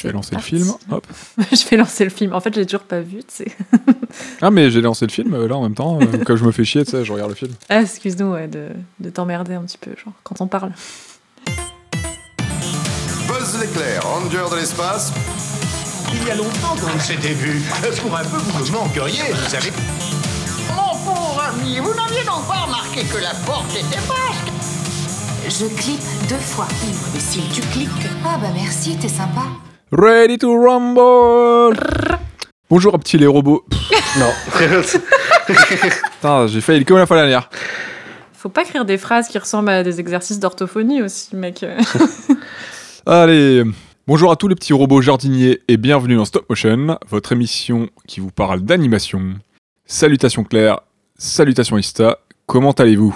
Je vais lancer le film. Hop. je vais lancer le film. En fait, je l'ai toujours pas vu, tu sais. Ah, mais j'ai lancé le film là en même temps. euh, Quand je me fais chier, tu sais, je regarde le film. Ah, excuse-nous ouais, de, de t'emmerder un petit peu, genre, quand on parle. Buzz l'éclair, ranger de l'espace. Il y a longtemps qu'on s'était vu. Pour un peu, vous me manqueriez, vous savez. Mon pauvre ami, vous n'aviez donc pas remarqué que la porte était basque Je clique deux fois. Imbécile, tu cliques. Ah bah merci, t'es sympa. Ready to rumble Bonjour, petit les robots. Pff, Non. Putain, j'ai failli comme la fois dernière. Faut pas écrire des phrases qui ressemblent à des exercices d'orthophonie aussi, mec. Allez, bonjour à tous les petits robots jardiniers et bienvenue dans Stop Motion, votre émission qui vous parle d'animation. Salutations Claire, salutations Ista, comment allez-vous?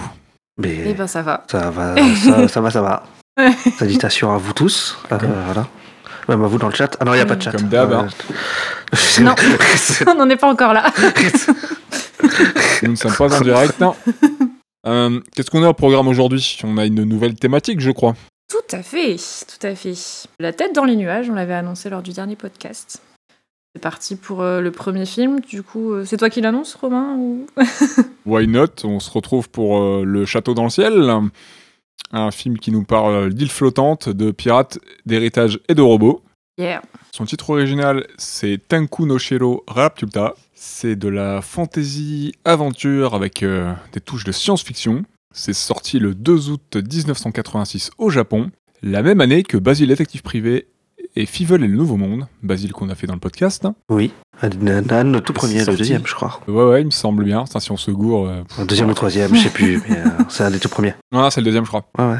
Eh ben, ça va. ça va, ça, ça va, ça va. Salutations à vous tous. euh, voilà. Même à vous dans le chat. Ah non, il n'y a pas de chat. Comme d'hab, hein. Euh, Non. on n'en est pas encore là. Nous ne sommes pas en direct, non Euh, Qu'est-ce qu'on a au programme aujourd'hui? On a une nouvelle thématique, je crois. Tout à fait, tout à fait. La tête dans les nuages, on l'avait annoncé lors du dernier podcast. C'est parti pour euh, le premier film. Du coup, euh, c'est toi qui l'annonce, Romain ou... Why not? On se retrouve pour euh, Le Château dans le ciel, un film qui nous parle d'îles flottantes, de pirates, d'héritage et de robots. Yeah. Son titre original, c'est Tenku no Shiro Raptuta. C'est de la fantasy aventure avec euh, des touches de science-fiction. C'est sorti le 2 août 1986 au Japon, la même année que Basile détective privé et Fievel et le Nouveau Monde, Basile qu'on a fait dans le podcast. Oui. De tout premier, le sorti. deuxième, je crois. Ouais, ouais, il me semble bien. Enfin, si on se gourre. euh, pff, Un deuxième ou troisième, je sais plus. Mais euh, c'est un des tout premiers. Ah, c'est le deuxième, je crois. Ouais, ouais.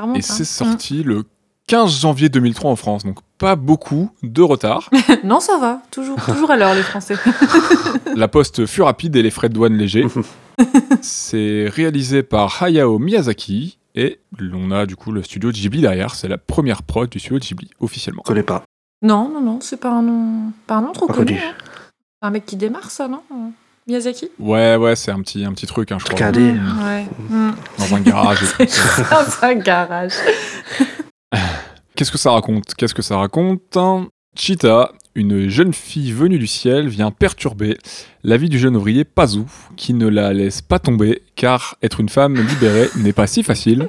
Remonte, Et hein. c'est sorti le 15 janvier 2003 en France, donc pas beaucoup de retard. Non, ça va. Toujours, toujours à l'heure, les Français. La poste fut rapide et les frais de douane légers. c'est réalisé par Hayao Miyazaki et on a du coup le studio Ghibli derrière. C'est la première prod du studio Ghibli officiellement. Je connais pas. non, non, non, c'est pas un nom, pas un nom trop Pas connu. connu. hein. Un mec qui démarre, ça, non Miyazaki? Ouais, ouais, c'est un petit, un petit truc, hein, je Truc crois. indé. Mm, Ouais. Mm. Dans un garage. tout. C'est dans un garage. Qu'est-ce que ça raconte? Qu'est-ce que ça raconte? Chita, une jeune fille venue du ciel, vient perturber la vie du jeune ouvrier Pazu, qui ne la laisse pas tomber, car être une femme libérée n'est pas si facile.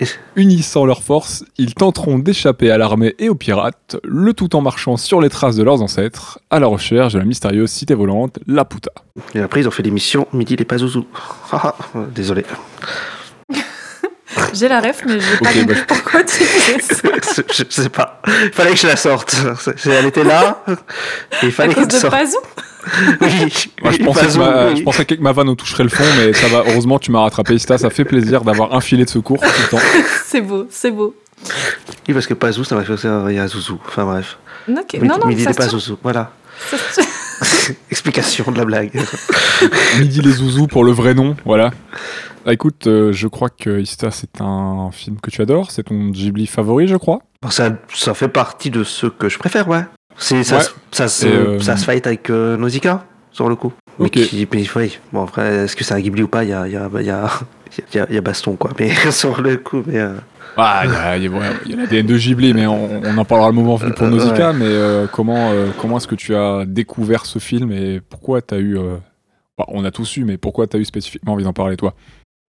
Unissant leurs forces, ils tenteront d'échapper à l'armée et aux pirates, le tout en marchant sur les traces de leurs ancêtres, à la recherche de la mystérieuse cité volante, la Puta. Et après, ils ont fait l'émission Midi les Pazouzous. Ah, ah, désolé. J'ai la ref, mais j'ai pas Ok, compris bah, je- pourquoi tu ça. je, je sais pas. Il fallait que je la sorte. Elle était là. Et il À fallait cause qu'elle de sorte. Pazou Oui. Moi, je, pensais que ma, oui. je pensais qu'avec ma vanne on toucherait le fond, mais ça va. Heureusement, tu m'as rattrapé, Ista. Ça fait plaisir d'avoir un filet de secours tout le temps. C'est beau, c'est beau. Oui, parce que Pazou, ça m'a fait penser à il y a Zouzou. Enfin bref. Non, non, Midi ça les se tient. Pazouzous. Voilà. Ça se. Explication de la blague. Midi les zouzous pour le vrai nom, voilà. Ah, écoute, euh, je crois que Ista, c'est un film que tu adores. C'est ton Ghibli favori, je crois. Ça, ça fait partie de ceux que je préfère, ouais. C'est, ça, Ouais. euh, ça se fight avec euh, Nausicaa, sur le coup. Mais, qui, mais oui, bon, après, est-ce que c'est un Ghibli ou pas? Il y a, y, a, y, a, y, a, il y a baston, quoi. Mais sur le coup, mais. Ah, il y a, a l'ADN de Ghibli, mais on, on en parlera le moment venu pour Euh, Nausicaa. Mais euh, comment, euh, comment est-ce que tu as découvert ce film et pourquoi tu as eu. euh, bah, on a tous eu, mais pourquoi tu as eu spécifiquement envie d'en parler, toi?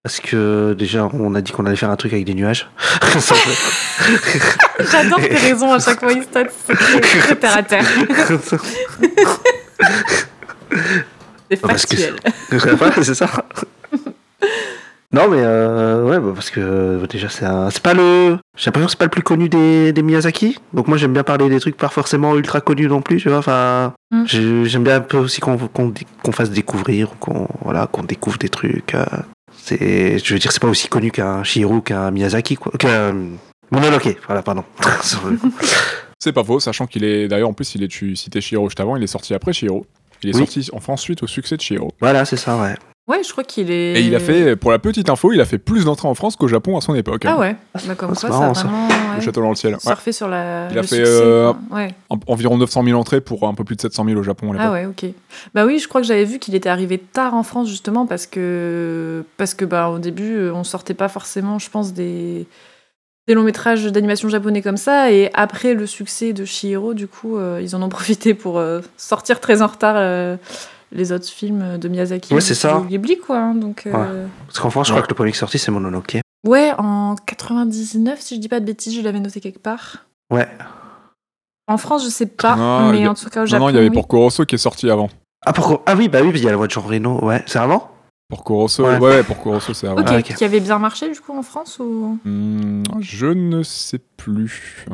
Parce que déjà, on a dit qu'on allait faire un truc avec des nuages. J'adore tes raisons à chaque fois, Ista, c'est terre à terre. C'est Parce que factuel. C'est ça. Non, mais euh, ouais, bah, parce que euh, déjà, c'est un... c'est pas le. J'ai l'impression que c'est pas le plus connu des, des Miyazaki. Donc, moi, j'aime bien parler des trucs pas forcément ultra connus non plus, tu vois. Enfin, Mm. j'aime bien un peu aussi qu'on qu'on dé- qu'on fasse découvrir, qu'on voilà, qu'on découvre des trucs. euh. c'est, je veux dire, c'est pas aussi connu qu'un Shihiro, qu'un Miyazaki, quoi. Qu'un Mononoke, voilà, pardon. C'est pas faux, sachant qu'il est. D'ailleurs, en plus, il est, tu citais Shihiro juste avant, il est sorti après Shihiro. Il est Oui. sorti en France suite au succès de Shihiro. voilà, c'est ça, ouais. Ouais, je crois qu'il est. Et il a fait, pour la petite info, il a fait plus d'entrées en France qu'au Japon à son époque. Ah hein. ouais, bah, comme Ah, c'est quoi, marrant, ça a ça. vraiment. Le château dans le ciel. Ouais. sur la. Il a le fait, succès, euh, quoi. Ouais. En- environ 900 000 entrées pour un peu plus de 700 000 au Japon à l'époque. Ah ouais, ok. Bah oui, je crois que j'avais vu qu'il était arrivé tard en France justement parce que parce que bah au début euh, on sortait pas forcément, je pense des des longs métrages d'animation japonais comme ça. Et après le succès de Shihiro, du coup, euh, ils en ont profité pour euh, sortir très en retard euh, les autres films de Miyazaki. Ouais, c'est ça. Ghibli, quoi. hein, donc, euh, Parce qu'en France, je Ouais. crois que le premier qui est sorti, c'est Mononoke. ouais. en 99, si je dis pas de bêtises, je l'avais noté quelque part. Ouais. En France, je sais pas, Non, mais a- en tout cas au Non, Japon. non, il y avait oui. Porco Rosso qui est sorti avant. Ah, pourquoi Ah oui, bah oui, il y a la voix de Jean Reno. Ouais, c'est avant? Porco Rosso, Ouais. ouais, ouais, Porco Rosso, c'est avant. Ok, Ah, ok. qui avait bien marché du coup en France ou? Hmm, je ne sais plus.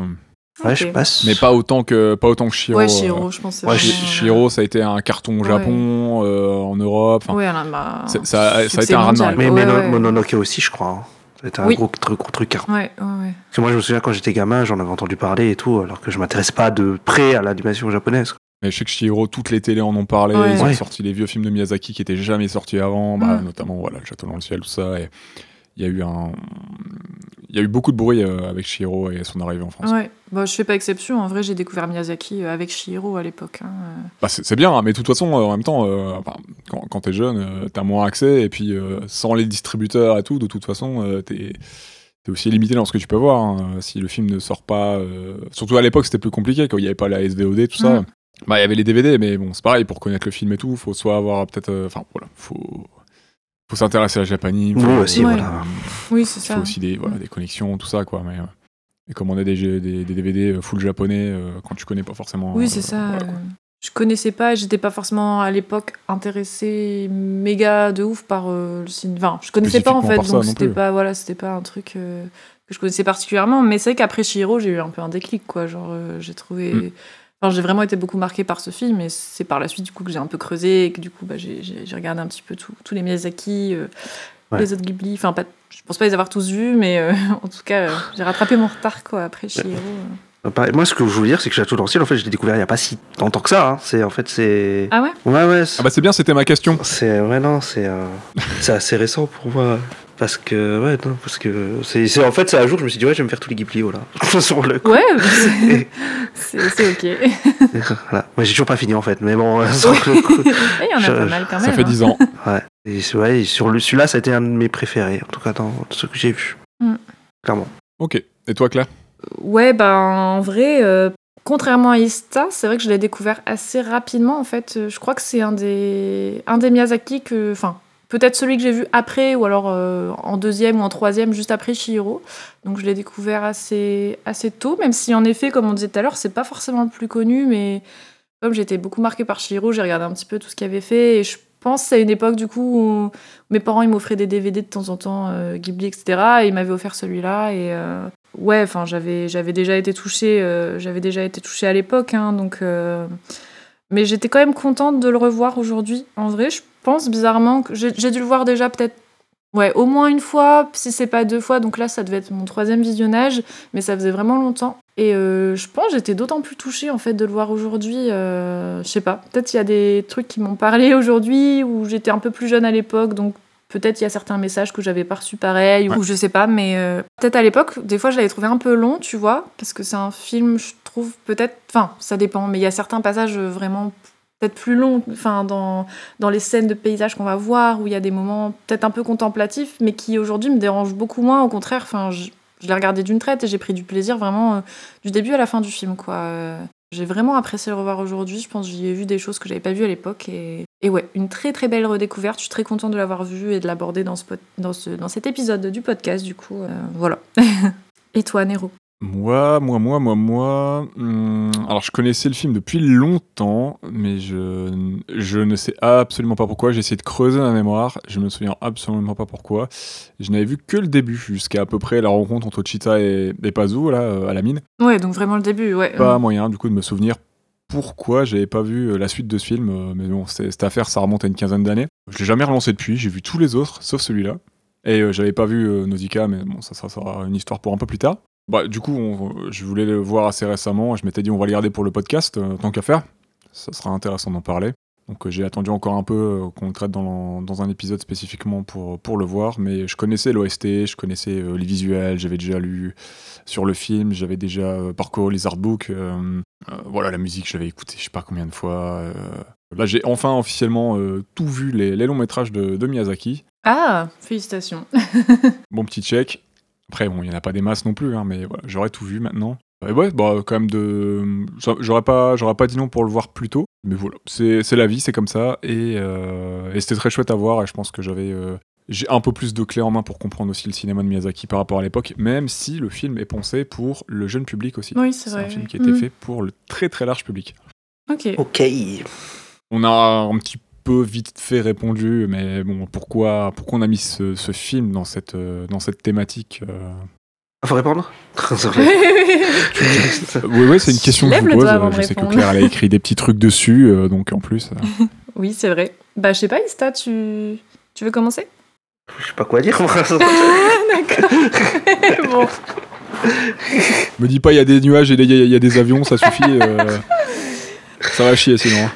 Ouais, je passe. Mais pas autant que, pas autant que Shiro. Ouais, euh. Shiro, je pense. c'est Ouais, Shi- vraiment, euh, Shiro, ça a été un carton au Ouais. Japon, euh, en Europe. Ouais, alors, bah, ça a- ça a été un mondial. Mais ouais. Mononoke aussi, je crois. hein. C'était un Oui. gros, truc- gros truc. hein. Ouais, ouais, ouais. Parce que moi, je me souviens quand j'étais gamin, j'en avais entendu parler et tout, alors que je m'intéresse pas de près à l'animation japonaise. Mais je sais que Shihiro, toutes les télés en ont parlé. Ouais. Ils ont sorti les vieux films de Miyazaki qui étaient jamais sortis avant, bah, Mm. notamment voilà, Le Château dans le ciel, tout ça. Et il y a eu un, il y a eu beaucoup de bruit euh, avec Shihiro et son arrivée en France. Ouais, bah, je fais pas exception. En vrai, j'ai découvert Miyazaki euh, avec Shihiro à l'époque. hein, euh. Bah, c'est bien, hein, mais de toute façon, euh, en même temps, euh, quand, quand t'es jeune, euh, t'as moins accès et puis euh, sans les distributeurs et tout, de toute façon, euh, t'es t'es aussi limité dans ce que tu peux voir. hein. Si le film ne sort pas, euh, surtout à l'époque, c'était plus compliqué quand il n'y avait pas la SVOD, tout ça. Bah, il y avait les DVD, mais bon, c'est pareil pour connaître le film et tout. Faut soit avoir peut-être, euh, enfin voilà, faut faut s'intéresser à la japanime. Oui, faut- aussi, Ouais. voilà. Oui, c'est Il ça. faut aussi des, voilà, des connexions, tout ça, quoi. Mais euh, et commander des, jeux- des, des DVD full japonais euh, quand tu connais pas forcément. Oui, euh, c'est ça. voilà, euh. Je connaissais pas, j'étais pas forcément à l'époque intéressée méga de ouf par euh, le cinéma. Enfin, je connaissais pas en fait, donc c'était pas voilà, c'était pas un truc euh, que je connaissais particulièrement. Mais c'est vrai qu'après Shihiro, j'ai eu un peu un déclic, quoi. Genre, euh, j'ai trouvé. Mm. Enfin, j'ai vraiment été beaucoup marquée par ce film, et c'est par la suite du coup que j'ai un peu creusé et que du coup, bah, j'ai regardé un petit peu tout- tous les Miyazaki, euh, Ouais. les autres Ghibli. Enfin, pas, je pense pas les avoir tous vus, mais euh, en tout cas, euh, j'ai rattrapé mon retard, quoi. Après Shihiro. pareil, Moi, ce que je voulais dire, c'est que Château dans le ciel, en fait, je l'ai découvert il y a pas si longtemps que ça. hein. C'est en fait, c'est. Ah ouais? Ouais, ouais. c'est- Ah bah c'est bien, c'était ma question. C'est ouais non, c'est euh, c'est assez récent pour moi parce que ouais non parce que c'est en fait c'est un jour je me suis dit ouais je vais me faire tous les Ghibli voilà sur le coup. Ouais, c'est- ok. voilà. Moi j'ai toujours pas fini en fait mais bon euh, sur le coup Il y en a Je- pas mal quand même. Ça fait hein. 10 ans. ouais et c'est- ouais sur le celui-là ça a été un de mes préférés en tout cas dans ce que j'ai vu Mm. clairement. Ok. Et toi, Claire? Ouais, ben en vrai, euh, contrairement à Ista, c'est vrai que je l'ai découvert assez rapidement. En fait, je crois que c'est un des, un des Miyazaki que. Enfin, peut-être celui que j'ai vu après, ou alors euh, en deuxième ou en troisième, juste après Shihiro. Donc je l'ai découvert assez, assez tôt, même si en effet, comme on disait tout à l'heure, c'est pas forcément le plus connu, mais comme j'étais beaucoup marquée par Shihiro, j'ai regardé un petit peu tout ce qu'il avait fait, et je pense à une époque du coup où mes parents ils m'offraient des DVD de temps en temps, euh, Ghibli, etc. Et ils m'avaient offert celui-là, et euh, ouais, enfin j'avais déjà été touchée, j'avais déjà été touchée à l'époque, hein, donc. Mais j'étais quand même contente de le revoir aujourd'hui. En vrai, je pense bizarrement que j'ai dû le voir déjà peut-être. Ouais, au moins une fois, si c'est pas deux fois, donc là ça devait être mon troisième visionnage, mais ça faisait vraiment longtemps. Et euh, je pense que j'étais d'autant plus touchée en fait de le voir aujourd'hui. euh, je sais pas, peut-être il y a des trucs qui m'ont parlé aujourd'hui, ou j'étais un peu plus jeune à l'époque, donc peut-être il y a certains messages que j'avais pas reçus pareil, ou je sais pas, mais euh, peut-être à l'époque, des fois je l'avais trouvé un peu long, tu vois, parce que c'est un film, je trouve peut-être, enfin ça dépend, mais il y a certains passages vraiment peut-être plus longs, enfin dans, dans les scènes de paysages qu'on va voir, où il y a des moments peut-être un peu contemplatifs, mais qui aujourd'hui me dérangent beaucoup moins, au contraire, enfin je, l'ai regardé d'une traite et j'ai pris du plaisir vraiment euh, du début à la fin du film, quoi. Euh, j'ai vraiment apprécié le revoir aujourd'hui. Je pense que j'y ai vu des choses que j'avais pas vues à l'époque. Et, et ouais, une très très belle redécouverte. Je suis très contente de l'avoir vu et de l'aborder dans, ce, dans, ce, dans cet épisode du podcast. Du coup, euh, voilà. et toi, Nero? Moi, moi, moi, moi, moi. hum, alors, je connaissais le film depuis longtemps, mais je, je ne sais absolument pas pourquoi. J'ai essayé de creuser ma mémoire. Je me souviens absolument pas pourquoi. Je n'avais vu que le début, jusqu'à à peu près la rencontre entre Cheetah et, et Pazu, là, euh, à la mine. Ouais, donc vraiment le début, ouais. Pas moyen, du coup, de me souvenir pourquoi j'avais pas vu euh, la suite de ce film. euh, Mais bon, c'est- cette affaire, ça remonte à une quinzaine d'années. Je l'ai jamais relancé depuis. J'ai vu tous les autres, sauf celui-là. Et euh, j'avais pas vu euh, Nausicaa, mais bon, ça, ça sera une histoire pour un peu plus tard. Bah, du coup, on- je voulais le voir assez récemment. Je m'étais dit, on va le garder pour le podcast, euh, tant qu'à faire. Ça sera intéressant d'en parler. Donc, euh, j'ai attendu encore un peu euh, qu'on le traite dans, dans un épisode spécifiquement pour, pour le voir. Mais je connaissais l'OST, je connaissais les visuels, j'avais déjà lu sur le film, j'avais déjà parcouru les artbooks. voilà, la musique, je l'avais écouté je sais pas combien de fois. Là, j'ai enfin officiellement tout vu les, les longs métrages de, de Miyazaki. Ah, félicitations. Bon petit check. Après, bon, il n'y en a pas des masses non plus, hein, mais voilà, j'aurais tout vu maintenant. Et ouais, bah, quand même de. J'aurais pas, j'aurais pas dit non pour le voir plus tôt, mais voilà, c'est c'est la vie, c'est comme ça, et, euh, et c'était très chouette à voir, et je pense que j'avais. euh, j'ai un peu plus de clés en main pour comprendre aussi le cinéma de Miyazaki par rapport à l'époque, même si le film est pensé pour le jeune public aussi. Oui, c'est un film qui a été Mm. fait pour le très très large public. Ok. Ok. On a un petit peu vite fait répondu, mais bon, pourquoi, pourquoi on a mis ce, ce film dans cette, euh, dans cette thématique euh Ah, Faut répondre Oui, oui, c'est une question que je vous pose. Je sais que. Claire, elle a écrit des petits trucs dessus, euh, donc en plus. euh, oui, c'est vrai. Bah, je sais pas, Ista, tu, tu veux commencer? Je sais pas quoi dire. D'accord. bon. Me dis pas, il y a des nuages et des- il y, a des avions, ça suffit. euh, Ça va chier sinon. hein.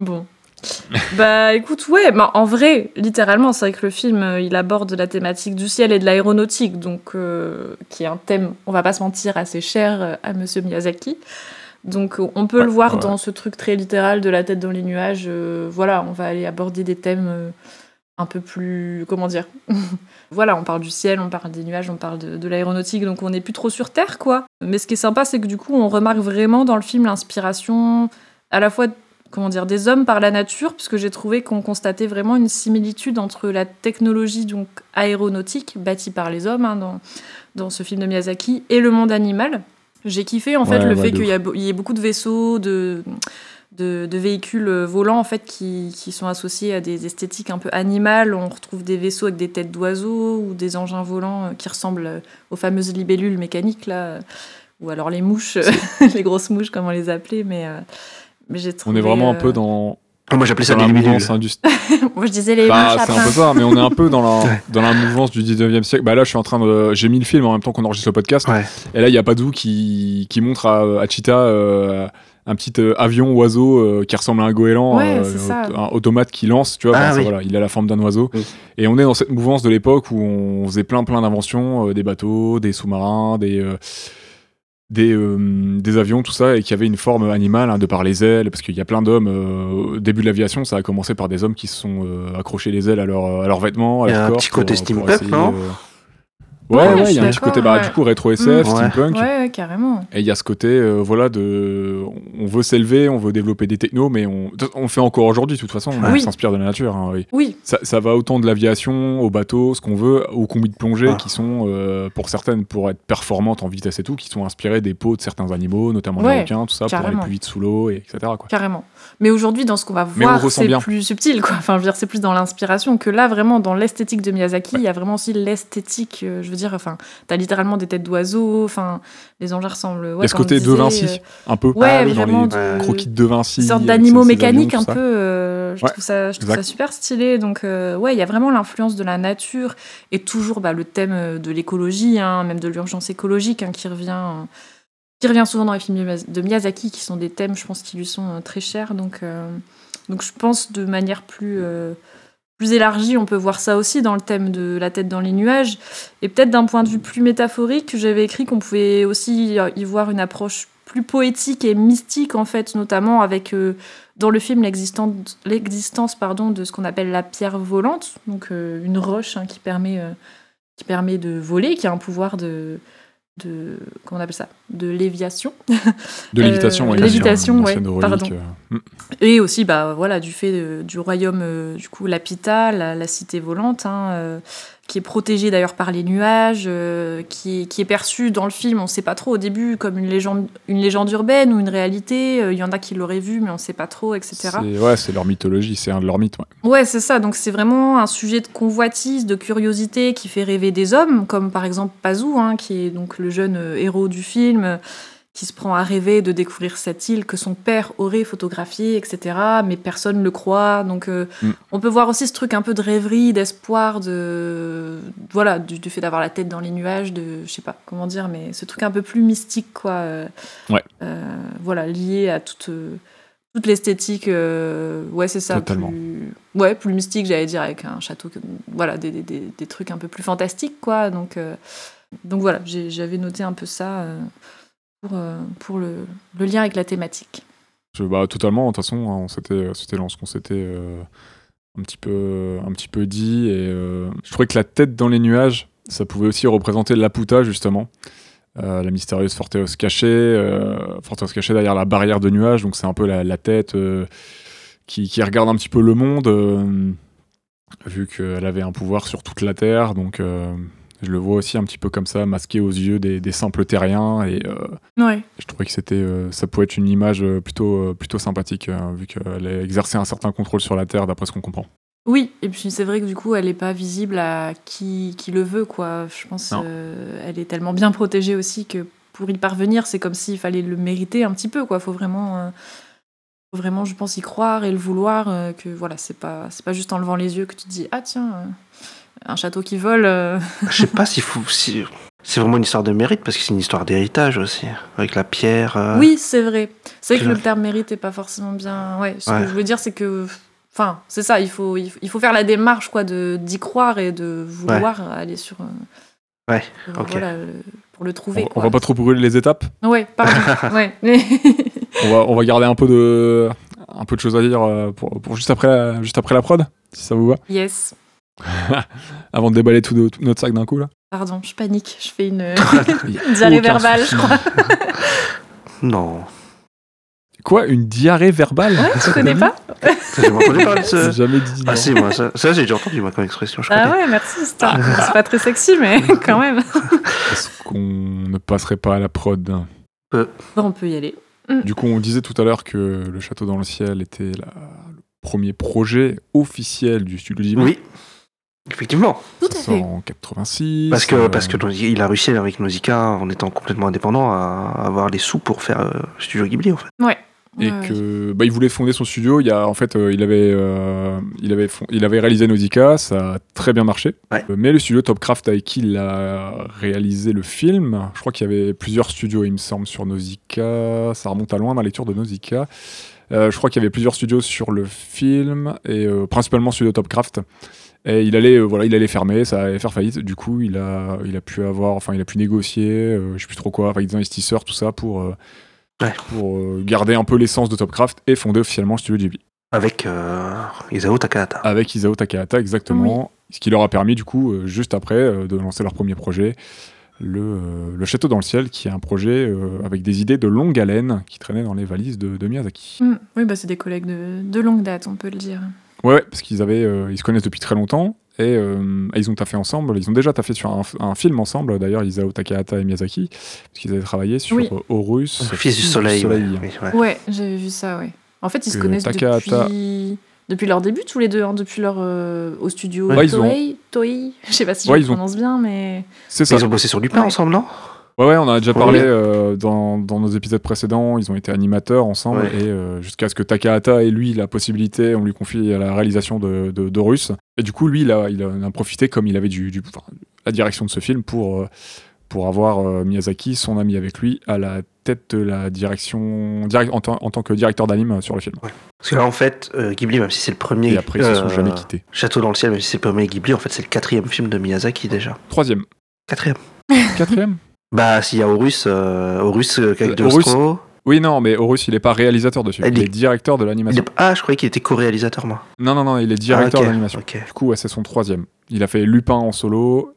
Bon. bah écoute, ouais, bah, en vrai, littéralement, c'est vrai que le film, euh, il aborde la thématique du ciel et de l'aéronautique, donc euh, qui est un thème, on va pas se mentir, assez cher euh, à Monsieur Miyazaki. Donc on peut Ouais, le voir ouais. dans ce truc très littéral de la tête dans les nuages. voilà, on va aller aborder des thèmes un peu plus, comment dire Voilà, on parle du ciel, on parle des nuages, on parle de, de l'aéronautique, donc on n'est plus trop sur Terre, quoi. Mais ce qui est sympa, c'est que du coup, on remarque vraiment dans le film l'inspiration à la fois comment dire, des hommes par la nature, puisque j'ai trouvé qu'on constatait vraiment une similitude entre la technologie donc aéronautique bâtie par les hommes hein, dans, dans ce film de Miyazaki et le monde animal. J'ai kiffé en fait Ouais, le ouais, fait qu'il y, ait beaucoup de vaisseaux, de, de, de véhicules volants en fait qui, qui sont associés à des esthétiques un peu animales. On retrouve des vaisseaux avec des têtes d'oiseaux ou des engins volants euh, qui ressemblent euh, aux fameuses libellules mécaniques là, euh, ou alors les mouches, les grosses mouches comme on les appelait, mais, euh, mais j'ai On est vraiment un euh, peu dans, Moi j'appelais ça des mouvance industrielle. Moi je disais les Bah, c'est un peu ça, mais on est un peu dans la, dans la mouvance du 19e siècle. Bah là, je suis en train de. J'ai mis le film en même temps qu'on enregistre le podcast. Ouais. Et là, il y a Padou qui, qui montre à, à Cheetah euh, un petit euh, avion oiseau euh, qui ressemble à un goéland, Ouais, euh, un automate qui lance, tu vois. Ah Enfin, ça, oui. voilà, il a la forme d'un oiseau. Oui. Et on est dans cette mouvance de l'époque où on faisait plein plein d'inventions, euh, des bateaux, des sous-marins, des euh, des, euh, des avions, tout ça, et qui avaient une forme animale, hein, de par les ailes, parce qu'il y a plein d'hommes. euh, au début de l'aviation, ça a commencé par des hommes qui se sont euh, accrochés les ailes à, leur, à leurs vêtements, à Il y a leur un petit côté pour- steampunk, non? Ouais, Ouais, ouais, je il y a un petit côté, bah, ouais. du coup, rétro SF, Mm. Ouais. steampunk. Ouais, ouais, carrément. Et il y a ce côté, euh, voilà, de, on veut s'élever, on veut développer des technos, mais on, on fait encore aujourd'hui, de toute façon, on Oui. s'inspire de la nature. hein, oui. Oui, ça, ça va autant de l'aviation, au bateau, ce qu'on veut, aux combis de plongée, Ah. qui sont, euh, pour certaines, pour être performantes en vitesse et tout, qui sont inspirées des peaux de certains animaux, notamment Ouais, les requins, tout ça, pour aller plus vite sous l'eau, et etc. Quoi. carrément. Mais aujourd'hui, dans ce qu'on va voir, c'est plus subtil, quoi. Enfin, je veux dire, c'est plus dans l'inspiration que là, vraiment, dans l'esthétique de Miyazaki, il y a vraiment aussi l'esthétique. euh, je veux dire, enfin, t'as littéralement des têtes d'oiseaux. Enfin, les engins ressemblent. Ouais, Il y a ce côté de Vinci, euh, un peu, Ouais, Ah oui, dans vraiment. les croquis de Vinci. Une sorte avec d'animaux mécaniques un peu. euh, je Ouais, trouve, ça, je trouve ça super stylé. Donc, euh, ouais, il y a vraiment l'influence de la nature et toujours bah, le thème euh, de l'écologie, hein, même de l'urgence écologique hein, qui revient. euh, qui revient souvent dans les films de Miyaz- de Miyazaki, qui sont des thèmes, je pense, qui lui sont euh, très chers. Donc, euh, donc, je pense de manière plus, euh, plus élargie, on peut voir ça aussi dans le thème de la tête dans les nuages. Et peut-être d'un point de vue plus métaphorique, j'avais écrit qu'on pouvait aussi y voir une approche plus poétique et mystique, en fait, notamment avec, dans le film, l'existence de ce qu'on appelle la pierre volante, donc une roche hein, qui, permet, qui permet de voler, qui a un pouvoir de... de comment on appelle ça De léviation. De lévitation, Euh, ouais, lévitation, ouais, pardon. euh, mm. Et aussi, bah, voilà, du fait de- du royaume, euh, du coup, Lapita, la, la cité volante, hein, euh, qui est protégée d'ailleurs par les nuages, euh, qui, est- qui est perçue dans le film, on ne sait pas trop au début, comme une légende, une légende urbaine ou une réalité. Euh, Il y en a qui l'auraient vu, mais on ne sait pas trop, etc. C'est- Ouais, c'est leur mythologie, c'est un de leurs mythes. ouais. Ouais, c'est ça. Donc c'est vraiment un sujet de convoitise, de curiosité qui fait rêver des hommes, comme par exemple Pazou, hein, qui est donc le jeune euh, héros du film, qui se prend à rêver de découvrir cette île que son père aurait photographiée, etc. Mais personne ne le croit. Donc euh, Mm. on peut voir aussi ce truc un peu de rêverie, d'espoir, de voilà, du, du fait d'avoir la tête dans les nuages, de je sais pas comment dire, mais ce truc un peu plus mystique, quoi. euh, Ouais. euh, voilà, lié à toute. toute l'esthétique, euh, ouais, c'est ça. Totalement. Plus, ouais, plus mystique, j'allais dire, avec un château, que- voilà, des, des, des, trucs un peu plus fantastiques, quoi. Donc, euh, donc voilà, j'avais noté un peu ça euh, pour, euh, le, lien avec la thématique. Bah, totalement, de toute façon, hein, s'était, c'était dans ce qu'on s'était euh, un, petit peu, un petit peu dit. Et, euh, je trouvais que la tête dans les nuages Ça pouvait aussi représenter Laputa, justement. Euh, la mystérieuse forteresse cachée, euh, cachée derrière la barrière de nuages, donc c'est un peu la, tête euh, qui, qui regarde un petit peu le monde, euh, vu qu'elle avait un pouvoir sur toute la Terre, donc euh, je le vois aussi un petit peu comme ça, masqué aux yeux des, des simples terriens, et euh, Ouais. je trouvais que c'était, euh, ça pouvait être une image euh, plutôt, plutôt sympathique, euh, vu qu'elle a exercé un certain contrôle sur la Terre, d'après ce qu'on comprend. Oui, et puis c'est vrai que du coup, elle n'est pas visible à qui, qui le veut, quoi. Je pense euh, elle est tellement bien protégée aussi que pour y parvenir, c'est comme s'il fallait le mériter un petit peu, quoi. Faut vraiment, vraiment, je pense, y croire et le vouloir. euh, que voilà, c'est pas, c'est pas juste en levant les yeux que tu te dis ah tiens, un château qui vole. euh, Je sais pas s'il faut. Si... C'est vraiment une histoire de mérite parce que c'est une histoire d'héritage aussi. Avec la pierre. euh, Oui, c'est vrai. C'est vrai que le terme mérite est pas forcément bien. Ouais, ce Ouais. que je veux dire, c'est que. Enfin, c'est ça, il faut, il faut, faire la démarche quoi, de, d'y croire et de vouloir aller sur. euh, Ouais, sur, ok. voilà, le- pour le On, trouver. on quoi. va pas trop brûler les étapes, Ouais, pardon. ouais. on va, on va garder un peu de, un peu de choses à dire euh, pour, pour juste, après juste après la prod, si ça vous va, yes. avant de déballer tout, de- tout notre sac d'un coup là. Pardon, je panique. Je fais une, diarrhée verbale, souci. je crois. Non. Quoi, une diarrhée verbale? Ouais, tu connais pas? J'ai jamais entendu parler de J'ai ce. jamais dit. non. Ah si, moi, ça, ça, j'ai déjà entendu moi comme expression, je Ah connais. ouais, merci. C'est un- c'est pas très sexy, mais quand même. Est-ce qu'on ne passerait pas à la prod? Bon, on peut y aller. Du coup, on disait tout à l'heure que le château dans le ciel était la- le premier projet officiel du studio Ghibli. Oui, effectivement. Tout Ça à fait. en 86. Parce que, euh, parce que il a réussi avec Nausicaa, en étant complètement indépendant, à avoir les sous pour faire euh, Studio Ghibli en fait. Ouais. et Ouais, que bah, il voulait fonder son studio. Il y a en fait, euh, il avait, euh, il avait, il avait réalisé Nausicaa, ça a très bien marché. Ouais. Mais le studio Topcraft avec qui il a réalisé le film, je crois qu'il y avait plusieurs studios, il me semble, sur Nausicaa. Ça remonte à loin ma lecture de Nausicaa. Euh, je crois qu'il y avait plusieurs studios sur le film et euh, principalement studio Topcraft. Et il allait, euh, voilà, il allait fermer, ça allait faire faillite. Du coup, il a, il a pu avoir, enfin, il a pu négocier, euh, je sais plus trop quoi, avec des investisseurs, tout ça, pour, euh, Ouais. pour euh, garder un peu l'essence de Topcraft et fonder officiellement le studio Ghibli. Avec euh, Isao Takahata. Avec Isao Takahata, exactement. Ce qui leur a permis, du coup, euh, juste après, euh, de lancer leur premier projet, le, euh, le Château dans le ciel, qui est un projet euh, avec des idées de longue haleine qui traînaient dans les valises de, de Miyazaki. Mm. Oui, bah, c'est des collègues de, de longue date, on peut le dire. Ouais, ouais, parce qu'ils avaient, euh, ils se connaissent depuis très longtemps et euh, ils ont taffé ensemble. Ils ont déjà taffé sur un, un film ensemble, d'ailleurs, Isao Takahata et Miyazaki, parce qu'ils avaient travaillé sur Oui. euh, Horus, Fils du soleil. ouais. Oui, ouais. Ouais, j'avais vu ça, ouais. En fait, ils se connaissent Takahata- depuis... depuis leur début, tous les deux, hein, depuis leur euh, au studio Ouais, ils ont- Toei, Toei. Je sais pas si Ouais, je ont- prononce bien, mais C'est ça. Ils ont bossé sur Lupin Ouais. ensemble, non? Ouais, ouais, on a déjà parlé euh, dans, dans nos épisodes précédents. Ils ont été animateurs ensemble Ouais. et euh, jusqu'à ce que Takahata ait lui la possibilité, on lui confie la réalisation de, de, d'Horus. Et du coup, lui, il a, il a- en a profité comme il avait du, du- la direction de ce film pour, euh, pour avoir Miyazaki, son ami avec lui, à la tête de la direction direct, en, tant- en tant que directeur d'anime sur le film. Parce que là, en fait, euh, Ghibli, même si c'est le premier. Et après, ils se sont jamais quittés. Château dans le ciel, même si c'est le premier Ghibli, en fait, c'est le quatrième film de Miyazaki déjà. Troisième. Quatrième. Quatrième? Bah, s'il y a Horus, euh, Horus euh, Euh, Horus. Oui, non, mais Horus, il est pas réalisateur dessus. Elle Il est- est directeur de Il l'animation. est- Ah, je croyais qu'il était co-réalisateur, moi. Non, non, non, il est directeur Ah, ok, d'animation. ok. Du coup, ouais, c'est son troisième. Il a fait Lupin en solo,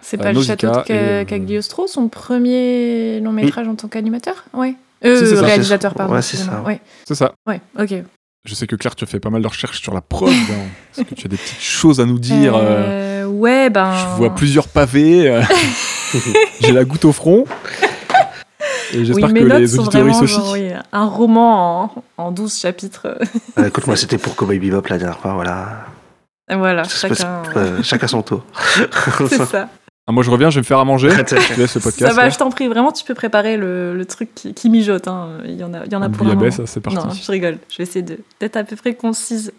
c'est Euh, pas le château de et, euh, Cagliostro, son premier long métrage en tant qu'animateur? Ouais. Euh, Si, c'est ça. réalisateur, pardon. ouais, c'est ça. Ouais. c'est ça. ouais, ok. Je sais que Claire, tu as fait pas mal de recherches sur la prod. hein. Est-ce que tu as des petites choses à nous dire euh, Euh, ouais, ben. Je vois plusieurs pavés. euh, J'ai la goutte au front. Et j'espère oui, que notes les sont auditeurs vraiment aussi. genre, oui, un roman en, en 12 chapitres. Euh, écoute, moi, c'était pour Cowboy Bebop la dernière fois, voilà. Et voilà, chacun. euh, chacun son tour. C'est ça. Ah, moi, je reviens, je vais me faire à manger. Je laisse le podcast. ça va, là. je t'en prie. Vraiment, tu peux préparer le, le truc qui, qui mijote. hein. Il y en a, il y en a pour un moment. c'est parti. Non, je rigole. Je vais essayer de- d'être à peu près concise.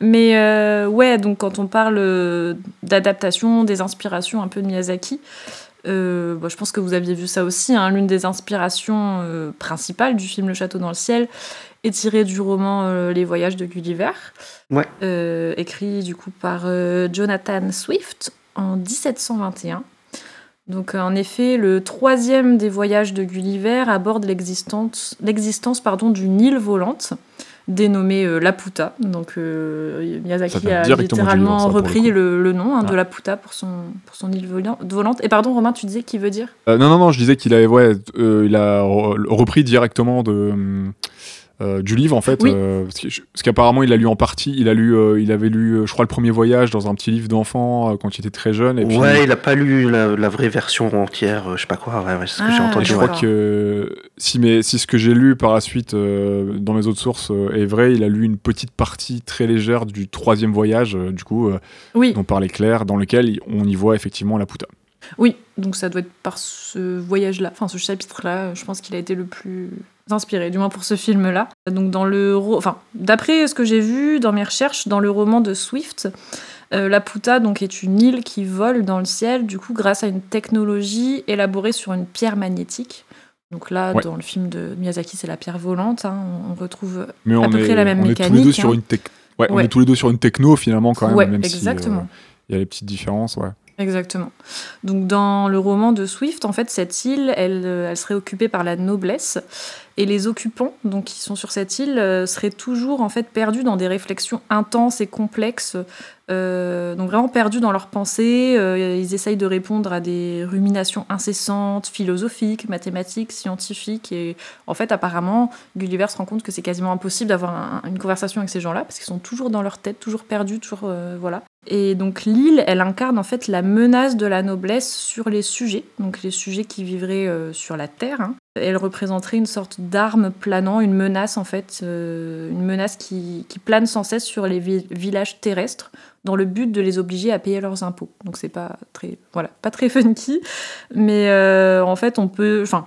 Mais euh, ouais, donc quand on parle euh, d'adaptation, des inspirations un peu de Miyazaki, euh, bon, je pense que vous aviez vu ça aussi. hein, L'une des inspirations euh, principales du film Le Château dans le ciel est tirée du roman euh, Les Voyages de Gulliver, Ouais. écrit du coup par Jonathan Swift en 1721. Donc, en effet, le troisième des voyages de Gulliver aborde l'existence l'existence, pardon, d'une île volante dénommée euh, Laputa. Donc euh, Miyazaki a littéralement ça, le repris le, le nom hein, de. Laputa pour son, pour son île vola- volante. Et pardon, Romain, tu disais qui veut dire? Euh, non, non, non, je disais qu'il avait, ouais, il a re- repris directement de, hum, euh, du livre, en fait. Oui. euh, parce qu'apparemment, il a lu en partie. Il, a lu, euh, il avait lu, je crois, le premier voyage dans un petit livre d'enfant euh, quand il était très jeune. Et puis, Ouais, il a pas lu la, la vraie version entière, euh, je sais pas quoi, ouais, ouais, c'est ce que j'ai Ah, entendu. je ouais. crois que si, mes, si ce que j'ai lu par la suite euh, dans mes autres sources euh, est vrai, il a lu une petite partie très légère du troisième voyage, euh, du coup, euh, Oui, dont parlait Claire, dans lequel on y voit effectivement la puta. Oui. Donc ça doit être par ce voyage-là, enfin ce chapitre-là, je pense qu'il a été le plus inspiré, du moins pour ce film-là. Donc dans le, enfin d'après ce que j'ai vu dans mes recherches, dans le roman de Swift, euh, la Puta donc est une île qui vole dans le ciel, du coup grâce à une technologie élaborée sur une pierre magnétique. Donc là, Ouais. dans le film de Miyazaki, c'est la pierre volante. hein, on- retrouve Mais on, peu est, près la même on est tous les deux mécanique, sur une tech- ouais, on est tous les deux sur une techno finalement quand même, même si, euh, exactement. il y a les petites différences, ouais. Exactement. Donc dans le roman de Swift, en fait, cette île, elle, euh, elle serait occupée par la noblesse et les occupants, donc qui sont sur cette île, euh, seraient toujours en fait perdus dans des réflexions intenses et complexes. euh, donc vraiment perdus dans leurs pensées. euh, ils essayent de répondre à des ruminations incessantes, philosophiques, mathématiques, scientifiques. Et en fait, apparemment, Gulliver se rend compte que c'est quasiment impossible d'avoir un- une conversation avec ces gens-là parce qu'ils sont toujours dans leur tête, toujours perdus, toujours voilà. Et donc l'île, elle incarne en fait la menace de la noblesse sur les sujets, donc les sujets qui vivraient sur la terre. hein. Elle représenterait une sorte d'arme planant, une menace en fait, euh, une menace qui, qui plane sans cesse sur les vi- villages terrestres dans le but de les obliger à payer leurs impôts. Donc c'est pas très, voilà, pas très funky, mais euh, en fait on peut, enfin,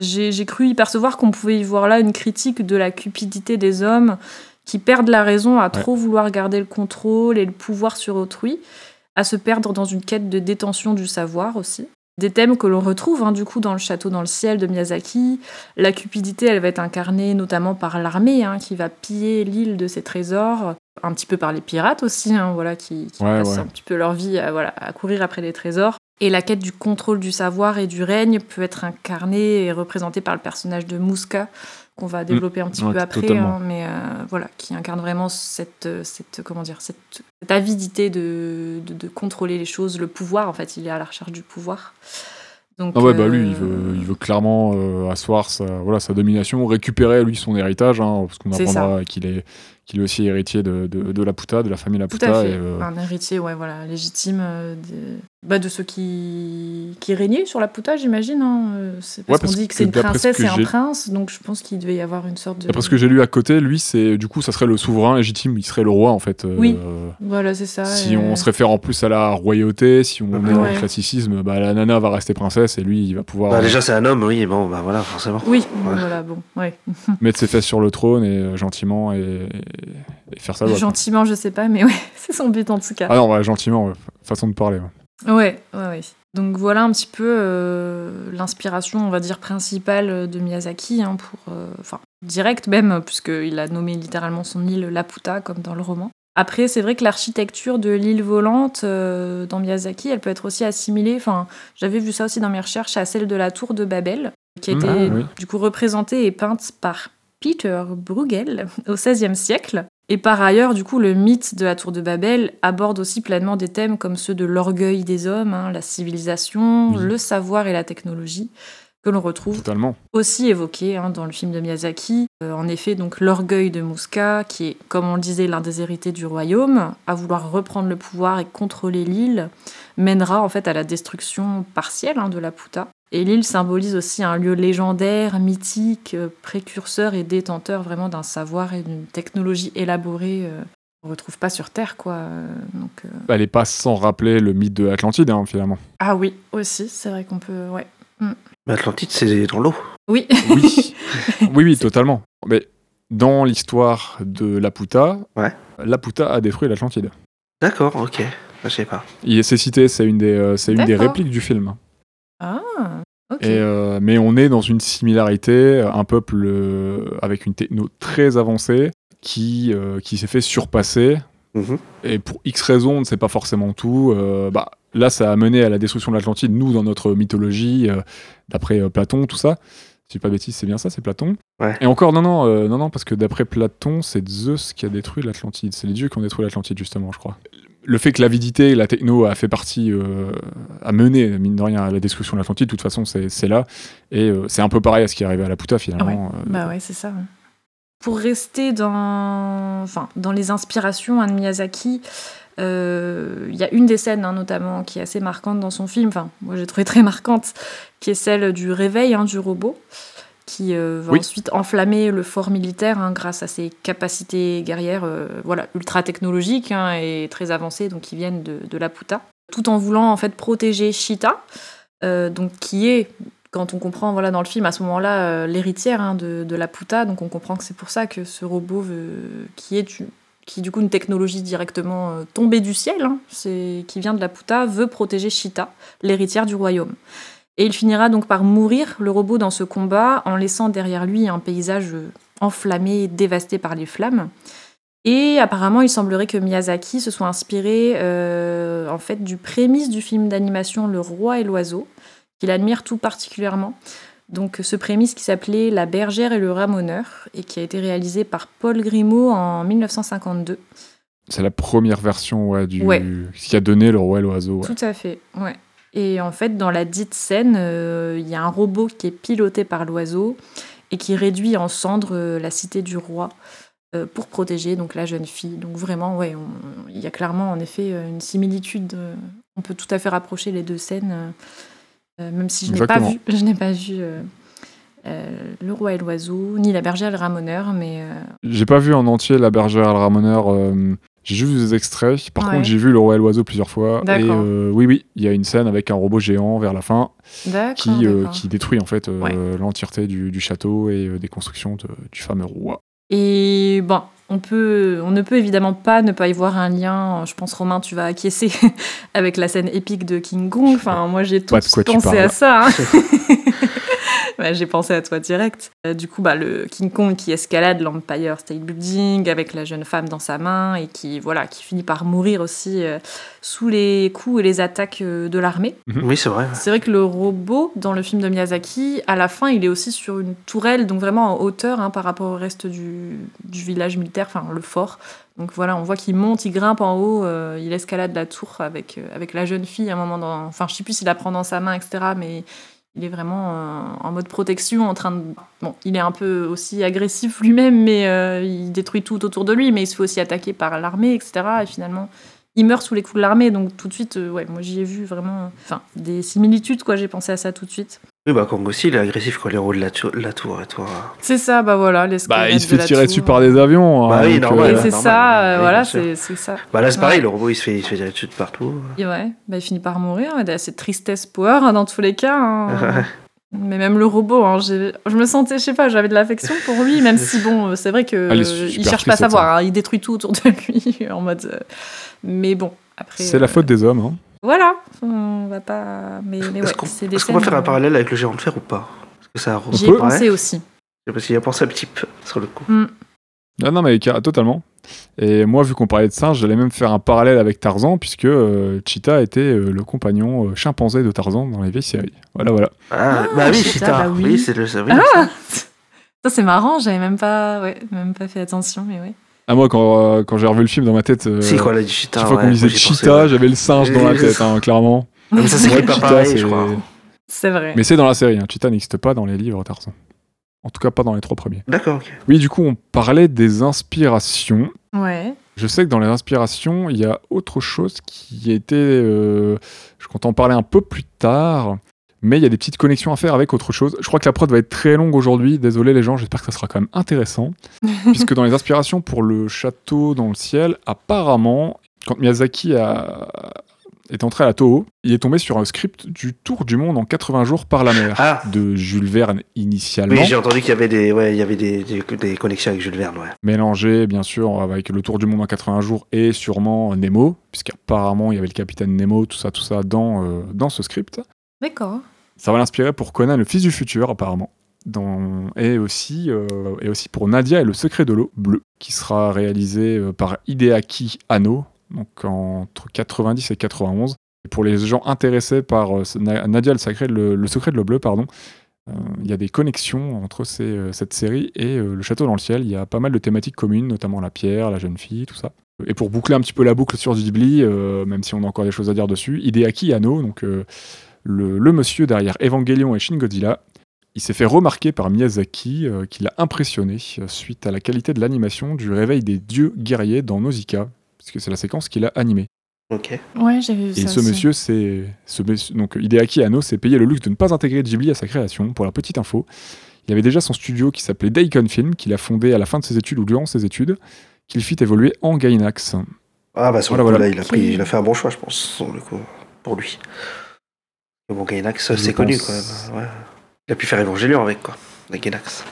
j'ai j'ai cru y percevoir qu'on pouvait y voir là une critique de la cupidité des hommes qui perdent la raison à trop vouloir garder le contrôle et le pouvoir sur autrui, à se perdre dans une quête de détention du savoir aussi. Des thèmes que l'on retrouve hein, du coup dans le château dans le ciel de Miyazaki. La cupidité, elle va être incarnée notamment par l'armée hein, qui va piller l'île de ses trésors, un petit peu par les pirates aussi, hein, voilà, qui, qui Ouais, passent ouais. un petit peu leur vie à, voilà, à courir après les trésors. Et la quête du contrôle du savoir et du règne peut être incarnée et représentée par le personnage de Mouska, qu'on va développer un petit Ouais, peu après, hein, mais euh, voilà, qui incarne vraiment cette, euh, cette comment dire, cette, cette avidité de, de, de contrôler les choses, le pouvoir. En fait, il est à la recherche du pouvoir. Donc, Ah ouais, bah lui, il euh, veut, il veut clairement euh, asseoir sa, voilà, sa domination, récupérer lui son héritage, hein, parce qu'on apprendra qu'il est, qu'il est aussi héritier de, de, de la Puta, de la famille Tout Laputa. à fait. et, euh, Un héritier, ouais, voilà, légitime bah, de ceux qui, qui régnaient sur la Puta, j'imagine. hein. Euh, C'est parce Ouais, parce qu'on dit que que c'est une princesse et un prince, donc je pense qu'il devait y avoir une sorte de. D'après ce que j'ai lu à côté, lui, c'est du coup, ça serait le souverain légitime, il serait le roi en fait. euh, Oui. Voilà, c'est ça. Si et- on se réfère en plus à la royauté, si on est dans Ouais. le classicisme, bah, la nana va rester princesse et lui, il va pouvoir Bah, euh, déjà, c'est un homme, oui, bon, bah voilà, forcément. Oui, Ouais. voilà, bon, ouais. mettre ses fesses sur le trône et euh, gentiment et, et- et faire ça. Gentiment, je sais pas, mais ouais, c'est son but en tout cas. Ah non, ouais, gentiment, ouais, façon de parler. Ouais. Ouais, ouais. Donc voilà un petit peu euh, l'inspiration, on va dire, principale de Miyazaki, hein, pour, euh, enfin, direct même, puisqu'il a nommé littéralement son île Laputa, comme dans le roman. Après, c'est vrai que l'architecture de l'île volante euh, dans Miyazaki, elle peut être aussi assimilée, enfin, j'avais vu ça aussi dans mes recherches, à celle de la tour de Babel, qui a été ah, oui. du coup représentée et peinte par Peter Bruegel au XVIe siècle. Et par ailleurs, du coup, le mythe de la tour de Babel aborde aussi pleinement des thèmes comme ceux de l'orgueil des hommes, hein, la civilisation, Oui. le savoir et la technologie, que l'on retrouve Totalement. aussi évoqué hein, dans le film de Miyazaki. Euh, en effet, donc l'orgueil de Muska, qui est, comme on le disait, l'un des héritiers du royaume, à vouloir reprendre le pouvoir et contrôler l'île, mènera en fait à la destruction partielle hein, de la Puta. Et l'île symbolise aussi un lieu légendaire, mythique, euh, précurseur et détenteur vraiment d'un savoir et d'une technologie élaborée. euh, qu'on retrouve pas sur Terre, quoi. Euh, Donc, euh, Elle est pas sans rappeler le mythe de l'Atlantide, hein, finalement. Ah oui, aussi, c'est vrai qu'on peut... Ouais. Mais Atlantide, c'est dans l'eau. Oui, Oui, oui, oui, totalement. Mais dans l'histoire de Laputa, Ouais. Laputa a détruit l'Atlantide. D'accord, ok. Je sais pas. Il c'est cité, c'est une des, euh, c'est une des répliques du film. ah, Et, euh, mais on est dans une similarité, un peuple euh, avec une techno très avancée qui, euh, qui s'est fait surpasser. Mhm. Et pour X raisons, on ne sait pas forcément tout. euh, bah, là, ça a mené à la destruction de l'Atlantide, nous, dans notre mythologie, euh, d'après euh, Platon, tout ça. Si je dis pas de bêtises, c'est bien ça, c'est Platon. Ouais. Et encore, non, non, euh, non, non, parce que d'après Platon, c'est Zeus qui a détruit l'Atlantide. C'est les dieux qui ont détruit l'Atlantide, justement, je crois. Le fait que l'avidité et la techno a fait partie, euh, a mené, mine de rien, à la destruction de l'Atlantide, de toute façon, c'est là. Et euh, c'est un peu pareil à ce qui est arrivé à la Puta, finalement. euh, Bah ouais, c'est ça. ouais. Pour rester dans, enfin, dans les inspirations hein, de Miyazaki, euh, il y a une des scènes hein, notamment qui est assez marquante dans son film, enfin moi j'ai trouvé très marquante, qui est celle du réveil hein, du robot, qui euh, va Oui. ensuite enflammer le fort militaire hein, grâce à ses capacités guerrières euh, voilà, ultra technologiques hein, et très avancées, donc qui viennent de, de la Puta, tout en voulant en fait protéger Shita, euh, donc qui est quand on comprend voilà dans le film à ce moment-là l'héritière hein, de, de la Puta, donc on comprend que c'est pour ça que ce robot veut, qui est du- qui est du coup une technologie directement tombée du ciel, c'est qui vient de la Puta, veut protéger Shita, l'héritière du royaume. Et il finira donc par mourir le robot dans ce combat en laissant derrière lui un paysage euh, enflammé, dévasté par les flammes. Et apparemment, il semblerait que Miyazaki se soit inspiré euh, en fait du prémisse du film d'animation Le Roi et l'Oiseau, qu'il admire tout particulièrement. Donc ce prémisse qui s'appelait La bergère et le ramoneur et qui a été réalisé par Paul Grimaud en 1952. C'est la première version ouais, du... Ouais. qui a donné le roi et l'oiseau. ouais. Tout à fait, ouais. Et en fait, dans la dite scène, euh, il y a un robot qui est piloté par l'oiseau et qui réduit en cendres euh, la cité du roi euh, pour protéger donc la jeune fille. Donc vraiment, ouais, il y a clairement en effet une similitude. on peut tout à fait rapprocher les deux scènes, euh, même si je n'ai pas vu, je n'ai pas vu euh, euh, le roi et l'oiseau ni la bergère et le ramoneur, mais J'ai pas vu en entier La Bergère et le Ramoneur. J'ai juste vu des extraits. Par Ouais. contre, j'ai vu Le Roi et l'Oiseau plusieurs fois. Et euh, oui, oui, il y a une scène avec un robot géant vers la fin qui, euh, qui détruit en fait euh, Ouais. l'entièreté du, du château et des constructions de- du fameux roi. Et bon, on, peut, on ne peut évidemment pas ne pas y voir un lien, je pense Romain, tu vas acquiescer, avec la scène épique de King Kong. Enfin, moi j'ai tu pensé à ça. hein. Ouais, j'ai pensé à toi direct. Euh, du coup, bah, le King Kong qui escalade l'Empire State Building avec la jeune femme dans sa main et qui, voilà, qui finit par mourir aussi euh, sous les coups et les attaques euh, de l'armée. Oui, c'est vrai. C'est vrai que le robot, dans le film de Miyazaki, à la fin, il est aussi sur une tourelle, donc vraiment en hauteur hein, par rapport au reste du, du village militaire, enfin le fort. Donc voilà, on voit qu'il monte, il grimpe en haut, euh, il escalade la tour avec, euh, avec la jeune fille à un moment. Dans... Enfin, je sais plus s'il la prend dans sa main, etc. Mais il est vraiment euh, en mode protection, en train de. Bon, il est un peu aussi agressif lui-même, mais euh, il détruit tout autour de lui, mais il se fait aussi attaquer par l'armée, etc. Et finalement, il meurt sous les coups de l'armée, donc tout de suite, euh, ouais, moi j'y ai vu vraiment, enfin, des similitudes, quoi. J'ai pensé à ça tout de suite. Oui, bah Kong aussi, il est agressif quand il est en haut de la, tour- la tour et toi. C'est ça, bah voilà, les Bah, il se fait tirer dessus par des avions. Bah hein, oui, donc, normal, euh, c'est ça, euh, voilà, c'est ça. Bah là, c'est pareil, Ouais. le robot, il se fait, il se fait tirer dessus de partout. Et ouais, bah, il finit par mourir. Il a cette tristesse power hein, dans tous les cas. hein. Mais même le robot, hein, je me sentais, je sais pas, j'avais de l'affection pour lui, même si bon, euh, c'est vrai que Ah, il euh, cherche pas à savoir, hein, il détruit tout autour de lui en mode. euh, Mais bon, après. C'est la euh, faute des hommes. hein. Voilà, on va pas. Mais, mais ouais, Est-ce qu'on c'est des est-ce qu'on va faire un euh, parallèle avec le géant de fer ou pas Parce que ça J'y ai pensé aussi. Parce qu'il y a pensé un petit peu sur le coup. Ah non, mais totalement. Et moi, vu qu'on parlait de singe, j'allais même faire un parallèle avec Tarzan, puisque euh, Cheetah était euh, le compagnon euh, chimpanzé de Tarzan dans les vieilles séries. Voilà, voilà. Ah, Ah, bah oui, Cheetah, Cheetah. bah oui. oui, c'est le. oui, Ah Ça, c'est marrant, j'avais même pas, ouais, même pas fait attention, mais ouais. Ah, moi, quand, euh, quand j'ai revu le film dans ma tête, euh, Si, quand elle a dit Cheetah. chaque fois qu'on ouais, disait moi, j'y pensais, Cheetah, ouais. j'avais le singe dans la tête, hein, clairement. Mais ça s'écrit Ouais, pas Cheetah, pareil, c'est- je crois. C'est vrai. Mais c'est dans la série, hein. Cheetah n'existe pas dans les livres Tarzan. En tout cas, pas dans les trois premiers. D'accord, ok. Oui, du coup, on parlait des inspirations. Ouais. Je sais que dans les inspirations, il y a autre chose qui été. euh, je compte en parler un peu plus tard, mais il y a des petites connexions à faire avec autre chose. Je crois que la prod va être très longue aujourd'hui. Désolé les gens, j'espère que ça sera quand même intéressant. puisque dans les inspirations pour le château dans le ciel, apparemment, quand Miyazaki a- est entré à la Toho, il est tombé sur un script du Tour du monde en 80 jours par la mer Ah. de Jules Verne initialement. Oui, j'ai entendu qu'il y avait des, ouais, il y avait des, des, des connexions avec Jules Verne, ouais. mélangé bien sûr avec le Tour du monde en 80 jours et sûrement Nemo, puisqu'apparemment il y avait le capitaine Nemo, tout ça, tout ça dans, euh, dans ce script. D'accord. Ça va l'inspirer pour Conan, le fils du futur, apparemment. Et, aussi, euh, et aussi pour Nadia et le secret de l'eau bleue, qui sera réalisé euh, par Hideaki Anno, donc entre 90 et 91. Et pour les gens intéressés par euh, Nadia, le, le, secret de l'eau bleue, pardon, Il y a des connexions entre cette série et Le Château dans le ciel. Il y a pas mal de thématiques communes, notamment la pierre, la jeune fille, tout ça. Et pour boucler un petit peu la boucle sur Ghibli, même si on a encore des choses à dire dessus, Hideaki Anno, donc le, le monsieur derrière Evangelion et Shin Godzilla, il s'est fait remarquer par Miyazaki euh, qui l'a impressionné euh, suite à la qualité de l'animation du réveil des dieux guerriers dans Nausicaa, puisque c'est la séquence qu'il a animée. Ok. Ouais, j'ai vu Et ça. ce aussi. monsieur, c'est ce donc Hideaki Anno s'est payé le luxe de ne pas intégrer Ghibli à sa création. Pour la petite info, il avait déjà son studio qui s'appelait Daikon Film, qu'il a fondé à la fin de ses études ou durant ses études, qu'il fit évoluer en Gainax. Ah bah sur Voilà, le coup, voilà. là, il a, pris, il a fait un bon choix, je pense, sur le coup, pour lui. Bon, Gainax, c'est connu quand même. Ouais. Il a pu faire Evangelion avec, quoi. Avec Gainax.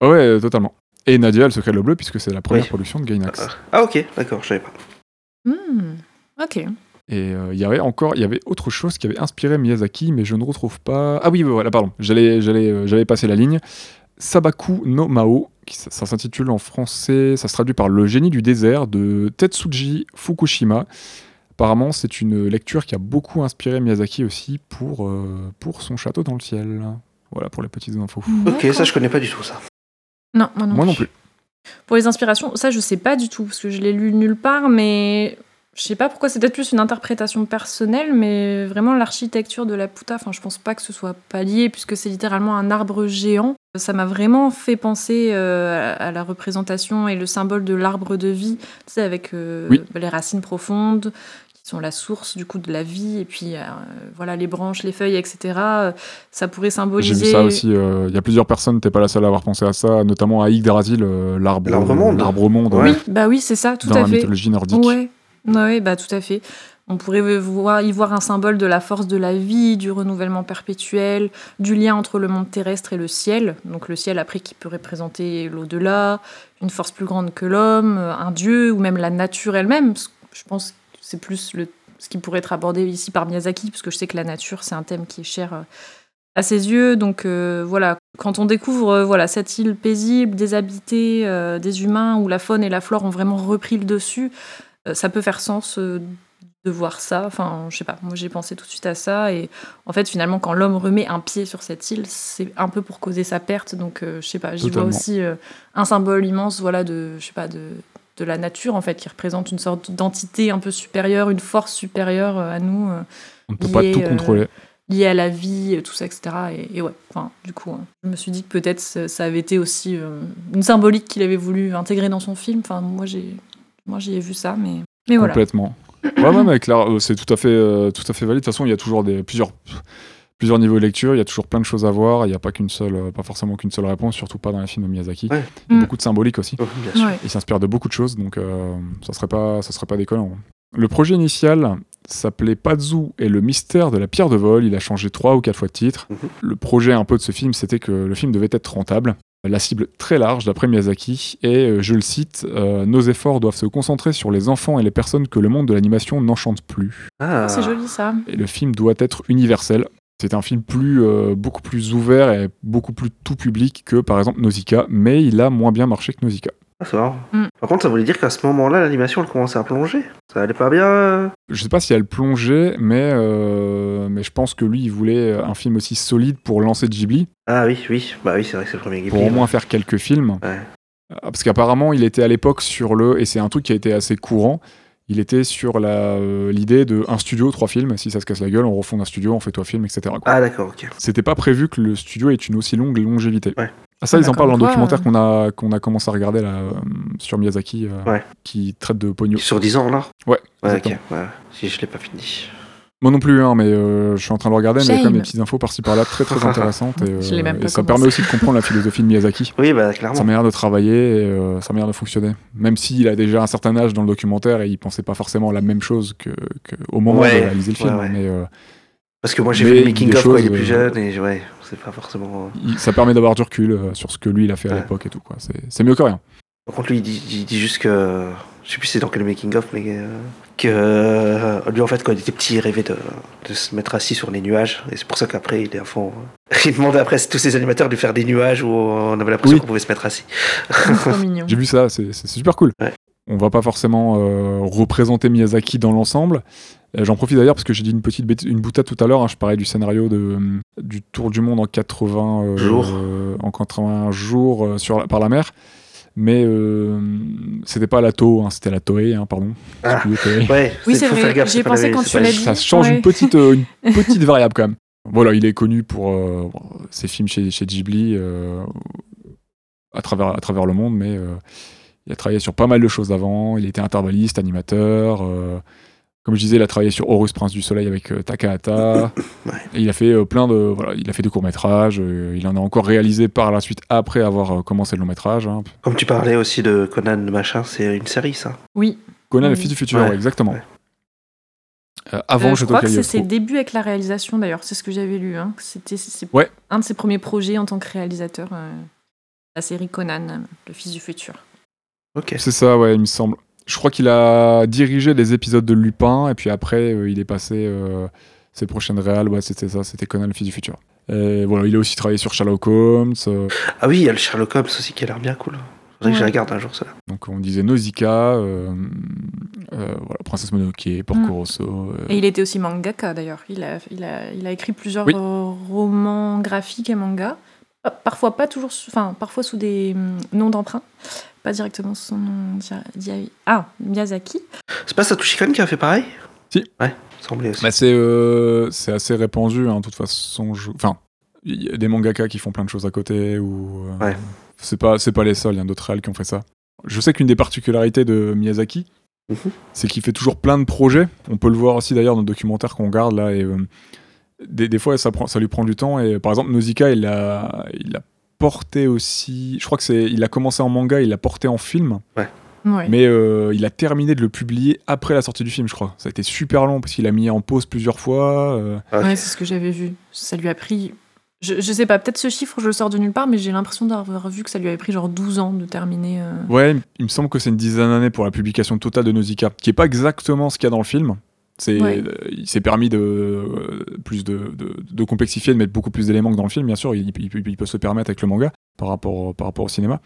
Ah ouais, euh, totalement. Et Nadia, le secret de l'eau bleue, puisque c'est la première Oui. production de Gainax. Ah ok, d'accord, je savais pas. Hmm, Ok. Et euh, il y avait encore, il y avait autre chose qui avait inspiré Miyazaki, mais je ne retrouve pas. Ah oui, voilà, pardon, j'allais, j'allais, euh, j'avais passé la ligne. Sabaku no Mao, qui, ça, ça s'intitule en français, ça se traduit par Le génie du désert de Tetsuji Fukushima. Apparemment, c'est une lecture qui a beaucoup inspiré Miyazaki aussi pour, euh, pour son château dans le ciel. Voilà pour les petites infos. Ok, ça je connais pas du tout ça. Non, moi non Moi non plus. plus. Pour les inspirations, ça je sais pas du tout, parce que je l'ai lu nulle part, mais je sais pas pourquoi, c'est peut-être plus une interprétation personnelle, mais vraiment l'architecture de la puta, enfin je pense pas que ce soit pas lié, puisque c'est littéralement un arbre géant. Ça m'a vraiment fait penser euh, à la représentation et le symbole de l'arbre de vie, tu sais, avec euh, Oui. les racines profondes, sont la source du coup de la vie, et puis euh, voilà les branches, les feuilles, etc. Euh, Ça pourrait J'ai symboliser... vu ça aussi. euh, Il y a plusieurs personnes, t'es pas la seule à avoir pensé à ça, notamment à Yggdrasil, euh, l'arbre, L'arbre monde. l'arbre monde, Ouais. Oui, bah oui, c'est ça, tout dans à la fait. mythologie nordique. Ouais, ouais, bah tout à fait. On pourrait voir, y voir un symbole de la force de la vie, du renouvellement perpétuel, du lien entre le monde terrestre et le ciel. Donc le ciel après qui peut représenter l'au-delà, une force plus grande que l'homme, un dieu ou même la nature elle-même. Je pense c'est plus le, ce qui pourrait être abordé ici par Miyazaki, parce que je sais que la nature c'est un thème qui est cher euh, à ses yeux. Donc euh, voilà, quand on découvre euh, voilà cette île paisible, déshabitée, euh, des humains où la faune et la flore ont vraiment repris le dessus, ça peut faire sens de voir ça. Enfin, je sais pas, moi j'ai pensé tout de suite à ça. Et en fait, finalement, quand l'homme remet un pied sur cette île, c'est un peu pour causer sa perte. Donc, je sais pas, j'y vois aussi un symbole immense, voilà, de, je sais pas, de, de la nature, en fait, qui représente une sorte d'entité un peu supérieure, une force supérieure euh, à nous. euh, On ne peut pas tout euh, contrôler. lié à la vie, euh, tout ça, etc. Et, et ouais, enfin, du coup, hein, je me suis dit que peut-être ça avait été aussi euh, une symbolique qu'il avait voulu intégrer dans son film. Enfin, moi, j'ai, moi, j'y ai vu ça, mais, mais voilà. Complètement. Ouais, ouais, mais clair, euh, c'est tout à fait, euh, tout à fait valide. De toute façon, il y a toujours des plusieurs, plusieurs niveaux de lecture. Il y a toujours plein de choses à voir. Il n'y a pas qu'une seule, euh, pas forcément qu'une seule réponse, surtout pas dans les films de Miyazaki. Ouais. Il y a Mm. Beaucoup de symbolique aussi. Oh, bien sûr. Ouais. Il s'inspire de beaucoup de choses, donc euh, ça serait pas, ça serait pas déconnant. Le projet initial s'appelait Pazu et le mystère de la pierre de vol. Il a changé trois ou quatre fois de titre. Mhm. Le projet un peu de ce film, c'était que le film devait être rentable. La cible très large, d'après Miyazaki, et euh, je le cite, euh, nos efforts doivent se concentrer sur les enfants et les personnes que le monde de l'animation n'enchante plus. Ah, C'est joli ça. Et le film doit être universel. C'est un film plus, euh, beaucoup plus ouvert et beaucoup plus tout public que par exemple Nausicaa, mais il a moins bien marché que Nausicaa. Ah, c'est marrant. Mm. Par contre, ça voulait dire qu'à ce moment-là, l'animation, elle commençait à plonger. Ça allait pas bien. euh Je sais pas si elle plongeait, mais, euh, mais je pense que lui, il voulait un film aussi solide pour lancer Ghibli, Ah oui, oui. Bah oui, c'est vrai que c'est le premier Ghibli. pour au moins faire quelques films. Ouais. Euh, Parce qu'apparemment, il était à l'époque sur le, et c'est un truc qui a été assez courant, il était sur la, euh, l'idée de un studio, trois films, si ça se casse la gueule, on refonde un studio, on fait trois films, etc. quoi. Ah d'accord, ok. C'était pas prévu que le studio ait une aussi longue longévité. Ouais. Ah, ça, Ah, ils en parlent dans le documentaire euh. qu'on a, qu'on a commencé à regarder là, euh, sur Miyazaki, euh, Ouais. qui traite de pognon. Sur 10 ans là Ouais, Ouais, ok. Ouais. Si je l'ai pas fini. Moi non plus, hein, mais euh, je suis en train de le regarder, mais il y a quand même des petites infos par-ci par-là très très intéressantes. Et, pas ça commencé. permet aussi de comprendre la philosophie de Miyazaki, Oui, bah sa clairement. manière de travailler, et, euh, sa manière de fonctionner. Même s'il a déjà un certain âge dans le documentaire et il pensait pas forcément la même chose que, que au moment Ouais, de réaliser le film. ouais, ouais. Mais euh, Parce que moi j'ai vu le il dit making des of quand il est plus euh, jeune et ouais, c'est pas forcément. il- ça permet d'avoir du recul euh, sur ce que lui il a fait à l'époque et tout. quoi. C'est c'est mieux que rien. Par contre, lui, il dit, il dit juste que. Je sais plus c'est dans quel making-of, mais euh, que euh, lui, en fait, quand il était petit, il rêvait de, de se mettre assis sur les nuages. Et c'est pour ça qu'après, il est à fond. euh, Il demandait après à tous ces animateurs de faire des nuages où on avait l'impression Oui. qu'on pouvait se mettre assis. Trop mignon. J'ai vu ça, c'est c'est super cool. Ouais. on va pas forcément euh, représenter Miyazaki dans l'ensemble. Euh, J'en profite d'ailleurs parce que j'ai dit une petite bêtise- une boutade tout à l'heure. hein, je parlais du scénario de, du Tour du monde en 80 euh, Jours. euh, en 81 jours euh, sur la- par la mer. Mais euh, c'était pas la To, hein, c'était la Toei, hein, pardon. Ah. Ouais, Oui, c'est faut vrai, faire gaffe, j'y ai c'est pas pensé quand tu l'as la- dit. Ça change Ouais. une petite, euh, une petite variable quand même. Voilà, il est connu pour euh, ses films chez, chez Ghibli euh, à, travers, à travers le monde, mais euh, il a travaillé sur pas mal de choses avant. Il était intervalliste, animateur. Euh, comme je disais, il a travaillé sur Horus Prince du Soleil avec euh, Takahata. Ouais. Et il a fait euh, plein de, voilà, il a fait des courts métrages. il en a encore réalisé par la suite après avoir euh, commencé le long métrage. hein. Comme tu parlais aussi de Conan machin, c'est une série ça. Oui. Conan, le fils du futur, Ouais. ouais, exactement. Ouais. Euh, avant Euh, je crois que c'est ses débuts avec la réalisation d'ailleurs, c'est ce que j'avais lu. hein. C'était un de ses premiers projets en tant que réalisateur, euh, la série Conan, euh, le fils du futur. Ok. C'est ça, ouais, il me semble. Je crois qu'il a dirigé les épisodes de Lupin, et puis après, euh, il est passé euh, ses prochaines réals, ouais, c'était ça, c'était Conan le fils du futur. Et voilà, il a aussi travaillé sur Sherlock Holmes, euh, Ah oui, il y a le Sherlock Holmes aussi qui a l'air bien cool. Faudrait que je Ouais. regarde un jour ça. donc on disait Nausicaa, euh, euh, voilà, Princesse Mononoke, Porco Mm. Rosso. euh, Et il était aussi mangaka d'ailleurs. Il a, il, a, il a écrit plusieurs Oui. romans graphiques et mangas. Pa- Parfois pas toujours, sous- enfin parfois sous des hum, noms d'emprunt, pas directement son nom. Ah, Miyazaki. C'est pas Satoshi Kon qui a fait pareil? Si. Ouais, semblait aussi. Bah, c'est euh, c'est assez répandu, hein, de toute façon. je- Enfin, il y a des mangaka qui font plein de choses à côté, ou. euh, Ouais. C'est pas, c'est pas les seuls, il y a d'autres réals qui ont fait ça. Je sais qu'une des particularités de Miyazaki, Mhm. c'est qu'il fait toujours plein de projets. On peut le voir aussi d'ailleurs dans le documentaire qu'on regarde là. Et, euh, des, des fois, ça, prend, ça lui prend du temps. Et par exemple, Nausicaa, il l'a il l'a porté aussi. Je crois que c'est. Il a commencé en manga, il l'a porté en film. Ouais. Mais euh, il a terminé de le publier après la sortie du film, je crois. Ça a été super long parce qu'il a mis en pause plusieurs fois. euh. Ouais, c'est ce que j'avais vu. Ça lui a pris. Je, je sais pas, peut-être ce chiffre, je le sors de nulle part, mais j'ai l'impression d'avoir vu que ça lui avait pris genre 12 ans de terminer. euh. Ouais, il me semble que c'est une dizaine d'années pour la publication totale de Nausicaa, qui est pas exactement ce qu'il y a dans le film. C'est, Ouais. euh, il s'est permis de euh, plus de, de, de complexifier, de mettre beaucoup plus d'éléments que dans le film, bien sûr. Il, il- il peut se permettre avec le manga par rapport, par rapport au cinéma.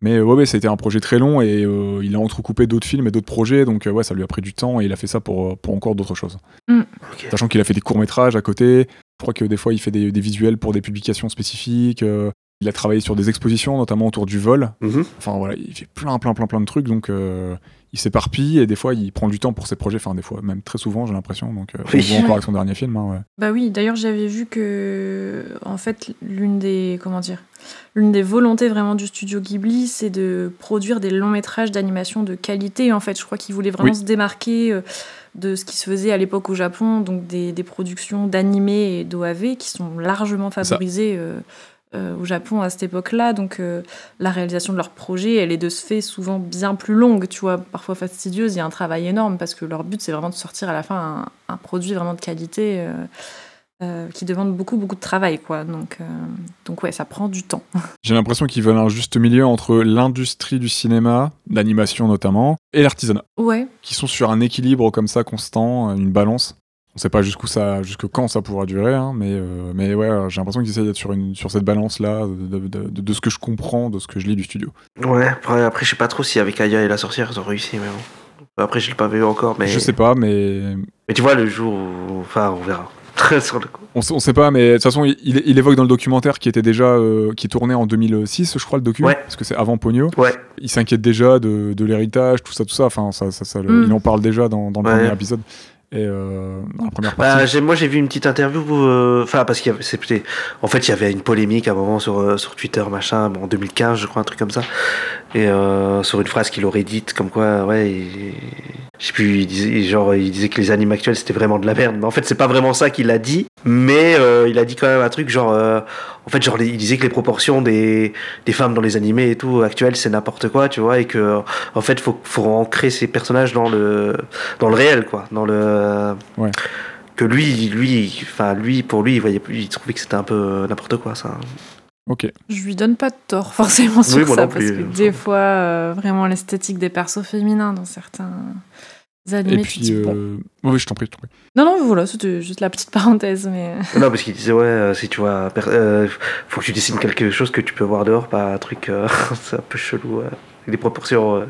Mais euh, ouais, ouais, c'était un projet très long et euh, il a entrecoupé d'autres films et d'autres projets, donc euh, ouais, ça lui a pris du temps et il a fait ça pour, euh, pour encore d'autres choses. Ok. Sachant qu'il a fait des courts-métrages à côté. Je crois que des fois, il fait des, des visuels pour des publications spécifiques. euh, il a travaillé sur des expositions, notamment autour du vol. Mhm. Enfin voilà, il fait plein, plein, plein, plein de trucs. Donc euh, il s'éparpille et des fois, il prend du temps pour ses projets. Enfin, des fois, même très souvent, j'ai l'impression. Donc euh, Oui. encore avec son dernier film. hein, ouais. Bah oui, d'ailleurs j'avais vu que en fait l'une des comment dire l'une des volontés vraiment du studio Ghibli, c'est de produire des longs métrages d'animation de qualité. En fait, je crois qu'il voulait vraiment Oui. se démarquer euh, de ce qui se faisait à l'époque au Japon, donc des, des productions d'animés et d'OAV qui sont largement favorisées euh, au Japon à cette époque-là. Donc euh, la réalisation de leurs projets, elle est de ce fait souvent bien plus longue, tu vois, parfois fastidieuse. Il y a un travail énorme parce que leur but, c'est vraiment de sortir à la fin un, un produit vraiment de qualité. euh, euh, qui demande beaucoup beaucoup de travail quoi donc euh, donc ouais ça prend du temps J'ai l'impression qu'ils veulent un juste milieu entre l'industrie du cinéma, l'animation notamment, et l'artisanat, ouais qui sont sur un équilibre comme ça constant, une balance. On sait pas jusqu'où ça, jusque quand ça pourra durer, hein, mais, euh, mais ouais, j'ai l'impression qu'ils essaient d'être sur, une, sur cette balance-là, de, de- de- de ce que je comprends, de ce que je lis du studio. Ouais, après, après, je sais pas trop si avec Aya et la sorcière ils ont réussi, mais bon. Après, je l'ai pas vu encore, mais. Je sais pas, mais Mais tu vois, le jour où. Enfin, on verra. Sur le coup. On, on sait pas, mais de toute façon, il, il évoque dans le documentaire qui était déjà, euh, qui tournait en 2006, je crois, le docu, Ouais. parce que c'est avant Pogno. Ouais. Il s'inquiète déjà de, de l'héritage, tout ça, tout ça. Enfin, ça, ça, ça, Mm. il en parle déjà dans, dans le Ouais. premier épisode et euh, dans la première Bah, partie. j'ai- moi j'ai vu une petite interview, euh, enfin parce qu'il y avait, c'était- en fait il y avait une polémique à un moment sur, euh, sur Twitter machin, bon, en 2015 je crois un truc comme ça, et euh, sur une phrase qu'il aurait dite comme quoi ouais, il- je sais plus, il disait genre il disait que les animes actuels c'était vraiment de la merde, mais en fait c'est pas vraiment ça qu'il a dit, mais euh, il a dit quand même un truc genre, euh, en fait genre il disait que les proportions des, des femmes dans les animés et tout actuels c'est n'importe quoi, tu vois, et que en fait faut faut ancrer ces personnages dans le dans le réel quoi, dans le Ouais. que lui, lui, enfin lui, pour lui, il voyait, il trouvait que c'était un peu euh, n'importe quoi ça. Ok. je lui donne pas de tort forcément sur Oui, ça parce plus. que des fois euh, vraiment l'esthétique des persos féminins dans certains animés Et puis, bon. euh, oui, je t'en prie, je t'en prie. non non voilà c'était juste la petite parenthèse mais non, parce qu'il disait ouais, euh, si tu vois, per- euh, faut que tu dessines quelque chose que tu peux voir dehors, pas un truc, euh, c'est un peu chelou. ouais. des proportions euh,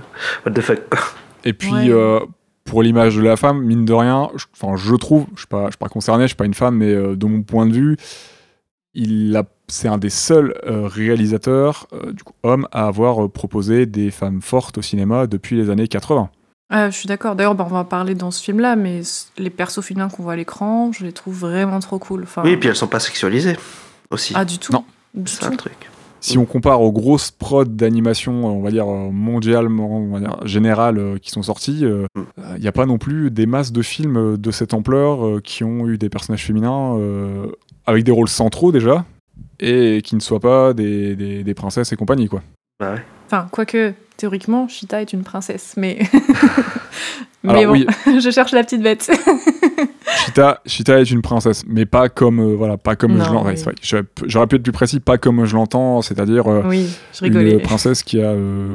what the fuck. quoi. Et puis, Ouais. euh, pour l'image de la femme, mine de rien, je, enfin, je trouve, je ne suis, pas- je suis pas concerné, je suis pas une femme, mais euh, de mon point de vue, il a, c'est un des seuls euh, réalisateurs, euh, du coup, hommes, à avoir euh, proposé des femmes fortes au cinéma depuis les années 80. Ah, je suis d'accord. D'ailleurs, bah, on va en parler dans ce film-là, mais les persos féminins qu'on voit à l'écran, je les trouve vraiment trop cool. Enfin, Oui, et puis elles sont pas sexualisées aussi. Ah, du tout. Non. C'est ça le truc. Si on compare aux grosses prods d'animation, euh, on va dire euh, mondialement, on va dire générales, euh, qui sont sorties, il Mm. n'y a pas non plus des masses de films euh, de cette ampleur euh, qui ont eu des personnages féminins euh, avec des rôles centraux déjà, et qui ne soient pas des, des- des princesses et compagnie, quoi. Bah ouais. Enfin, quoique, théoriquement, Cheetah est une princesse, mais. mais Alors bon, oui, je cherche la petite bête. Cheetah, Cheetah est une princesse, mais pas comme, euh, voilà, pas comme Non, je l'entends. oui. J'aurais- pu être plus précis, pas comme je l'entends, c'est-à-dire euh, oui, une princesse qui a, euh,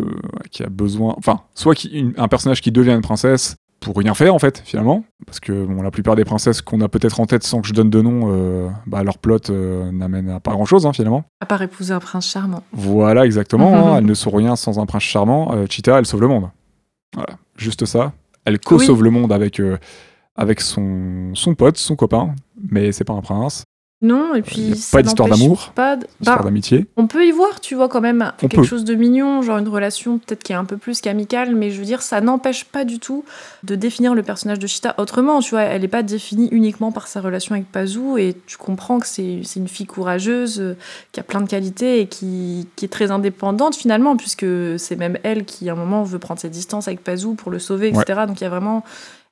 qui a besoin, enfin, soit qui, une- un personnage qui devient une princesse pour rien faire en fait finalement, parce que bon, la plupart des princesses qu'on a peut-être en tête sans que je donne de nom, euh, bah, leur plot euh, n'amène à pas grand-chose hein, finalement. À part épouser un prince charmant. Voilà exactement, Mhm. hein, elles ne sont rien sans un prince charmant. Euh, Cheetah, elle sauve le monde. Voilà, juste ça. Elle co-sauve le monde avec, euh, avec son, son pote, son copain, mais c'est pas un prince. Non, et puis. ça pas d'histoire d'amour, Pas de... Histoire Bah, d'amitié. on peut y voir, tu vois, quand même, On quelque peut. chose de mignon, genre une relation peut-être qui est un peu plus qu'amicale, mais je veux dire, ça n'empêche pas du tout de définir le personnage de Cheetah autrement, tu vois. Elle n'est pas définie uniquement par sa relation avec Pazou, et tu comprends que c'est une fille courageuse, euh, qui a plein de qualités et qui, qui est très indépendante finalement, puisque c'est même elle qui, à un moment, veut prendre ses distances avec Pazou pour le sauver, etc. Donc il y a vraiment.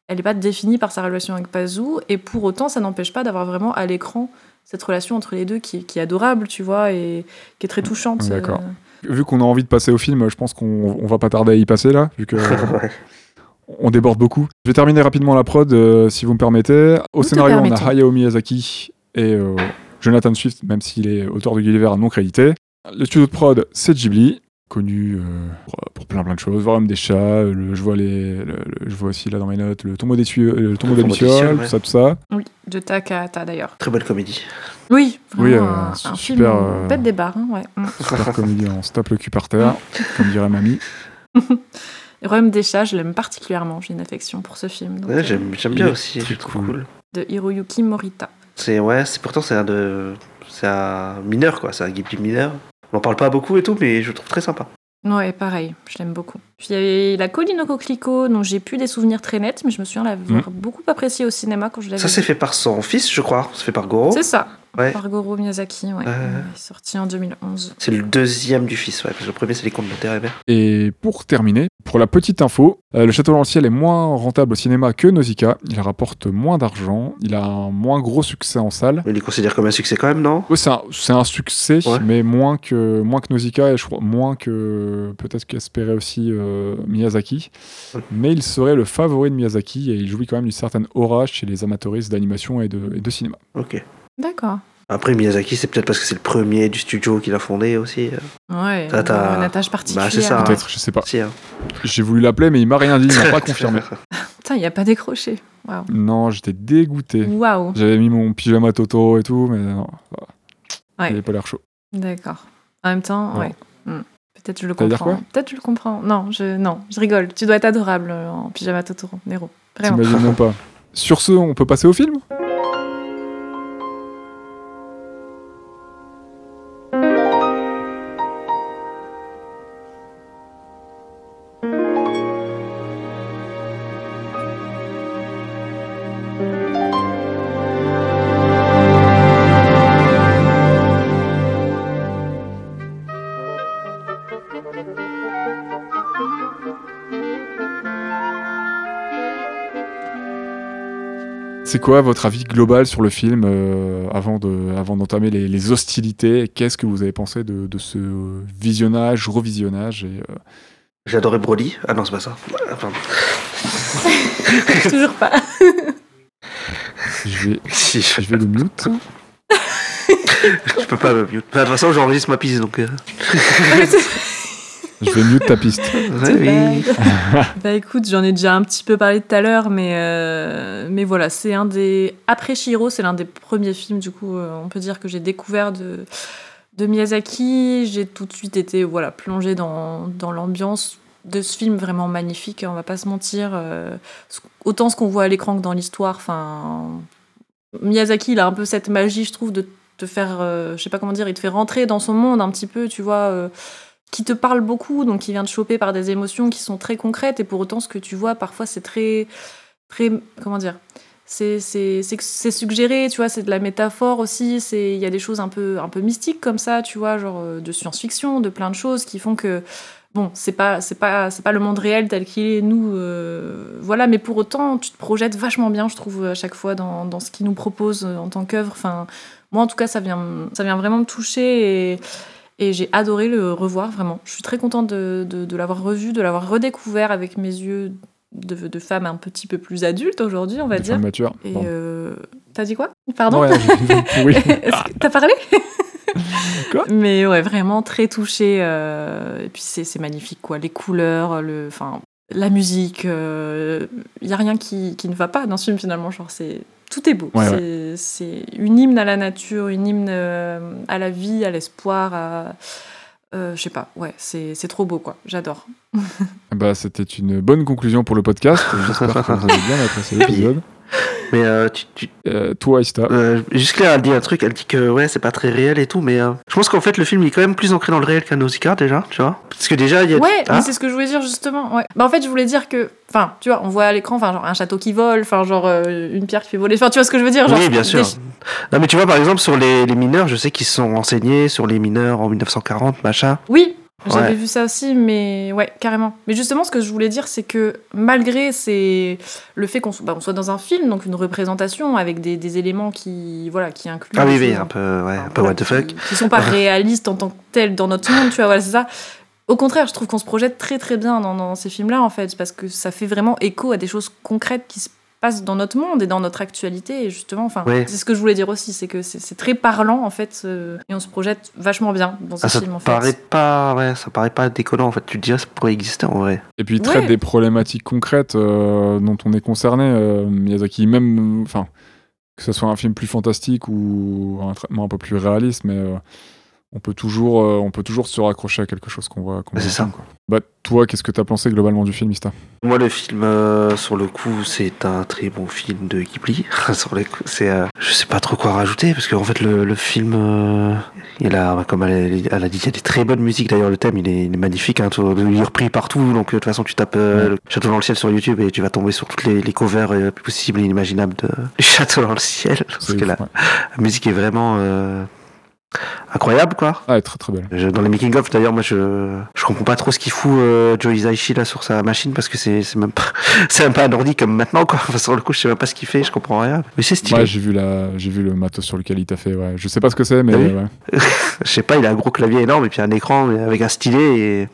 Elle n'est pas définie par sa relation avec Pazou, et pour autant, ça n'empêche pas d'avoir vraiment à l'écran cette relation entre les deux qui, qui est adorable, tu vois, et qui est très touchante. D'accord. Euh, Vu qu'on a envie de passer au film, je pense qu'on on va pas tarder à y passer là, vu que on déborde beaucoup. Je vais terminer rapidement la prod, euh, si vous me permettez. Au Nous scénario, on a. Hayao Miyazaki et euh, Jonathan Swift, même s'il est auteur de Gulliver non crédité. Le studio de prod, c'est Ghibli, connu euh, pour, pour plein plein de choses. Voir des chats, le- je vois les, le- le- je vois aussi là dans mes notes le tombeau des tuyaux, le tombeau lucioles, tout ça, tout ça. Oui, de Takahata d'ailleurs. Très bonne comédie. Oui, Oui, euh, un, un super, film euh, bête des barres, hein, ouais. Mm. Super comédie, on se tape le cul par terre, comme dirait mamie. Royaume des chats, je l'aime particulièrement, j'ai une affection pour ce film. Ouais, euh, j'aime bien aussi, je le trouve cool. cool. de Hiroyuki Morita. C'est ouais, c'est pourtant c'est un de c'est un mineur quoi, c'est un Ghibli mineur. On en parle pas beaucoup et tout, mais je le trouve très sympa. Ouais, pareil, je l'aime beaucoup. Puis il y avait La colline au coquelicot, dont j'ai plus des souvenirs très nets, mais je me souviens l'avoir beaucoup apprécié au cinéma quand je l'avais Ça c'est fait par son fils, je crois. C'est fait par Goro. C'est ça, Ouais. par Goro Miyazaki, ouais. Euh. Sorti en 2011. C'est le deuxième du fils, ouais. Parce que le premier c'est les contes de père et pour terminer, pour la petite info, euh, le Château dans le ciel est moins rentable au cinéma que Nausicaa. Il rapporte moins d'argent, il a un moins gros succès en salle. Mais il est considéré comme un succès quand même, non? Ouais, c'est un, succès, Ouais. mais moins que, moins que Nausicaa et je crois moins que peut-être qu'espérait aussi euh, Miyazaki. Ouais. Mais il serait le favori de Miyazaki et il jouit quand même d'une certaine aura chez les amateuristes d'animation et de, et de cinéma. Ok. D'accord. Après Miyazaki, c'est peut-être parce que c'est le premier du studio qu'il a fondé aussi. Ouais, Ça, t'as- une attache particulière. Bah, c'est ça. Ah. Peut-être, je sais pas. Si, hein. J'ai voulu l'appeler, mais il m'a rien dit, il m'a pas confirmé. Putain, il n'y a pas décroché. Waouh. Non, j'étais dégoûté. Waouh. J'avais mis mon pyjama Toto et tout, mais non. Ouais. il avait pas l'air chaud. D'accord. En même temps, Non. ouais. Hmm. Peut-être je le comprends. quoi? Peut-être je le comprends. Non, je non, je rigole. Tu dois être adorable euh, en pyjama Totoro, Nero. Vraiment. T'imagines même pas. Sur ce, on peut passer au film? C'est quoi votre avis global sur le film euh, avant de, avant d'entamer les, les hostilités? Qu'est-ce que vous avez pensé de, de ce visionnage, revisionnage et, euh, J'ai adoré Broly. Ah non, c'est pas ça. Toujours pas. Je vais, Si, je, je vais le mute. je peux pas me mute. Enfin, de toute façon, j'enregistre ma piste donc. Je vais mute ta piste. oui. bah écoute, j'en ai déjà un petit peu parlé tout à l'heure, mais, euh, mais voilà, c'est un des. Après Shiro, c'est l'un des premiers films, du coup, euh, on peut dire que j'ai découvert de, de Miyazaki, j'ai tout de suite été voilà, plongée dans, dans l'ambiance de ce film vraiment magnifique, on va pas se mentir. euh, autant ce qu'on voit à l'écran que dans l'histoire. Enfin, Miyazaki, il a un peu cette magie, je trouve, de te faire, euh, je sais pas comment dire, il te fait rentrer dans son monde un petit peu, tu vois, euh, qui te parle beaucoup, donc qui vient te choper par des émotions qui sont très concrètes, et pour autant, ce que tu vois, parfois, c'est très, comment dire, c'est suggéré, tu vois, c'est de la métaphore aussi, il y a des choses un peu, un peu mystiques comme ça, tu vois, genre euh, de science-fiction, de plein de choses qui font que bon, c'est pas pas pas le monde réel tel qu'il est nous euh, voilà, mais pour autant tu te projettes vachement bien, je trouve à chaque fois dans, dans ce qu'il nous propose euh, en tant qu'œuvre. Enfin, moi en tout cas, ça vient ça vient vraiment me toucher et et j'ai adoré le revoir, vraiment. Je suis très contente de, de, de l'avoir revu, de l'avoir redécouvert avec mes yeux de, de femme un petit peu plus adulte aujourd'hui, on va dire. femmes matures. Et Bon. euh, t'as dit quoi? Pardon? Est-ce que t'as parlé? Quoi? Mais ouais, vraiment très touché. euh, et puis c'est magnifique, quoi. Les couleurs, le, enfin, la musique. Il y a rien qui, qui ne va pas dans ce film finalement. Genre, c'est tout est beau. Ouais, c'est c'est une hymne à la nature, une hymne euh, à la vie, à l'espoir. À, euh, je sais pas. Ouais, c'est c'est trop beau, quoi. J'adore. Bah, c'était une bonne conclusion pour le podcast. J'espère que vous avez bien apprécié l'épisode. Mais euh, tu, tu- Euh, toi, euh, juste là, elle dit un truc, elle dit que ouais, c'est pas très réel et tout, mais euh, je pense qu'en fait, le film il est quand même plus ancré dans le réel qu'un Nausicaa déjà, tu vois. Parce que déjà, il y a. Ouais, Ah, mais c'est ce que je voulais dire justement. Ouais. Bah en fait, je voulais dire que, enfin, tu vois, on voit à l'écran, enfin, genre un château qui vole, enfin, genre euh, une pierre qui fait voler. Enfin, tu vois ce que je veux dire genre, oui, bien sûr. des- Non, mais tu vois, par exemple, sur les, les mineurs, je sais qu'ils se sont renseignés sur les mineurs en 1940, machin. Oui, j'avais Ouais. vu ça aussi, mais ouais, carrément. Mais justement, ce que je voulais dire, c'est que malgré c'est le fait qu'on soit, bah, soit dans un film, donc une représentation avec des, des éléments qui, voilà, qui incluent. Ah oui, oui, un peu, ouais, un peu voilà, what the fuck. Qui, qui sont pas réalistes en tant que tels dans notre monde, tu vois, voilà, c'est ça. Au contraire, je trouve qu'on se projette très très bien dans, dans ces films-là, en fait, parce que ça fait vraiment écho à des choses concrètes qui se dans notre monde et dans notre actualité. Et justement, enfin, Ouais. c'est ce que je voulais dire aussi, c'est que c'est très parlant, en fait, euh, et on se projette vachement bien dans ces Ah, ça films, te en fait. paraît pas, ouais, ça paraît pas déconnant en fait. Tu te ah, ça pourrait exister en vrai. Et puis il traite Ouais. des problématiques concrètes euh, dont on est concerné. euh, Miyazaki, même, enfin, que ce soit un film plus fantastique ou un traitement un peu plus réaliste, mais euh, on peut toujours, euh, on peut toujours se raccrocher à quelque chose qu'on voit. C'est ça. quoi. Bah toi, qu'est-ce que t'as pensé globalement du film, Ista Moi, le film, euh, sur le coup, c'est un très bon film de Ghibli. sur le coup, c'est, euh, je sais pas trop quoi rajouter parce qu'en fait, le, le film, il a, comme elle, elle a dit, il y a des très bonnes musiques. D'ailleurs, le thème, il est, il est magnifique. Hein, tout- il est repris partout. Donc, de toute façon, tu tapes le Château dans le ciel sur YouTube et tu vas tomber sur toutes les, les covers possibles et inimaginables de Château dans le ciel. Parce que la, ouais. la musique est vraiment incroyable, quoi. Ah, très très belle. Dans les making of d'ailleurs moi je je comprends pas trop ce qu'il fout euh, Joe Hisaishi là sur sa machine parce que c'est c'est même pas c'est même pas un ordi comme maintenant quoi. Enfin, sur le coup je sais même pas ce qu'il fait, je comprends rien. Mais c'est stylé. Ouais, j'ai vu la, j'ai vu le matos sur lequel il t'a fait. Ouais, je sais pas ce que c'est, mais vu ouais. Je sais pas, il a un gros clavier énorme et puis un écran avec un stylet et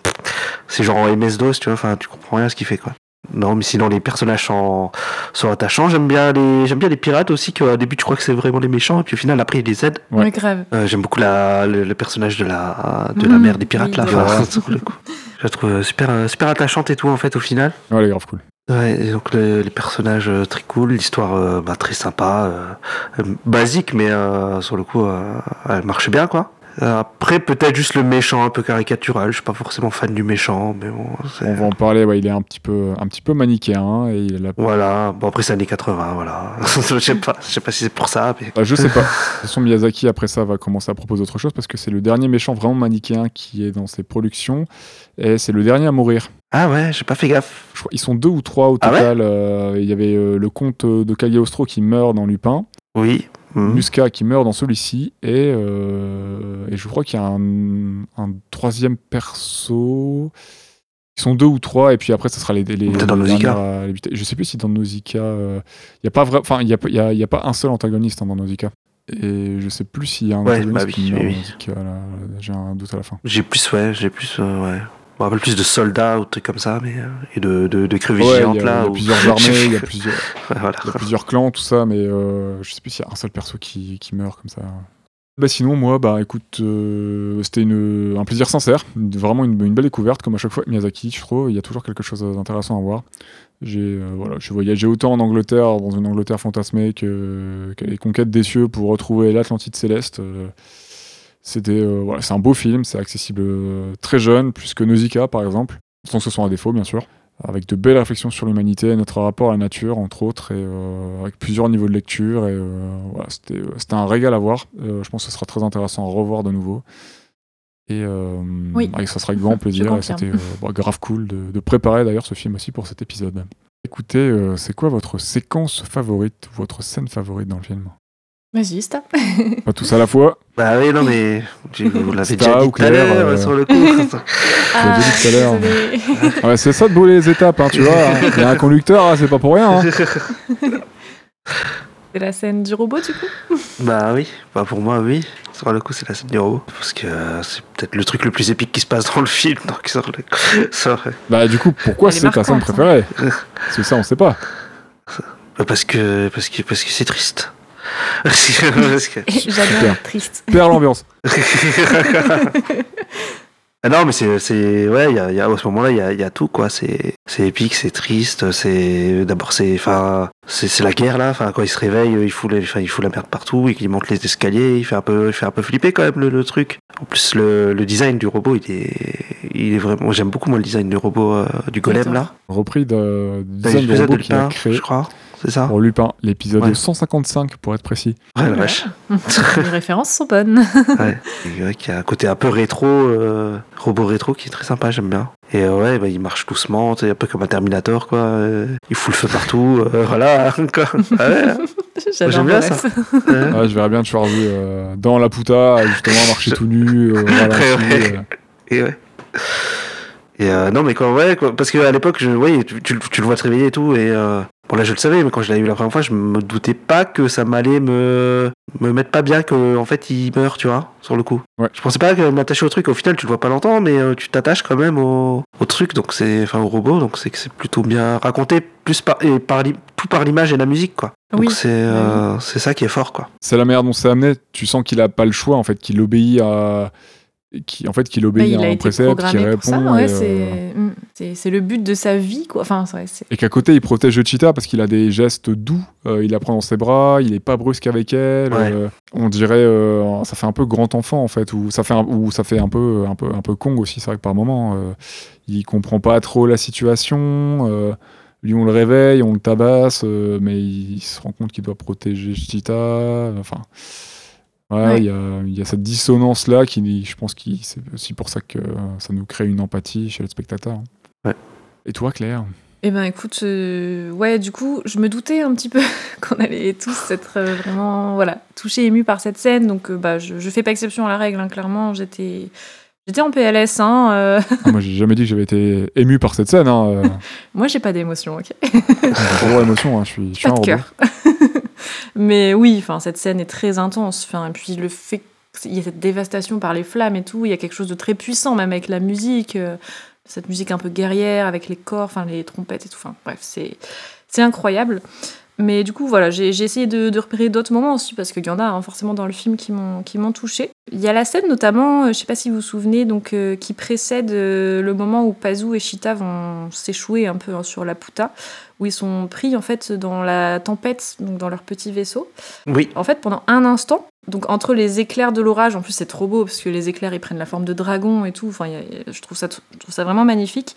c'est genre en MS DOS, tu vois, enfin tu comprends rien à ce qu'il fait quoi. Non, mais sinon les personnages sont, sont attachants. J'aime bien les j'aime bien les pirates aussi qu'au début tu crois que c'est vraiment les méchants et puis au final après ils les aident. Ouais. Grave. Euh, J'aime beaucoup la, le, le personnage de la, de la Mhm. mère des pirates Oui, là. Enfin, le coup. Je la trouve super, super attachante et tout en fait au final. Ouais, elle est grave cool. Ouais, et donc le- les personnages euh, très cool, l'histoire euh, bah, très sympa, euh, euh, basique mais euh, sur le coup euh, elle marche bien quoi. Euh, Après peut-être juste le méchant un peu caricatural, je suis pas forcément fan du méchant mais bon. On va en parler. Ouais, il est un petit peu, un petit peu manichéen hein, et il a Voilà, bon après c'est années 80 voilà. je sais pas, je sais pas si c'est pour ça mais Bah, je sais pas. De toute façon, Miyazaki, après ça, va commencer à proposer autre chose parce que c'est le dernier méchant vraiment manichéen qui est dans ses productions et c'est le dernier à mourir. Ah ouais, j'ai pas fait gaffe. Je crois, ils sont deux ou trois au Ah ouais total. Euh, Il y avait euh, le comte de Cagliostro qui meurt dans Lupin, Oui. Mhm. Musca qui meurt dans celui-ci et, euh, et je crois qu'il y a un, un troisième perso. Ils sont deux ou trois et puis après, ça sera les, les, Peut-être dans Nausicaa. les buter. Je sais plus si dans Nausicaa, euh, il y a pas vrai, enfin, il y a, y a, il y a pas un seul antagoniste hein, dans Nausicaa. Et je sais plus s'il y a un Ouais, antagoniste bah oui, qui meurt oui, dans oui. Nausicaa, là. J'ai un doute à la fin. J'ai plus, ouais, j'ai plus, euh, ouais. Je me rappelle plus de soldats ou de trucs comme ça, mais. euh, et de, de, de crevettes Ouais, il y a, géantes il y là. a où- plusieurs armées, il y a plusieurs, voilà. il y a plusieurs clans, tout ça, mais euh, je sais plus s'il y a un seul perso qui, qui meurt comme ça. Bah sinon, moi, bah écoute, euh, c'était une- un plaisir sincère, vraiment une, une belle découverte, comme à chaque fois Miyazaki, je trouve, il y a toujours quelque chose d'intéressant à voir. J'ai euh, voilà, j'ai voyagé autant en Angleterre, dans une Angleterre fantasmée, que, que les conquêtes des cieux pour retrouver l'Atlantide céleste. euh, Euh, voilà, c'est un beau film, c'est accessible euh, très jeune, plus que Nausicaa par exemple, sans que ce soit un défaut bien sûr, avec de belles réflexions sur l'humanité, notre rapport à la nature entre autres, et euh, avec plusieurs niveaux de lecture. Et voilà, c'était, un régal à voir. Je pense que ce sera très intéressant à revoir de nouveau. Et Oui. ça sera avec grand plaisir. C'était bah, grave cool de, de préparer d'ailleurs ce film aussi pour cet épisode. Écoutez, euh, c'est quoi votre séquence favorite, votre scène favorite dans le film? Vas-y, stop. Pas tous à la fois. Bah oui, non, mais tu- vous l'avez C'est déjà pas dit ou tout à l'heure euh, sur le coup. Ah, dit tout à l'heure. Ouais, c'est ça de beau les étapes, hein, tu vois. Il y a un conducteur, hein, c'est pas pour rien. hein. C'est la scène du robot, du coup? Bah oui, bah pour moi, oui. Sur le coup, c'est la scène du robot. Parce que euh, c'est peut-être le truc le plus épique qui se passe dans le film. Donc, sur le... sur- Bah du coup, pourquoi c'est ta scène marquante, préférée? Parce que ça, on sait pas. bah, parce que parce que parce que c'est triste. J'adore triste. Perd l'ambiance. Ah non, mais c'est, c'est, ouais, il y a, y a- à ce moment-là, il y a, il y a tout, quoi. C'est, c'est épique, c'est triste, c'est, d'abord, c'est, enfin, c'est, c'est la guerre, là. Enfin, quand il se réveille, il fout, les- enfin, il fout la merde partout, il monte les escaliers, il fait un peu, il fait un peu flipper, quand même, le, le truc. En plus, le, le design du robot, il est, il est vraiment, j'aime beaucoup, moi, le design du robot, euh, du golem, là. Repris de, du design de l'épisode robot de qu'il a Lupin, créé je crois. C'est ça? pour Lupin, l'épisode Ouais. 155 pour être précis. Ouais, la vache. Les références sont bonnes. Ouais. Qu'il y a un côté un peu rétro, euh, robot rétro qui est très sympa, j'aime bien. Et euh, ouais, bah, il marche doucement, un peu comme un Terminator, quoi. euh, il fout le feu partout, euh, voilà. quoi. Ah ouais, hein. J'aime bien ça. Ouais. Ouais, je verrais bien Schwarzy euh, dans la puta, justement, marcher tout nu, euh, voilà, Ouais, dessus, ouais. euh. Et ouais. Et euh, non, mais quand, ouais, quoi, parce qu'à l'époque, je, ouais, tu, tu, tu le vois te réveiller et tout, et euh, bon, là, je le savais, mais quand je l'avais vu la première fois, je me doutais pas que ça m'allait me, me mettre pas bien, que, en fait, il meurt, tu vois, sur le coup. Ouais. Je pensais pas que m'attacher au truc, au final, tu le vois pas longtemps, mais euh, tu t'attaches quand même au, au truc, donc c'est, enfin, au robot, donc c'est que c'est plutôt bien raconté, plus par, et par, l'i- tout par l'image et la musique, quoi. Donc Oui. c'est, euh, c'est ça qui est fort, quoi. C'est la manière dont c'est amené. Tu sens qu'il a pas le choix, en fait, qu'il obéit à. Qui, en fait, qu'il Bah, obéit il à un précepte, qui répond. Ouais, euh, c'est mm, c'est- le but de sa vie, quoi. Enfin, vrai, Et qu'à côté, il protège cheetah parce qu'il a des gestes doux. euh, il la prend dans ses bras, il est pas brusque avec elle. Ouais. euh, on dirait, euh, ça fait un peu grand enfant en fait, ou ça fait un, ou ça fait un peu, un peu, un peu Kong aussi. C'est vrai que par moment, euh, il comprend pas trop la situation. euh, lui, on le réveille, on le tabasse, euh, mais il, se rend compte qu'il doit protéger cheetah. Enfin. Ouais, Ouais. il y, a, il y a cette dissonance là qui, je pense, qui c'est aussi pour ça que euh, ça nous crée une empathie chez le spectateur. Ouais. Et toi, Claire? Eh ben écoute, euh, ouais, du coup, je me doutais un petit peu qu'on allait tous être euh, vraiment, voilà, touchés, émus par cette scène. Donc, euh, bah, je, je fais pas exception à la règle, hein, clairement. J'étais, j'étais en PLS, hein. euh, Ah, moi, j'ai jamais dit que j'avais été ému par cette scène. Hein. euh, Moi, j'ai pas d'émotion, ok. zéro émotion. Hein. Je suis, je suis Pas un de cœur. Mais oui, enfin, cette scène est très intense. Enfin, et puis le fait qu'il y ait cette dévastation par les flammes et tout, il y a quelque chose de très puissant, même avec la musique, euh, cette musique un peu guerrière, avec les corps, enfin les trompettes et tout. Enfin, bref, c'est c'est incroyable. Mais du coup, voilà, j'ai essayé de, repérer d'autres moments aussi, parce qu'il y en a hein, forcément dans le film qui m'ont touché. Il y a la scène notamment, euh, je sais pas si vous vous souvenez, euh, qui précède euh, le moment où Pazu et Chita vont s'échouer un peu hein, sur la puta, où ils sont pris en fait dans la tempête, donc dans leur petit vaisseau. Oui. En fait, pendant un instant, donc entre les éclairs de l'orage, en plus c'est trop beau parce que les éclairs ils prennent la forme de dragon et tout. Enfin, il y a- je trouve ça, je trouve ça vraiment magnifique.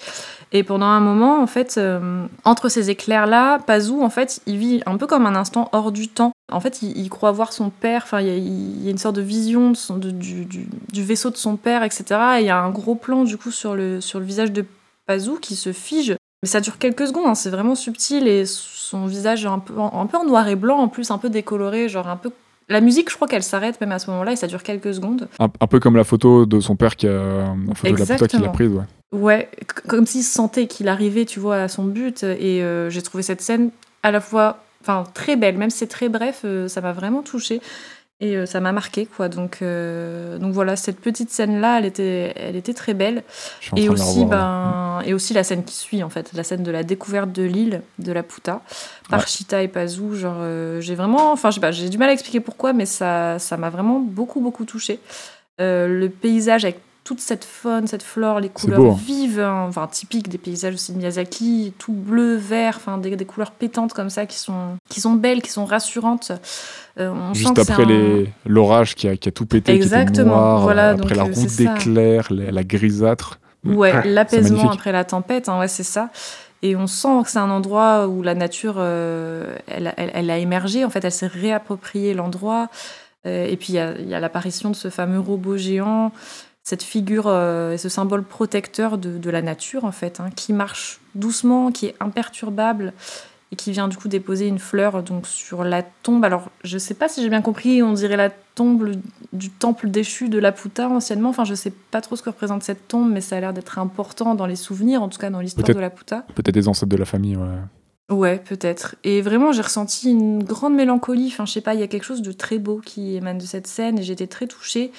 Et pendant un moment, en fait, euh, entre ces éclairs là, Pazu, en fait, il vit un peu comme un instant hors du temps. En fait, il, il croit voir son père. Enfin, il y a, il y a une sorte de vision de son- de- du, du- du vaisseau de son père, etc. Et il y a un gros plan du coup sur le sur le visage de Pazu qui se fige. Mais ça dure quelques secondes, hein, c'est vraiment subtil et son visage est un peu, en, un peu en noir et blanc en plus, un peu décoloré, genre un peu. La musique, je crois qu'elle s'arrête même à ce moment-là et ça dure quelques secondes. Un, un peu comme la photo de son père qui a, la photo de la puta qu'il a Exactement. prise. Ouais. Ouais, comme s'il sentait qu'il arrivait, tu vois, à son but. Et euh, j'ai trouvé cette scène à la fois, enfin, très belle, même si c'est très bref, euh, ça m'a vraiment touchée. Et euh, ça m'a marqué, quoi. Donc, euh, donc voilà, cette petite scène-là, elle était, elle était très belle. Et aussi, ben, et aussi la scène qui suit, en fait, la scène de la découverte de l'île de la Puta par Ouais. Chita et Pazu. Genre, euh, j'ai vraiment, enfin, je sais pas, j'ai du mal à expliquer pourquoi, mais ça, ça m'a vraiment beaucoup, beaucoup touchée. Le paysage avec toute cette faune, cette flore, les couleurs beau, hein. vives, hein, enfin typiques des paysages aussi de Miyazaki, tout bleu, vert, enfin des, des couleurs pétantes comme ça qui sont, qui sont belles, qui sont rassurantes. Euh, on sent Juste c'est après un- l'orage qui a, qui a tout pété, qui était Exactement, noir, voilà, après donc, la euh, route d'éclairs, la, la grisâtre. Ouais, Ouais, l'apaisement après la tempête, hein, ouais, c'est ça. Et on sent que c'est un endroit où la nature, euh, elle, a- elle- elle a émergé, en fait, elle s'est réappropriée l'endroit. Euh, et puis, il y a, il y a l'apparition de ce fameux robot géant, cette figure euh, et ce symbole protecteur de, de la nature, en fait, hein, qui marche doucement, qui est imperturbable et qui vient du coup déposer une fleur donc sur la tombe. Alors, je sais pas si j'ai bien compris, on dirait la tombe du temple déchu de Laputa anciennement. Enfin, je sais pas trop ce que représente cette tombe, mais ça a l'air d'être important dans les souvenirs, en tout cas dans l'histoire de Laputa. Peut-être des ancêtres de la famille, ouais. Ouais, peut-être. Et vraiment, j'ai ressenti une grande mélancolie. Enfin, je sais pas, il y a quelque chose de très beau qui émane de cette scène et j'étais très touchée.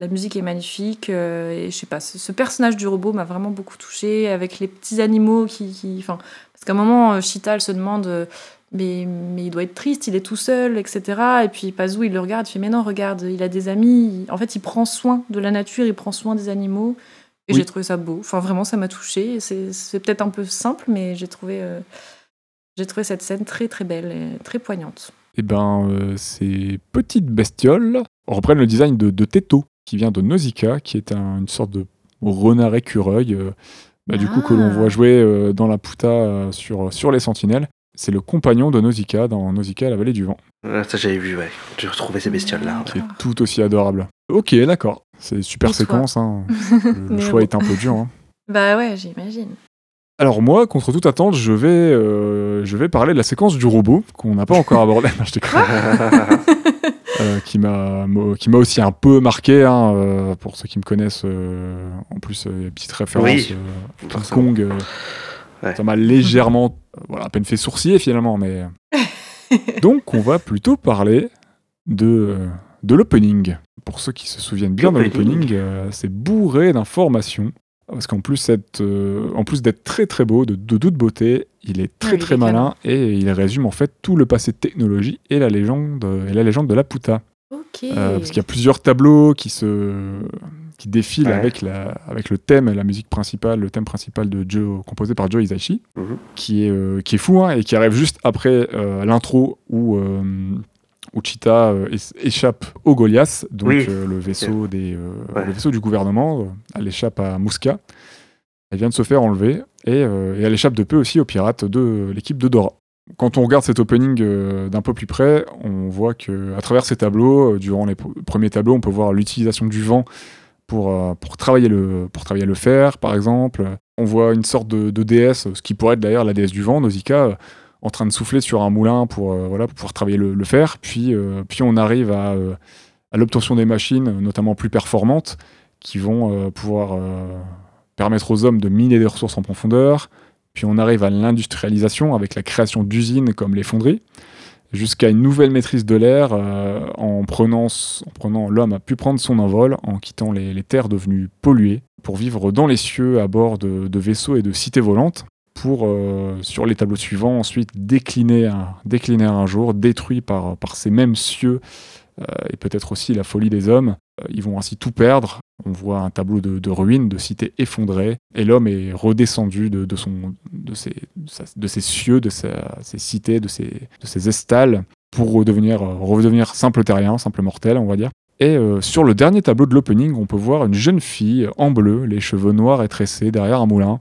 La musique est magnifique euh, et je sais pas, ce, ce personnage du robot m'a vraiment beaucoup touchée avec les petits animaux qui, qui- parce qu'à un moment, euh, Chita elle se demande, euh, mais, mais il doit être triste, il est tout seul, etc. Et puis Pazou il le regarde, il fait mais non regarde, il a des amis. En fait, il prend soin de la nature, il prend soin des animaux. Et Oui. j'ai trouvé ça beau. Enfin, vraiment, ça m'a touchée. C'est c'est peut-être un peu simple, mais j'ai trouvé. euh, j'ai trouvé cette scène très très belle et très poignante. Et ben, euh, ces petites bestioles reprennent le design de, de Teto, qui vient de Nausicaa, qui est un- une sorte de renard écureuil, euh, bah, du coup, que l'on Ah. voit jouer euh, dans la Puta euh, sur, sur les sentinelles. C'est le compagnon de Nausicaa dans Nausicaa, la vallée du vent, Ouais, Ça, j'avais vu, ouais. J'ai retrouvé ces bestioles-là. qui est tout aussi adorable. Ok, d'accord. C'est super Et séquence. hein. Le, choix bon. est un peu dur. hein. Bah ouais, j'imagine. Alors moi, contre toute attente, je vais, euh, je vais parler de la séquence du robot qu'on n'a pas encore abordée. Non, je. Euh, qui m'a qui m'a aussi un peu marqué hein, euh, pour ceux qui me connaissent euh, en plus euh, petite référence Oui, euh. Kong euh, Ouais. ça m'a légèrement voilà à peine fait sourciller finalement mais donc on va plutôt parler de de l'opening pour ceux qui se souviennent bien de L'opening. l'opening euh, c'est bourré d'informations parce qu'en plus cette, euh, en plus d'être très très beau de, de toute beauté il est très Oui, très malin et il résume en fait tout le passé de technologie et la légende et la légende de la Puta euh, parce qu'il y a plusieurs tableaux qui se qui défilent Ouais. avec la avec le thème et la musique principale le thème principal de Joe composé par Joe Hisaishi Mhm. qui est euh, qui est fou hein, et qui arrive juste après euh, l'intro où Cheetah euh, échappe au Goliath donc Oui. euh, le vaisseau des euh, Ouais. le vaisseau du gouvernement elle échappe à Musca elle vient de se faire enlever et, et elle échappe de peu aussi aux pirates de l'équipe de Dora quand on regarde cet opening euh, d'un peu plus près, on voit que à travers ces tableaux, euh, durant les pr- premiers tableaux, on peut voir l'utilisation du vent pour, euh, pour, travailler le, pour travailler le fer, par exemple. On voit une sorte de, de déesse, ce qui pourrait être d'ailleurs la déesse du vent, Nausicaa, en train de souffler sur un moulin pour, euh, voilà, pouvoir travailler le, fer. Puis, euh, puis on arrive à, euh, à l'obtention des machines, notamment plus performantes, qui vont pouvoir permettre aux hommes de miner des ressources en profondeur, puis on arrive à l'industrialisation avec la création d'usines comme les fonderies, jusqu'à une nouvelle maîtrise de l'air en prenant, en prenant l'homme a pu prendre son envol en quittant les, les terres devenues polluées pour vivre dans les cieux à bord de, de vaisseaux et de cités volantes pour, euh, sur les tableaux suivants, ensuite décliner un, jour, détruit par, ces mêmes cieux euh, et peut-être aussi la folie des hommes. Euh, ils vont ainsi tout perdre. On voit un tableau de, ruines, de cités effondrées, et l'homme est redescendu de, son, de, ses, cieux, de ses cités, de ses, de estales, pour redevenir, simple terrien, simple mortel, on va dire. Et sur le dernier tableau de l'opening, on peut voir une jeune fille en bleu, les cheveux noirs et tressés, derrière un moulin.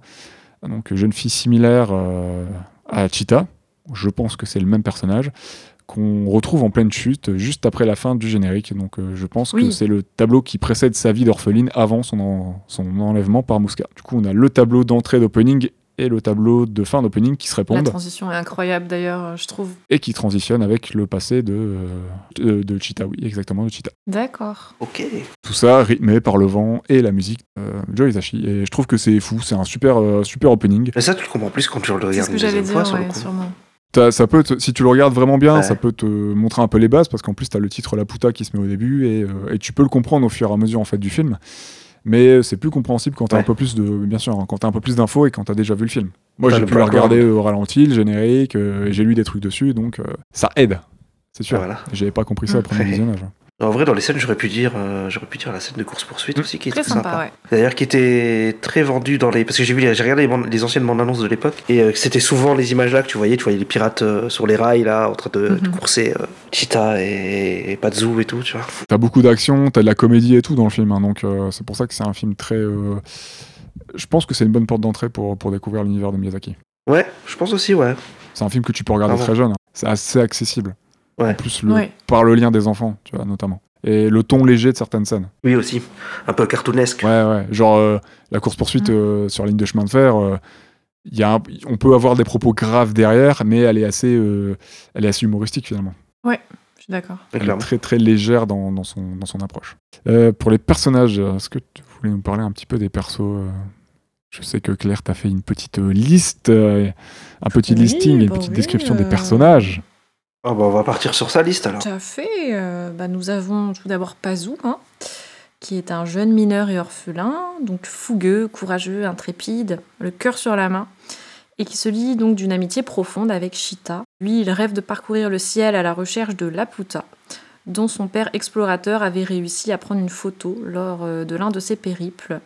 Donc, jeune fille similaire euh, à Cheetah. Je pense que c'est le même personnage qu'on retrouve en pleine chute juste après la fin du générique. Donc euh, je pense que c'est le tableau qui précède sa vie d'orpheline avant son, en- son enlèvement par Musca. Du coup, on a le tableau d'entrée d'opening et le tableau de fin d'opening qui se La répondent transition est incroyable d'ailleurs, je trouve. et qui transitionnent avec le passé de, euh, de, de Cheetah. Oui, exactement, de Cheetah. D'accord. Ok. Tout ça rythmé par le vent et la musique euh, Joe. Et je trouve que c'est fou, c'est un super, euh, super opening. Mais ça, tu le comprends plus quand tu le C'est regardes ce une que j'allais dire, fois, ouais, sûrement. Ça peut te- si tu le regardes vraiment bien, Ouais. ça peut te montrer un peu les bases parce qu'en plus t'as le titre La Puta qui se met au début et, euh, et tu peux le comprendre au fur et à mesure en fait du film. Mais c'est plus compréhensible quand t'as Ouais. un peu plus de, bien sûr, hein, quand t'as un peu plus d'infos et quand t'as déjà vu le film. Moi j'ai pu le regarder au ralenti, le générique, euh, j'ai lu des trucs dessus, donc euh, ça aide, c'est sûr. Voilà. J'avais pas compris ça au premier Ouais. visionnage. En vrai, dans les scènes, j'aurais pu dire, euh, j'aurais pu dire la scène de course poursuite aussi, qui Très très, sympa, sympa. ouais. D'ailleurs, qui était très vendu dans les, parce que j'ai vu, les- j'ai regardé les, bandes- les anciennes bandes annonces de l'époque, et euh, c'était souvent les images là que tu voyais, tu voyais les pirates euh, sur les rails là, en train de, de Mhm. courser euh, Cheetah et, et Pazu et tout, tu vois. T'as beaucoup d'action, t'as de la comédie et tout dans le film, hein, donc euh, c'est pour ça que c'est un film très. euh, Je pense que c'est une bonne porte d'entrée pour, pour découvrir l'univers de Miyazaki. Ouais, je pense aussi, ouais. C'est un film que tu peux regarder très jeune. hein. C'est assez accessible. Ouais. En plus, le, Ouais. par le lien des enfants, tu vois, notamment. Et le ton léger de certaines scènes. Oui aussi, un peu cartoonesque. Ouais, ouais. Genre, euh, la course-poursuite euh, sur la ligne de chemin de fer, euh, il y a un- on peut avoir des propos graves derrière, mais elle est assez, euh, elle est assez humoristique finalement. Je suis d'accord. Ouais, Elle est très, très légère dans, dans son, dans son approche. Euh, pour les personnages, est-ce que tu voulais nous parler un petit peu des persos euh, Je sais que Claire t'a fait une petite liste, euh, un petit Oui, listing, une bah petite oui, description des personnages. Ah bah on va partir sur sa liste alors. Tout à fait. euh, bah, nous avons tout d'abord Pazu, hein, qui est un jeune mineur et orphelin, donc fougueux, courageux, intrépide, le cœur sur la main, et qui se lie donc d'une amitié profonde avec Chita. Lui, il rêve de parcourir le ciel à la recherche de Laputa, dont son père explorateur avait réussi à prendre une photo lors euh, de l'un de ses périples.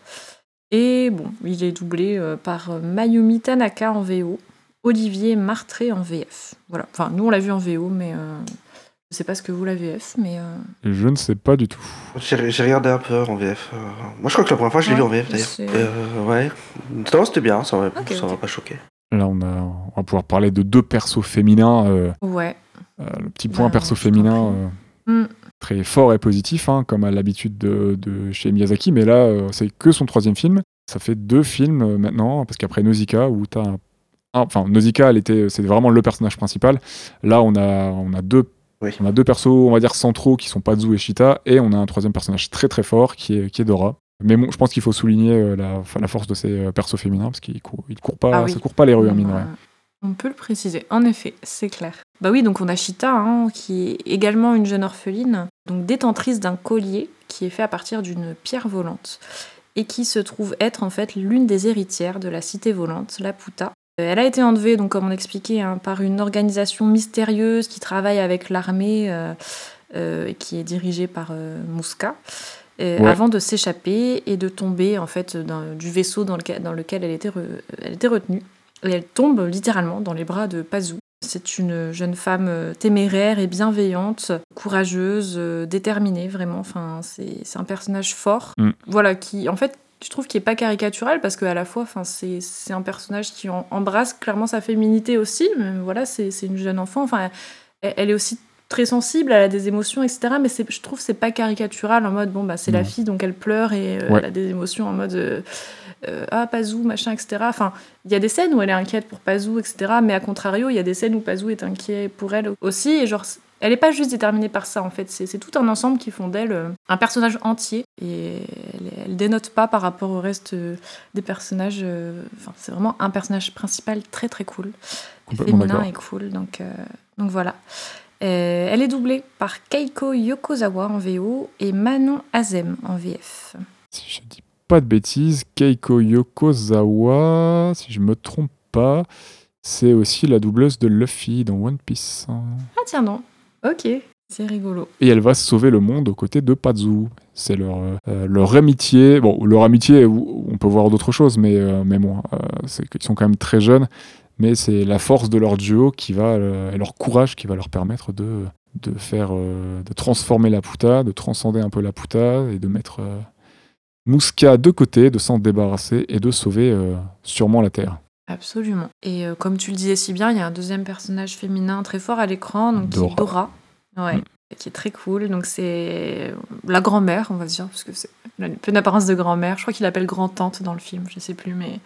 Et bon, il est doublé euh, par Mayumi Tanaka en VO, Olivier Martré en VF. Voilà. Enfin, nous on l'a vu en VO, mais euh, je sais pas ce que vous la VF, mais euh, Je ne sais pas du tout. J'ai regardé un peu en VF. euh, Moi je crois que la première fois je l'ai Ouais, vu en VF d'ailleurs. Euh, ouais. Non, c'était bien, ça m'a Ok, ça m'a ok. pas choqué. Là, on, a, on va pouvoir parler de deux persos féminins. euh, ouais. euh, le petit point Bah, perso féminin euh, Mm. très fort et positif, hein, comme à l'habitude de, de chez Miyazaki. Mais là, euh, c'est que son troisième film. Ça fait deux films euh, maintenant, parce qu'après Nausicaa, où t'as un- un- Enfin, Nausicaa, elle était, c'est vraiment le personnage principal. Là, on a, on a deux. Oui. On a deux persos, on va dire centraux, qui sont Pazu et Shita, et on a un troisième personnage très très fort qui est, qui est Dora. Mais bon, je pense qu'il faut souligner euh, la, force de ces euh, persos féminins, parce qu'ils courent, ils courent pas, Ah oui. ça court pas les rues, hein, mine de rien. On peut le préciser, en effet, c'est clair. Bah oui, donc on a Chita, hein, qui est également une jeune orpheline, donc détentrice d'un collier qui est fait à partir d'une pierre volante et qui se trouve être en fait l'une des héritières de la cité volante, la Puta. Euh, Elle a été enlevée, donc comme on expliquait, hein, par une organisation mystérieuse qui travaille avec l'armée euh, euh, et qui est dirigée par Mouska. euh, Ouais. avant de s'échapper et de tomber en fait dans- du vaisseau dans lequel, dans lequel elle, était re- elle était retenue. Et elle tombe littéralement dans les bras de Pazu. C'est une jeune femme téméraire et bienveillante, courageuse, déterminée, vraiment. Enfin, c'est c'est un personnage fort. Mm. Voilà, qui, en fait, je trouve qu'il est pas caricatural parce qu'à la fois, enfin, c'est c'est un personnage qui embrasse clairement sa féminité aussi. Mais voilà, c'est c'est une jeune enfant. Enfin, elle, elle est aussi très sensible, elle a des émotions, etc. Mais je trouve que c'est pas caricatural en mode bon bah c'est la fille donc elle pleure et euh, Ouais. elle a des émotions en mode euh, euh, ah Pazou machin etc. Enfin il y a des scènes où elle est inquiète pour Pazou etc. Mais à contrario il y a des scènes où Pazou est inquiet pour elle aussi et genre elle est pas juste déterminée par ça en fait c'est c'est tout un ensemble qui font d'elle euh, un personnage entier et elle, elle dénote pas par rapport au reste euh, des personnages. euh, Enfin c'est vraiment un personnage principal très très cool féminin et cool. Donc, euh, donc voilà. Euh, elle est doublée par Keiko Yokozawa en VO et Manon Azem en VF. Si je dis pas de bêtises, Keiko Yokozawa, si je me trompe pas, c'est aussi la doubleuse de Luffy dans One Piece. Ah tiens non. Ok. C'est rigolo. Et elle va sauver le monde aux côtés de Pazu. C'est leur, euh, leur amitié. Bon, leur amitié, on peut voir d'autres choses, mais, euh, mais bon, euh, c'est qu'ils sont quand même très jeunes. Mais c'est la force de leur duo qui va, euh, et leur courage qui va leur permettre de, de faire, de transformer la puta, de transcender un peu la puta et de mettre Mouska de côté, de s'en débarrasser et de sauver sûrement la Terre. Absolument. Et euh, comme tu le disais si bien, il y a un deuxième personnage féminin très fort à l'écran, donc qui Dora. est Dora. Ouais. Mm. Qui est très cool. Donc c'est la grand-mère, on va dire, parce que c'est une peu d'apparence de grand-mère. Je crois qu'il l'appelle grand-tante dans le film, je sais plus, mais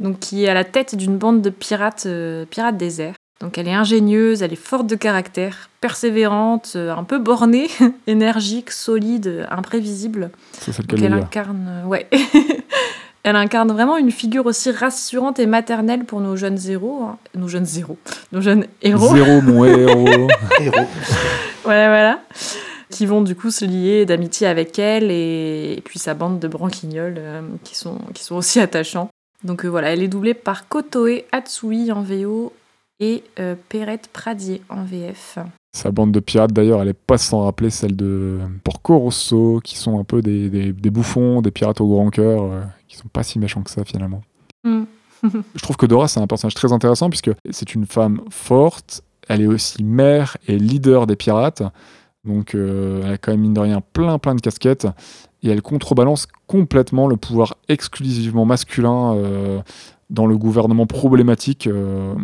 donc qui est à la tête d'une bande de pirates, euh, pirates déserts. Donc elle est ingénieuse, elle est forte de caractère, persévérante, euh, un peu bornée, énergique, solide, imprévisible. C'est celle qu'elle incarne, euh, ouais. elle incarne vraiment une figure aussi rassurante et maternelle pour nos jeunes héros, hein. nos jeunes héros, nos jeunes héros. Zéro, mon héros. Héros. Voilà, voilà. Qui vont du coup se lier d'amitié avec elle et, et puis sa bande de branquignoles euh, qui, sont, qui sont aussi attachants. Donc euh, voilà, elle est doublée par Kotoe Atsui en VO et euh, Perrette Pradier en VF. Sa bande de pirates, d'ailleurs, elle est pas sans rappeler celle de Porco Rosso, qui sont un peu des, des- des bouffons, des pirates au grand cœur, euh, qui sont pas si méchants que ça finalement. Mm. Je trouve que Dora, c'est un personnage très intéressant puisque c'est une femme forte, elle est aussi mère et leader des pirates, donc euh, elle a quand même mine de rien plein plein de casquettes, et elle contrebalance complètement le pouvoir exclusivement masculin euh, dans le gouvernement problématique euh,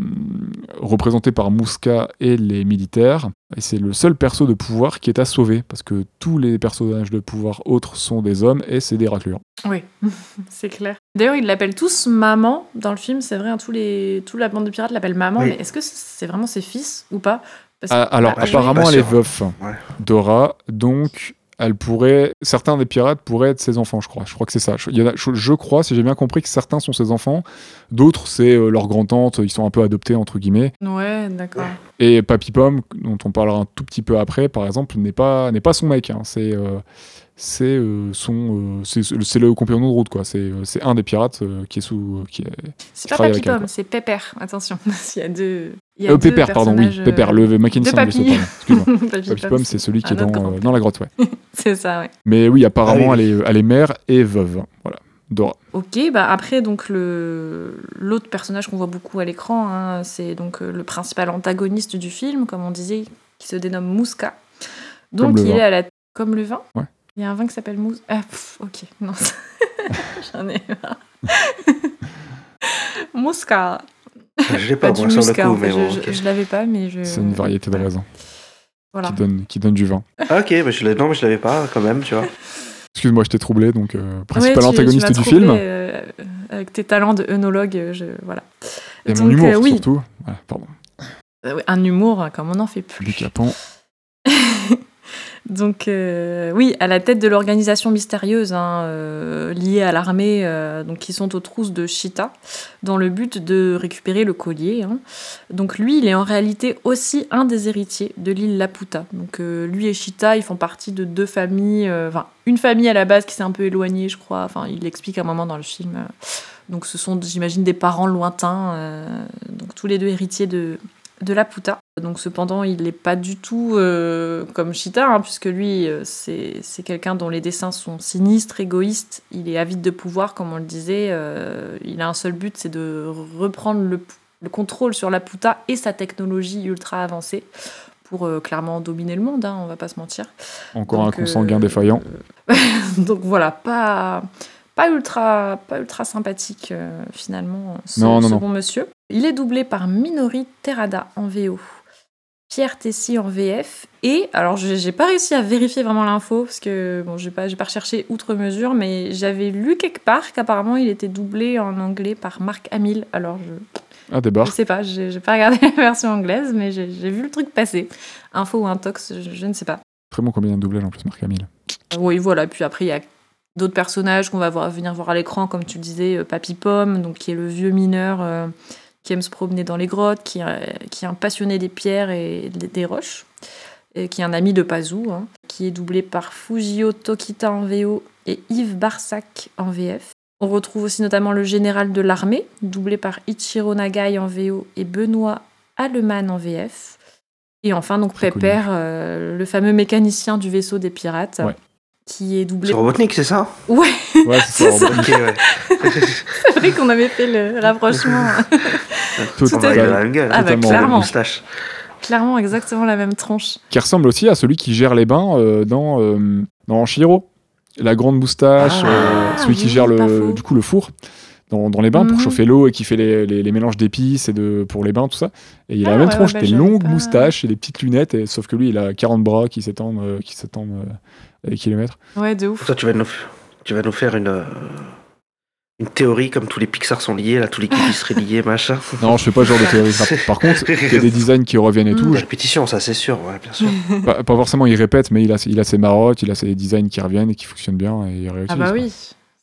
représenté par Mouska et les militaires. Et c'est le seul perso de pouvoir qui est à sauver, parce que tous les personnages de pouvoir autres sont des hommes et c'est des raclures. Oui, c'est clair. D'ailleurs, ils l'appellent tous maman dans le film, c'est vrai, hein, tous les, toute la bande de pirates l'appelle maman, Oui. mais est-ce que c'est vraiment ses fils ou pas? Parce que- Ah, alors, bah, je- apparemment, elle est veuf, Ouais. Dora, donc elle pourrait. Certains des pirates pourraient être ses enfants, je crois. Je crois que c'est ça. Je, il y en a- je- je crois, si j'ai bien compris, que certains sont ses enfants, d'autres, c'est euh, leur grand-tante, ils sont un peu adoptés, entre guillemets. Ouais, d'accord. Et Papy Pomme, dont on parlera un tout petit peu après, par exemple, n'est pas, n'est pas son mec. hein. C'est. euh, c'est euh, son euh, c'est le compagnon de route quoi c'est euh, c'est un des pirates euh, qui est sous euh, qui est C'est pas Papy Pomme, c'est Pépère, attention. Il y a deux. Il y a euh, deux Pépère pardon oui Pépère le vaisseau Papy. Papy Pomme, c'est celui qui est dans, euh, dans la grotte ouais C'est ça, ouais. mais oui apparemment Ah oui, elle est elle est mère et veuve voilà Dora Ok, bah après, donc le l'autre personnage qu'on voit beaucoup à l'écran, hein, c'est donc le principal antagoniste du film, comme on disait, qui se dénomme Mouska. Donc Comme le il vin. est à la comme le vin. Ouais. Il y a un vin qui s'appelle Mousse. Ah, pff, ok, non. J'en ai marre. Mouska. Je l'ai pas, Pas moi, sur le coup, mais bon, je, ok. je- je l'avais pas, mais je. c'est une variété de raisin Voilà. qui donne qui donne du vin Ah, ok, mais je non, mais je l'avais pas quand même, tu vois. excuse-moi je t'ai troublé donc euh, Ouais, principal tu- tu antagoniste du troublé, film euh, avec tes talents de œnologue, euh, je, voilà. et mon Donc, humour euh, oui. surtout Voilà, pardon ouais, Un humour, comme on n'en fait plus. du capon Donc euh, oui, à la tête de l'organisation mystérieuse hein, euh, liée à l'armée, euh, donc qui sont aux trousses de Chita, dans le but de récupérer le collier. hein. Donc lui, il est en réalité aussi un des héritiers de l'île Laputa. Donc lui et Chita, ils font partie de deux familles, enfin une famille à la base qui s'est un peu éloignée, je crois. Enfin, il l'explique à un moment dans le film. Donc ce sont, j'imagine, des parents lointains, donc tous les deux héritiers de de Laputa. Donc cependant, il n'est pas du tout euh, comme Chita, hein, puisque lui, euh, c'est c'est quelqu'un dont les dessins sont sinistres, égoïstes. Il est avide de pouvoir, comme on le disait. euh, il a un seul but, c'est de reprendre le, le contrôle sur Laputa et sa technologie ultra avancée pour euh, clairement dominer le monde, hein, on va pas se mentir. encore un consanguin défaillant Donc voilà, pas, pas, ultra, pas ultra sympathique euh, finalement, ce, Non, non, ce non. bon monsieur. Il est doublé par Minori Terada en VO, Pierre Tessy en VF, et alors j'ai pas réussi à vérifier vraiment l'info, parce que bon, j'ai pas, j'ai pas recherché outre mesure, mais j'avais lu quelque part qu'apparemment il était doublé en anglais par Marc Hamill. Alors je, ah des je sais pas, j'ai pas regardé la version anglaise, mais j'ai vu le truc passer. Info ou intox, je, je ne sais pas. très bon comédien de doublage en plus Marc Hamill Oui, voilà. Puis après, il y a d'autres personnages qu'on va voir, venir voir à l'écran, comme tu le disais, euh, Papy Pomme, donc qui est le vieux mineur euh, qui aime se promener dans les grottes, qui, euh, qui est un passionné des pierres et des roches, et qui est un ami de Pazou, hein, qui est doublé par Fujio Tokita en VO et Yves Barsac en VF. On retrouve aussi notamment le général de l'armée, doublé par Ichiro Nagai en VO et Benoît Alleman en VF. Et enfin, donc. Pepper, euh, le fameux mécanicien du vaisseau des pirates, Ouais. Qui est doublé. C'est Robotnik, c'est ça Ouais, ouais c'est ça, C'est ça. Robin. Ok, ouais. c'est vrai qu'on avait fait le rapprochement. Tout On à fait. la même gueule. Ah bah, clairement. Moustache. Clairement, exactement la même tronche. qui ressemble aussi à celui qui gère les bains euh, dans, euh, dans Shiro. La grande moustache, Ah, euh, celui qui oui, gère le, du coup le four dans, dans les bains pour Mhm. chauffer l'eau et qui fait les, les- les mélanges d'épices et de, pour les bains, tout ça. Et il a Ah, la même ouais, tronche, ouais, bah, des j'avais longues pas- moustaches et des petites lunettes, et, sauf que lui il a 40 bras qui s'étendent euh, qui s'étendent euh, à des kilomètres. Ouais, de ouf. Toi, tu vas nous, tu vas nous faire une, euh, une théorie comme tous les Pixar sont liés, là, tous les qui seraient liés, machin. Non, je fais pas ce genre de théorie. Par- Par contre, il y a des designs qui reviennent et Mm. tout. Répétition, ça c'est sûr, ouais, bien sûr. Pas, pas forcément il répète, mais il a, il a ses marottes, il a ses designs qui reviennent et qui fonctionnent bien et il réutilise. Ah bah oui,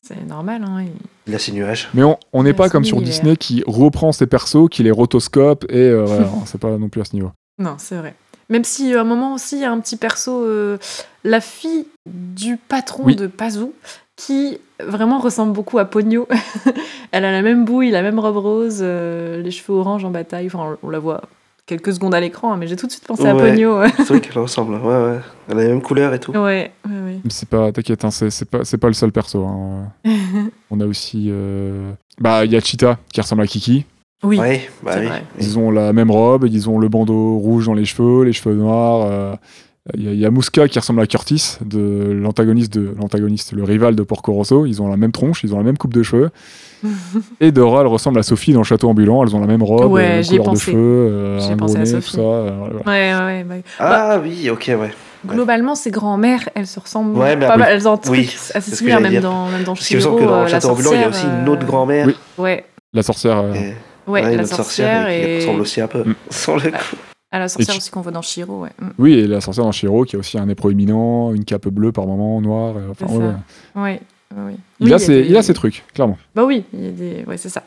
c'est normal. Hein. il- Il a ses nuages. Mais on n'est pas comme sur. Disney qui reprend ses persos, qui les rotoscope et euh, voilà, c'est pas non plus à ce niveau. Non, c'est vrai. Même si à un moment aussi, il y a un petit perso, euh, la fille du patron Oui. de Pazou, qui vraiment ressemble beaucoup à Pogno. Elle a la même bouille, la même robe rose, euh, les cheveux orange en bataille. Enfin, on, on la voit quelques secondes à l'écran, mais j'ai tout de suite pensé à. Pogno. Ouais, C'est vrai qu'elle ressemble. Ouais, ouais. Elle a les mêmes couleurs et tout. ouais, ouais, ouais. Mais C'est pas, t'inquiète, hein, c'est c'est pas, c'est pas le seul perso. hein. On a aussi, euh, bah, il y a Cheetah qui ressemble à Kiki. Oui, Ouais, bah c'est oui. vrai. Ils ont la même robe, ils ont le bandeau rouge dans les cheveux, les cheveux noirs. euh, Il y, a- il y a Mouska qui ressemble à Curtis, de l'antagoniste, de l'antagoniste, le rival de Porco Rosso. Ils ont la même tronche, ils ont la même coupe de cheveux. Et Dora, elle ressemble à Sophie dans le château ambulant. Elles ont la même robe, Ouais, même couleur de cheveux, euh, un pensé gros à nez, tout ça. euh, voilà. Ouais, ouais, bah, Ah oui, ok, ouais. Globalement, ces grands-mères, elles se ressemblent Ouais, mais pas oui. mal. Elles ont Oui, assez c'est ce que similaire, j'allais même dire. dans, même dans Parce qu'il me semble que dans euh, le château ambulant, il y a aussi une autre grand-mère. Oui. Ouais, La sorcière. euh, Et- ouais, ouais, la sorcière, sorcière et... qui ressemble aussi un peu. Mm. Sans le coup. à la sorcière aussi qu'on voit dans Shiro, ouais. Mm. Oui, et la sorcière dans Shiro qui a aussi un nez proéminent, une cape bleue par moment, noire. enfin, ouais. Ouais, oui. Il, Oui, a ses, des- il a ses trucs, clairement. Bah oui, il y a des. Ouais, c'est ça.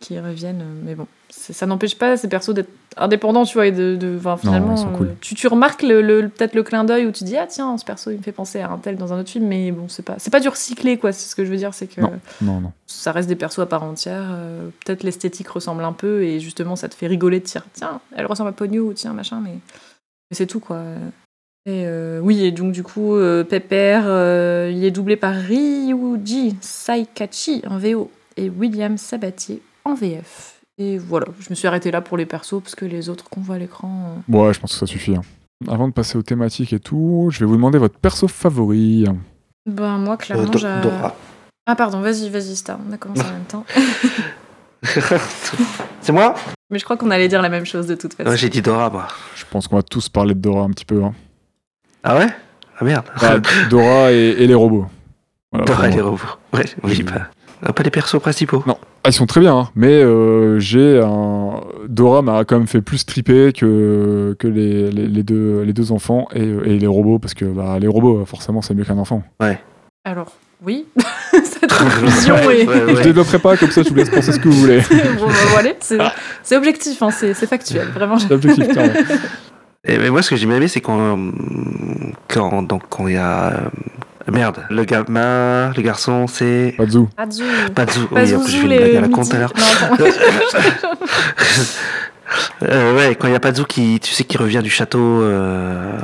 Qui reviennent, euh, mais bon. Ça n'empêche pas ces persos d'être indépendants, tu vois, et de. de enfin, finalement, sont cool. tu, tu remarques le, le- peut-être le clin d'œil où tu dis, ah tiens, ce perso, il me fait penser à un tel dans un autre film, mais bon, c'est pas, c'est pas du recyclé, quoi. C'est ce que je veux dire, c'est que Non. Non, non. ça reste des persos à part entière. euh, peut-être l'esthétique ressemble un peu, et justement, ça te fait rigoler de dire, tiens, elle ressemble à Pogno, ou tiens, machin, mais, mais c'est tout, quoi. Et euh, oui, et donc du coup, euh, Pepper, euh, il est doublé par Ryuji Saikachi en VO et William Sabatier en VF. Et voilà, je me suis arrêtée là pour les persos parce que les autres qu'on voit à l'écran. euh, Ouais, je pense que ça suffit. hein. Avant de passer aux thématiques et tout, je vais vous demander votre perso favori. Ben moi, Euh, clairement, Do- j'ai. Dora. Ah pardon, vas-y, vas-y, Star, on a commencé en même temps. c'est moi? Mais je crois qu'on allait dire la même chose de toute façon. Ouais, J'ai dit Dora, moi. Je pense qu'on va tous parler de Dora un petit peu. hein. Ah ouais? Ah merde. Bah, Dora et, et les robots. Voilà, Dora et les robots. Ouais, oui, bah. ah, Pas les persos principaux. Non. Ah, ils sont très bien, hein, mais euh, j'ai un. Dora m'a quand même fait plus triper que, que les, les, les deux, les deux enfants et, et les robots, parce que bah, les robots, forcément, c'est mieux qu'un enfant. Alors, oui, cette conclusion Ouais, est. ouais, ouais. Je développerai pas, comme ça, je vous laisse penser ce que vous voulez. bon, voilà, c'est c'est objectif, hein, c'est c'est factuel, vraiment. C'est clairement. Et, mais moi, ce que j'ai bien aimé, c'est quand, euh, quand, donc, quand il y a. euh, merde, le gamin, le garçon, c'est. Pas de zoo. Adieu. Pas de zou. Pas Oui, en plus, j'ai fait une blague à la con tout à l'heure. Euh, ouais, quand il y a Pazu qui, tu sais, qui revient du château, euh,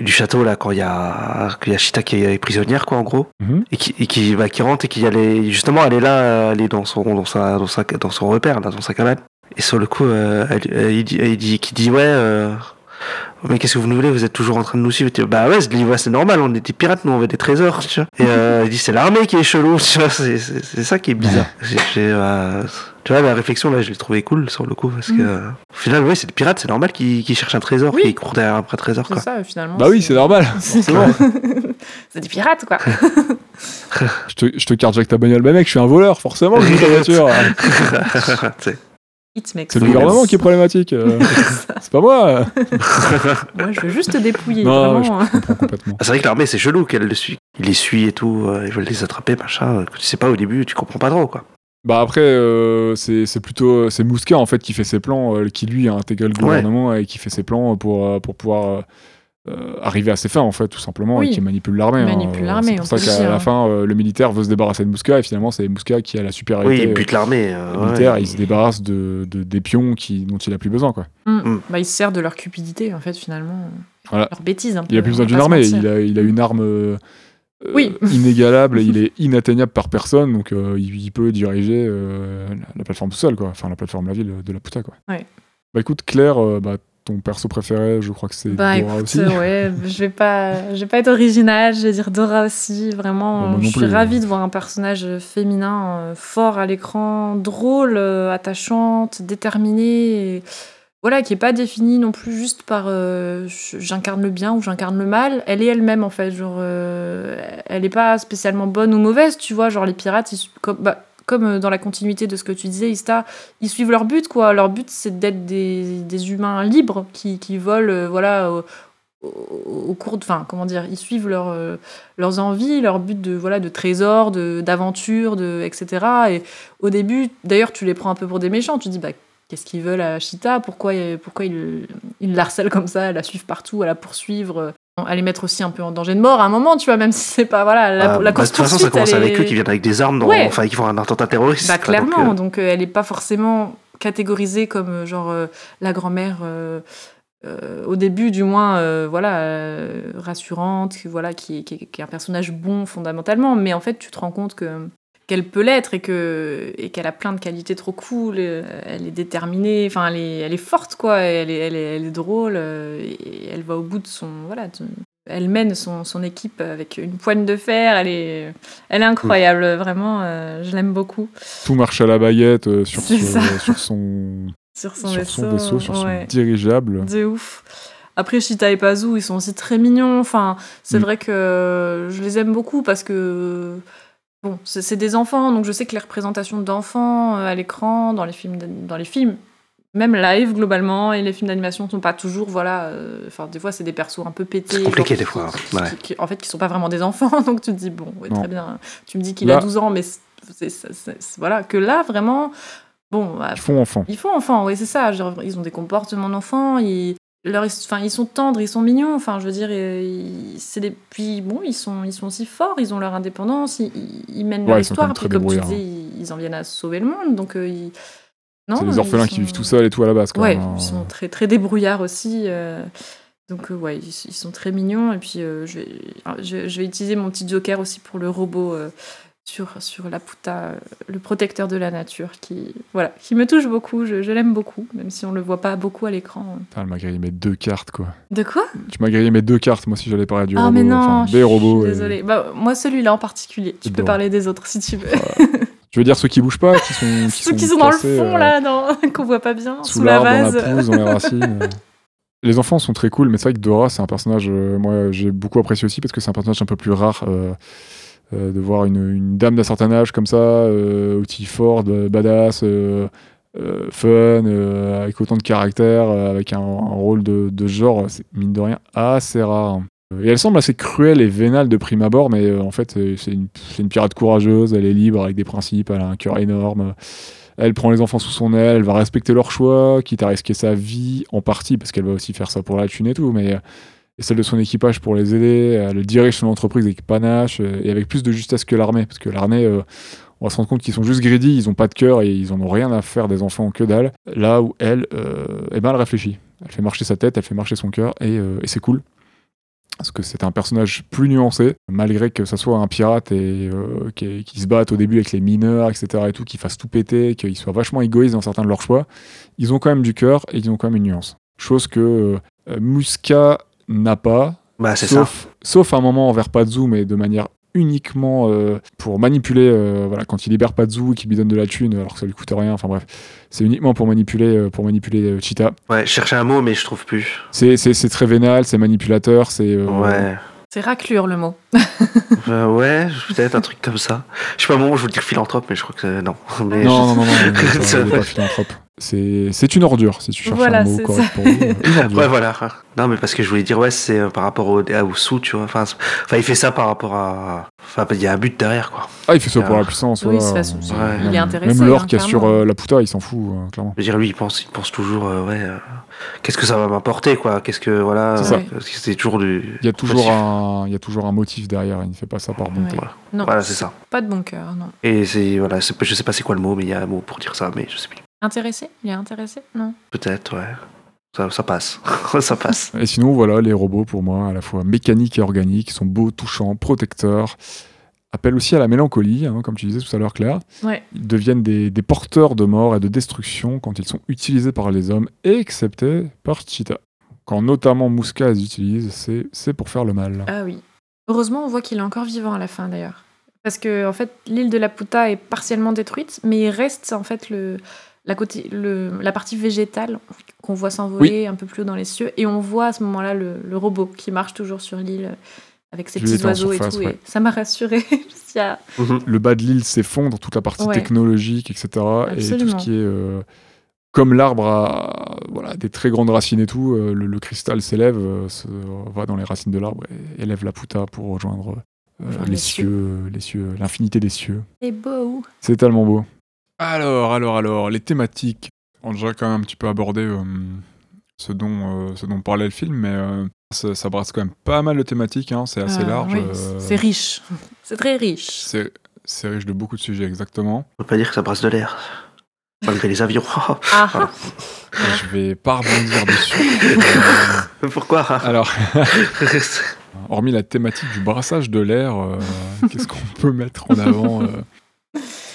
du château là, quand il y a, qu'il y a Chita qui est prisonnière, quoi, en gros, Mhm. et qui, et qui, bah, qui rentre et qui allait, justement, elle est là, elle est dans son, dans sa, dans sa, dans son repère, là, dans sa cabane. Et sur le coup, euh, elle, elle- il dit, il dit, qui dit, ouais, euh, mais qu'est-ce que vous nous voulez Vous êtes toujours en train de nous suivre. Bah ouais, je dis, ouais, c'est normal, on est des pirates, nous, on veut des trésors, tu vois. Et euh, il dit, c'est l'armée qui est chelou, tu vois, c'est, c'est, c'est ça qui est bizarre. J'ai, j'ai, euh, tu vois, la réflexion, là, je l'ai trouvé cool, sur le coup, parce que, euh, au final, ouais, c'est des pirates, c'est normal qu'ils, qu'ils cherchent un trésor, Oui. qu'ils courent derrière un vrai trésor, C'est quoi. ça, finalement. Bah oui, c'est normal. C'est c'est des pirates, quoi. Je te, je te carjack ta bagnole. Bah mec, je suis un voleur, forcément, je ta voiture. C'est- It makes C'est le gouvernement qui est problématique. euh, c'est pas moi. Moi, je veux juste te dépouiller, Non, vraiment. hein. Comprends complètement. Ah, C'est vrai que l'armée, c'est chelou qu'elle le suit. Ils les suit et tout, euh, ils veulent les attraper, machin. Tu sais pas au début, tu comprends pas trop, quoi. Bah après, euh, c'est c'est plutôt c'est Mouska en fait qui fait ses plans, euh, qui lui a intégré le gouvernement et qui fait ses plans pour euh, pour pouvoir euh, euh, arriver à ses fins en fait tout simplement Oui. et qui manipule l'armée. Il hein. manipule l'armée, C'est pour on ça qu'à la fin, euh, le militaire veut se débarrasser de Mouska et finalement c'est Mouska qui a la Oui, supériorité. il bute l'armée. euh, euh, ouais. militaire, il se débarrasse de, de- des pions qui, dont il a plus besoin quoi. Mm. Bah, ils se servent de leur cupidité, en fait, finalement. Voilà. Leur bêtise, un peu. Il a plus besoin d'une armée, il a, il a une arme Oui. inégalable, il est inatteignable par personne, donc euh, il, il peut diriger euh, la, la plateforme tout seul, quoi. Enfin, la plateforme, la ville de la Puta, quoi. Ouais. Bah écoute, Claire, euh, bah, ton perso préféré, je crois que c'est Bah Dora écoute, aussi. euh, ouais, je vais pas, je vais pas être originale, je vais dire Dora aussi. Vraiment, Bon, non je suis plus, ravie hein. de voir un personnage féminin euh, fort à l'écran, drôle, euh, attachante, déterminée. et voilà, qui est pas définie non plus juste par euh, j'incarne le bien ou j'incarne le mal. Elle est elle-même en fait, genre elle est pas spécialement bonne ou mauvaise, tu vois. Genre les pirates, ils, comme, bah, comme euh, dans la continuité de ce que tu disais, Ista, ils suivent leur but quoi. Leur but c'est d'être des, des humains libres qui, qui volent euh, voilà au, cours de enfin comment dire ils suivent euh, leurs envies leur but de voilà de trésors de d'aventure de etc et au début d'ailleurs tu les prends un peu pour des méchants. Tu dis bah qu'est-ce qu'ils veulent à Chita? Pourquoi pourquoi ils ils l'harcèlent comme ça? La suivent partout à la poursuivre à les mettre aussi un peu en danger de mort à un moment tu vois même si c'est pas voilà la, Ah, la bah, de toute façon, ça commence avec est- eux qui viennent avec des armes, dans- Ouais. enfin, qui font un attentat terroriste. bah, donc, clairement, euh, donc, euh, elle est pas forcément catégorisée comme euh, genre euh, la grand-mère. au début, du moins, voilà, rassurante, voilà, qui, qui, qui est un personnage bon fondamentalement, mais en fait, tu te rends compte que qu'elle peut l'être et que et qu'elle a plein de qualités trop cool. euh, Elle est déterminée, enfin, elle est, elle est forte, quoi. Elle est, elle est, elle est drôle euh, et elle va au bout de son, voilà, de- elle mène son, son équipe avec une poigne de fer. Elle est, elle est incroyable, vraiment. euh, je l'aime beaucoup Tout marche à la baguette euh, sur, C'est ce- sur son, sur son sur vaisseau. son vaisseau, sur son dirigeable. De ouf. Après, Chita et Pazu, ils sont aussi très mignons. Enfin, c'est Mm. vrai que je les aime beaucoup parce que. Bon, c'est des enfants, donc je sais que les représentations d'enfants euh, à l'écran, dans les films, d'an- dans les films, même live globalement, et les films d'animation sont pas toujours, voilà. euh, Enfin, des fois, c'est des persos un peu pétés. C'est compliqué genre, des qui- fois, qui- ouais. qui- qui- en fait, qui sont pas vraiment des enfants, donc tu te dis, bon, ouais, très bien. Tu me dis qu'il a 12 ans, mais c'est- voilà, que là, vraiment, bon, bah, Ils font enfant. ils font enfant, oui, c'est ça. Genre, ils ont des comportements d'enfants, ils, leur, enfin, ils sont tendres, ils sont mignons. Enfin, je veux dire, euh, ils- c'est des, puis bon, ils sont, ils sont aussi forts, ils ont leur indépendance, ils, mènent leur Ouais, quand histoire. Puis comme tu disais, ils, ils en viennent à sauver le monde, donc euh, ils- non, C'est des orphelins qui vivent tout seuls et tout à la base. Ouais, hein. ils sont très très débrouillards aussi. euh, donc euh, ouais, ils, ils sont très mignons. Et puis je, vais, je, je vais utiliser mon petit joker aussi pour le robot sur, sur la puta, euh, le protecteur de la nature, qui, voilà, qui me touche beaucoup. Je, je l'aime beaucoup, même si on le voit pas beaucoup à l'écran. Putain, elle m'a grillé mes deux cartes, quoi. De quoi? Tu m'as grillé mes deux cartes, moi, si j'allais parler du Ah robot. mais non, enfin, des robots. et- Désolée. Bah, moi celui-là en particulier. Tu peux parler des autres si tu veux. Je veux dire ceux qui bougent pas, qui sont, qui Ceux qui sont dans le fond euh, là, dans... qu'on voit pas bien, sous, sous, la dans vase. la pousse, dans les racines. Les enfants sont très cool, mais c'est vrai que Dora, c'est un personnage, euh, moi, j'ai beaucoup apprécié aussi parce que c'est un personnage un peu plus rare. euh, de voir une, dame d'un certain âge comme ça, euh, outil fort, de- badass, euh, euh, fun, euh, avec autant de caractère, euh, avec un, rôle de, de genre, c'est mine de rien assez rare. Et elle semble assez cruelle et vénale de prime abord, mais euh, en fait, euh, c'est une, pirate courageuse, elle est libre avec des principes, elle a un cœur énorme. Elle prend les enfants sous son aile, elle va respecter leurs choix, quitte à risquer sa vie en partie, parce qu'elle va aussi faire ça pour la thune et tout, mais euh, et celle de son équipage pour les aider. Elle dirige son entreprise avec panache euh, et avec plus de justesse que l'armée, parce que l'armée, euh, on va se rendre compte qu'ils sont juste greedy, ils ont pas de cœur et ils en ont rien à faire des enfants que dalle. Là où elle, euh, eh ben, elle réfléchit. Elle fait marcher sa tête, elle fait marcher son cœur et, euh, et c'est cool. Parce que c'est un personnage plus nuancé, malgré que ça soit un pirate et euh, qui, qui se batte au début avec les mineurs, etc. et tout, qui fasse tout péter, qu'il soit vachement égoïste dans certains de leurs choix. Ils ont quand même du cœur et ils ont quand même une nuance. Chose que euh, Musca n'a pas, Bah, c'est ça. sauf, un moment envers Pazu, mais de manière uniquement euh, pour manipuler, euh, voilà, quand il libère Pazu et qu'il lui donne de la thune alors que ça lui coûte rien, enfin bref, c'est uniquement pour manipuler, euh, pour manipuler euh, Cheetah. Ouais, je cherchais un mot, mais je trouve plus. C'est, c'est, c'est très vénal, c'est manipulateur, c'est... euh, Ouais. C'est raclure le mot. Euh, ouais, peut-être un truc comme ça. Je sais pas, moi, je veux dire philanthrope, mais je crois que non. Mais Non, non, non, non, non, ça, il est vrai. pas philanthrope. C'est, c'est une ordure, si tu cherches Voilà, un mot correct ça. pour lui. Une ordure. Ouais, voilà. Non, mais parce que je voulais dire, ouais, c'est euh, par rapport au, au sous, tu vois. Enfin, il fait ça par rapport à. Enfin, il y a un but derrière, quoi. Ah, il fait ça pour la puissance, Oui, voilà. c'est façon- Ouais. il est intéressé, Même l'or hein, qu'il y a sur euh, la puta, il s'en fout, euh, clairement. Je veux dire, lui, il pense, il pense toujours, euh, ouais, euh, qu'est-ce que ça va m'apporter, quoi. Qu'est-ce que, voilà. C'est euh, toujours du. Il y, a toujours un, il y a toujours un motif derrière, il ne fait pas ça par bonté. Ouais. Non, Voilà, c'est ça. pas de bon cœur, non. Et c'est, voilà, c'est- je sais pas c'est quoi le mot, mais il y a un mot pour dire ça, mais je sais plus. Intéressé? Il est intéressé? Non. Peut-être, ouais. Ça, ça passe. ça passe. Et sinon, voilà, les robots, pour moi, à la fois mécaniques et organiques, sont beaux, touchants, protecteurs, appellent aussi à la mélancolie, hein, comme tu disais tout à l'heure, Claire. Ouais. Ils deviennent des, des porteurs de mort et de destruction quand ils sont utilisés par les hommes, excepté par Cheetah. Quand notamment Mouska les utilise, c'est, c'est pour faire le mal. Ah oui. Heureusement, on voit qu'il est encore vivant à la fin d'ailleurs. Parce que en fait, l'île de la Puta est partiellement détruite, mais il reste en fait le, la, côté, le, la partie végétale qu'on voit s'envoler un peu plus haut dans les cieux. Et on voit à ce moment-là le, le robot qui marche toujours sur l'île avec ses petits oiseaux et surface, tout. ouais. Et ça m'a rassuré. A- Le bas de l'île s'effondre, toute la partie Ouais. technologique, etc. Et tout ce qui est... euh, comme l'arbre a voilà, des très grandes racines et tout, euh, le, le cristal s'élève, euh, se- va dans les racines de l'arbre et élève la puta pour rejoindre euh, les cieux, les cieux, l'infinité des cieux. C'est beau. C'est tellement beau. Alors, alors, alors, les thématiques. On a déjà quand même un petit peu abordé euh, ce, dont, euh, ce dont parlait le film, mais euh, ça, ça brasse quand même pas mal de thématiques, hein, c'est assez Ah, large. oui, euh, C'est riche. C'est très riche. c'est- c'est riche de beaucoup de sujets, exactement. On peut pas dire que ça brasse de l'air. Malgré les avions. Ah, ah. Je vais pas rebondir dessus. Pourquoi? Alors, hormis la thématique du brassage de l'air, euh, qu'est-ce qu'on peut mettre en avant euh,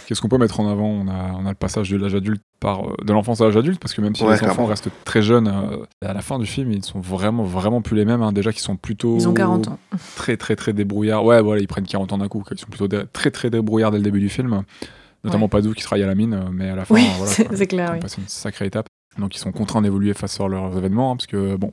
Qu'est-ce qu'on peut mettre en avant on a, on a le passage de l'âge adulte par euh, de l'enfance à l'âge adulte parce que même si Ouais, les enfants restent très jeunes, euh, à la fin du film ils sont vraiment vraiment plus les mêmes. hein. Déjà qu'ils sont plutôt Ils ont 40 ans. très très très débrouillards. Ouais, voilà, ils prennent 40 ans d'un coup. Ils sont plutôt très très débrouillards dès le début du film. Notamment Ouais. Padou qui travaille à la mine, euh, mais à la fin, Oui, voilà, c'est clair, Ils oui. une sacrée étape. Donc ils sont contraints d'évoluer face à leurs événements, hein, parce que bon,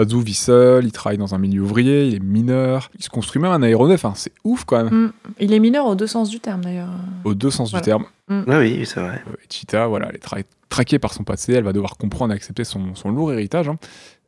Padou vit seul, il travaille dans un milieu ouvrier, il est mineur, il se construit même un aéronef, hein, c'est ouf quand même, Mm. Il est mineur aux deux sens du terme, d'ailleurs. aux deux sens Voilà. du terme. Ah oui, c'est vrai. Euh, et Cheetah, voilà, elle est tra- traquée par son passé, elle va devoir comprendre et accepter son, son lourd héritage, hein.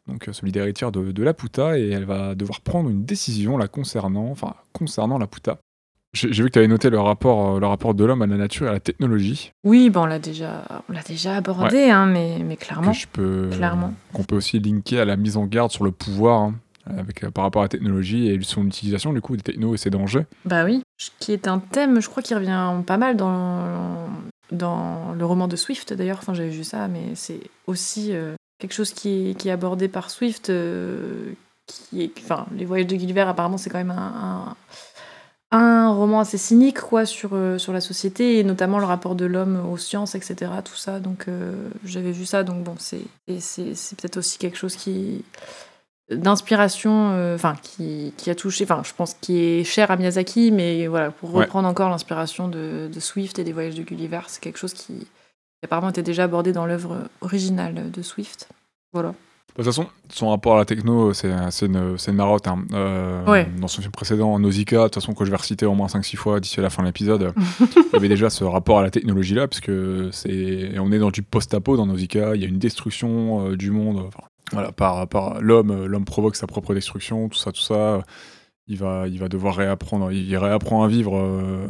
donc euh, celui d'héritière de, de Laputa, et elle va devoir prendre une décision la concernant, enfin concernant Laputa. J'ai j'ai vu que tu avais noté le rapport, euh, le rapport de l'homme à la nature et à la technologie, Oui, bon, on l'a déjà, on l'a déjà abordé, hein, mais, mais clairement. que je peux, Clairement. qu'on peut aussi linker à la mise en garde sur le pouvoir hein, avec, euh, par rapport à la technologie et son utilisation du coup des technos et ses dangers. Bah oui, qui est un thème, je crois, qui revient pas mal dans, dans le roman de Swift, d'ailleurs. Enfin, j'avais vu ça, mais c'est aussi euh, quelque chose qui est, qui est abordé par Swift. euh, qui est, enfin, Les Voyages de Gulliver, apparemment, c'est quand même un, un, un roman assez cynique, quoi, sur, euh, sur la société, et notamment le rapport de l'homme aux sciences, etc., tout ça. Donc, euh, j'avais vu ça, donc bon, c'est peut-être aussi quelque chose qui d'inspiration, euh, enfin qui, qui a touché, enfin je pense qui est cher à Miyazaki, mais voilà pour Ouais. reprendre encore l'inspiration de, de Swift et des voyages de Gulliver, c'est quelque chose qui, qui apparemment était déjà abordé dans l'œuvre originale de Swift. Voilà. De toute façon, son rapport à la techno, c'est une, une marotte. hein. Euh, Ouais. Dans son film précédent, Nausicaa, de toute façon, que je vais reciter au moins 5-6 fois d'ici à la fin de l'épisode, il y avait déjà ce rapport à la technologie là, puisque c'est, on est dans du post-apo dans Nausicaa, il y a une destruction euh, du monde. enfin, voilà, par, par l'homme, euh, l'homme provoque sa propre destruction, tout ça, tout ça. Il va, il va devoir réapprendre, il réapprend à vivre euh,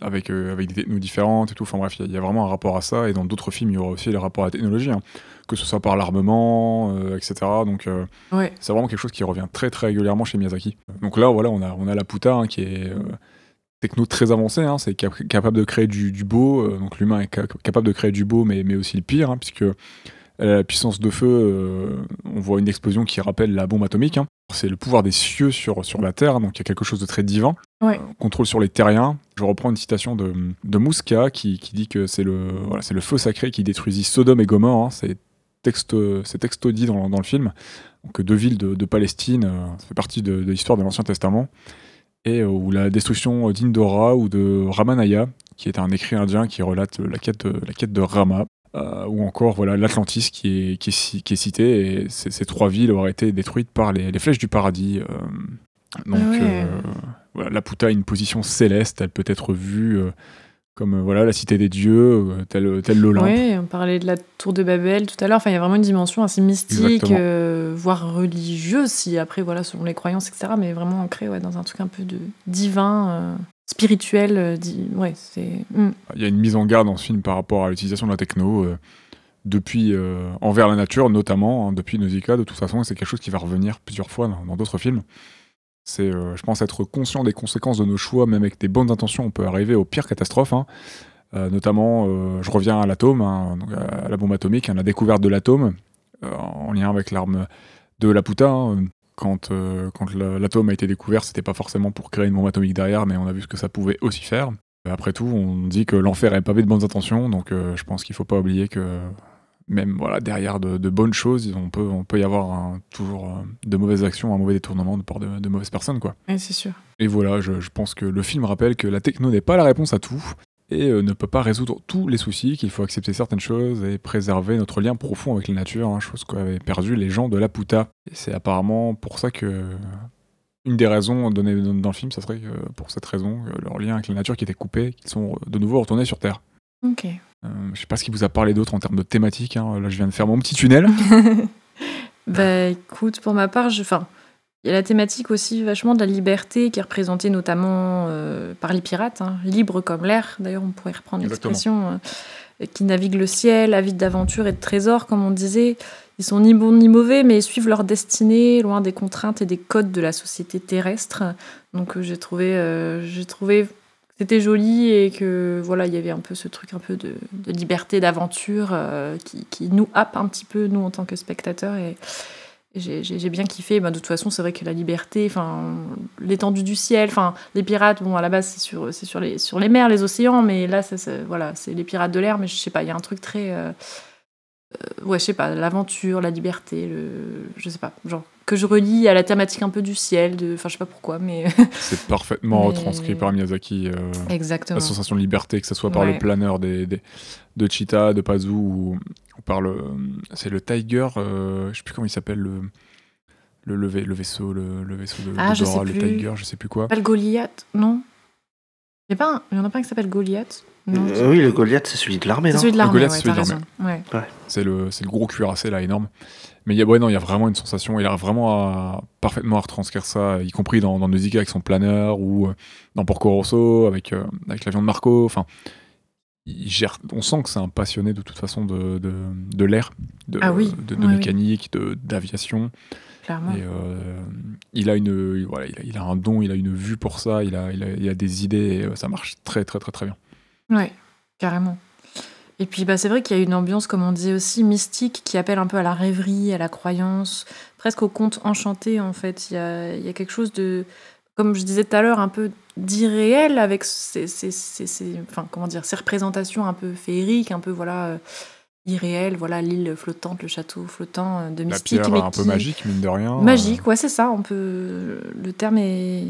avec, avec des technos différentes et tout. Enfin bref, il y, a- il y a vraiment un rapport à ça. Et dans d'autres films, il y aura aussi le rapport à la technologie, hein, que ce soit par l'armement, euh, etc. Donc euh, Ouais. c'est vraiment quelque chose qui revient très très régulièrement chez Miyazaki. Donc là, voilà, on a, on a la Puta hein, qui est euh, techno très avancée, hein, c'est cap- capable de créer du, du beau. euh, donc l'humain est ca- capable de créer du beau, mais, mais aussi le pire, hein, puisque la puissance de feu, on voit une explosion qui rappelle la bombe atomique. C'est le pouvoir des cieux sur, sur la Terre, donc il y a quelque chose de très divin. Ouais. Euh, contrôle sur les terriens. Je reprends une citation de, de Mouska qui, qui dit que c'est le, voilà, le feu sacré qui détruisit Sodome et Gomorre. hein. C'est texte, c'est texto dit dans, dans le film. Donc deux villes de, de Palestine, euh, ça fait partie de, de l'histoire de l'Ancien Testament. Et euh, où la destruction d'Indora ou de Ramanaya, qui est un écrit indien qui relate la quête de, la quête de Rama, euh, ou encore voilà l'Atlantis qui est, qui, est, ci- qui est cité, et ces, ces trois villes auraient été détruites par les, les flèches du paradis. euh, donc Ah ouais. euh, voilà, la Puta a une position céleste, elle peut être vue euh, comme euh, voilà la cité des dieux, euh, tel, tel l'Olympe. Ouais, on parlait de la tour de Babel tout à l'heure. Enfin, il y a vraiment une dimension assez mystique, euh, voire religieuse, si après, voilà, selon les croyances, etc. Mais vraiment ancré ouais, dans un truc un peu de divin, euh, spirituel. euh, di- Ouais, c'est. hmm. Il y a une mise en garde dans ce film par rapport à l'utilisation de la techno euh, depuis euh, envers la nature, notamment hein, depuis Nausicaa. De toute façon, c'est quelque chose qui va revenir plusieurs fois dans d'autres films. C'est, euh, je pense, être conscient des conséquences de nos choix, même avec des bonnes intentions, on peut arriver aux pires catastrophes. hein. Euh, notamment, euh, je reviens à l'atome, hein, à la bombe atomique, hein, la découverte de l'atome, en lien avec l'arme de Laputa. Quand, quand la- l'atome a été découvert, c'était pas forcément pour créer une bombe atomique derrière, mais on a vu ce que ça pouvait aussi faire. Après tout, on dit que l'enfer est pavé de bonnes intentions, donc je pense qu'il faut pas oublier que même voilà, derrière de, de bonnes choses, on peut, on peut y avoir un- toujours euh, de mauvaises actions, un mauvais détournement de part de, de mauvaises personnes. Quoi. Ouais, c'est sûr. Et voilà, je, je pense que le film rappelle que la techno n'est pas la réponse à tout et euh, ne peut pas résoudre tous les soucis, qu'il faut accepter certaines choses et préserver notre lien profond avec la nature, hein, chose qu'avaient perdu les gens de la Puta. Et c'est apparemment pour ça que une des raisons données dans le film, ça serait que pour cette raison, leur lien avec la nature qui était coupé, qu'ils sont de nouveau retournés sur Terre. Ok. Euh, je sais pas ce qui vous a parlé d'autre en termes de thématique. hein. Là, je viens de faire mon petit tunnel. bah écoute, pour ma part, je... enfin, il y a la thématique aussi vachement de la liberté qui est représentée notamment euh, par les pirates, hein, libres comme l'air, d'ailleurs on pourrait reprendre l'expression, euh, qui naviguent le ciel, avides d'aventures et de trésors, comme on disait. Ils sont ni bons ni mauvais, mais ils suivent leur destinée, loin des contraintes et des codes de la société terrestre. Donc euh, j'ai trouvé, j'ai trouvé c'était joli et que voilà, il y avait un peu ce truc un peu de, liberté, d'aventure euh, qui, nous happe un petit peu, nous, en tant que spectateurs. Et, j'ai- bien kiffé. Bah, de toute façon, c'est vrai que la liberté, enfin, l'étendue du ciel, enfin, les pirates, bon, à la base, c'est sur, les, sur les mers, les océans, mais là, ça, voilà, c'est les pirates de l'air, mais je sais pas, il y a un truc très. euh, ouais, je sais pas, l'aventure, la liberté, le, je sais pas, genre, que je relie à la thématique un peu du ciel, de, enfin, je sais pas pourquoi, mais. C'est parfaitement Mais- retranscrit par Miyazaki. euh, Exactement. la sensation de liberté, que ce soit par Ouais. le planeur des, des- de Cheetah, de Pazu, ou, ou par le. C'est le Tiger, euh, je sais plus comment il s'appelle, le, le, le, vai- le vaisseau, le, le vaisseau de, Ah, de Dora, le. Tiger, je sais plus quoi. Pas le Goliath, non il y en a pas un qui s'appelle Goliath? Non, Euh, oui, le Goliath, c'est celui de l'armée, celui de l'armée, Goliath, ouais, c'est celui de. Ouais. C'est le, c'est le gros cuirassé là, énorme. Mais il y a, ouais, non, il y a vraiment une sensation, il arrive vraiment à, parfaitement à retranscrire ça, y compris dans, dans Nausicaa avec son planeur, ou euh, dans Porco Rosso avec, euh, avec l'avion de Marco. Enfin, il gère, on sent que c'est un passionné de toute façon de, de, de l'air, de, Ah oui, de, de oui, oui. mécanique, de d'aviation. Clairement. Et euh, il a une, voilà, il a, il a un don, il a une vue pour ça, il a, il a, il a des idées, et ça marche très très très très bien. Ouais, carrément. Et puis bah, c'est vrai qu'il y a une ambiance, comme on dit aussi, mystique, qui appelle un peu à la rêverie, à la croyance, presque au conte enchanté en fait. Il y a, il y a quelque chose de, comme je disais tout à l'heure, un peu d'irréel avec ces, ces, ces- ces- enfin, comment dire, ces représentations un peu féeriques, un peu voilà, euh, irréelles, voilà, l'île flottante, le château flottant euh, de La mystique. pierre mais un peu magique, mine de rien. Magique, ouais, c'est ça, on peut... le terme est...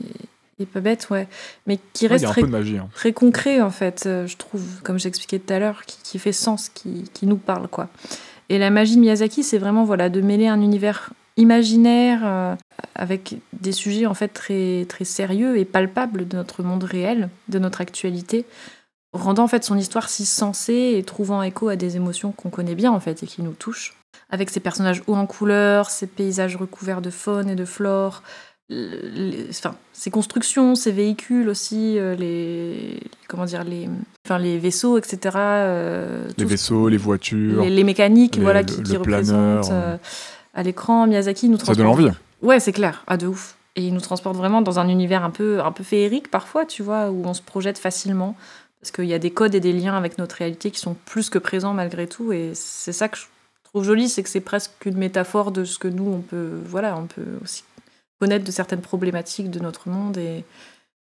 est pas bête, ouais. Mais qui ouais, reste très magie. hein. très concret en fait, euh, je trouve, comme j'expliquais tout à l'heure, qui, qui fait sens, qui, qui nous parle quoi. Et la magie de Miyazaki, c'est vraiment voilà de mêler un univers imaginaire euh, avec des sujets en fait très très sérieux et palpables de notre monde réel, de notre actualité, rendant en fait son histoire si sensée et trouvant écho à des émotions qu'on connaît bien en fait et qui nous touchent. Avec ses personnages hauts en couleurs, ses paysages recouverts de faune et de flore, les- enfin, ces constructions, ces véhicules aussi, euh, les comment dire les, enfin les vaisseaux, etc. euh, Les vaisseaux, les voitures. les, les mécaniques, les- voilà, qui, le qui représentent euh, à l'écran. Miyazaki nous Ça donne transporte. envie. Ouais, c'est clair, ah de ouf. Et il nous transporte vraiment dans un univers un peu, un peu féerique parfois, tu vois, où on se projette facilement. Parce qu'il y a des codes et des liens avec notre réalité qui sont plus que présents malgré tout. Et c'est ça que je trouve joli, c'est que c'est presque une métaphore de ce que nous, on peut, voilà, on peut aussi connaître de certaines problématiques de notre monde. Et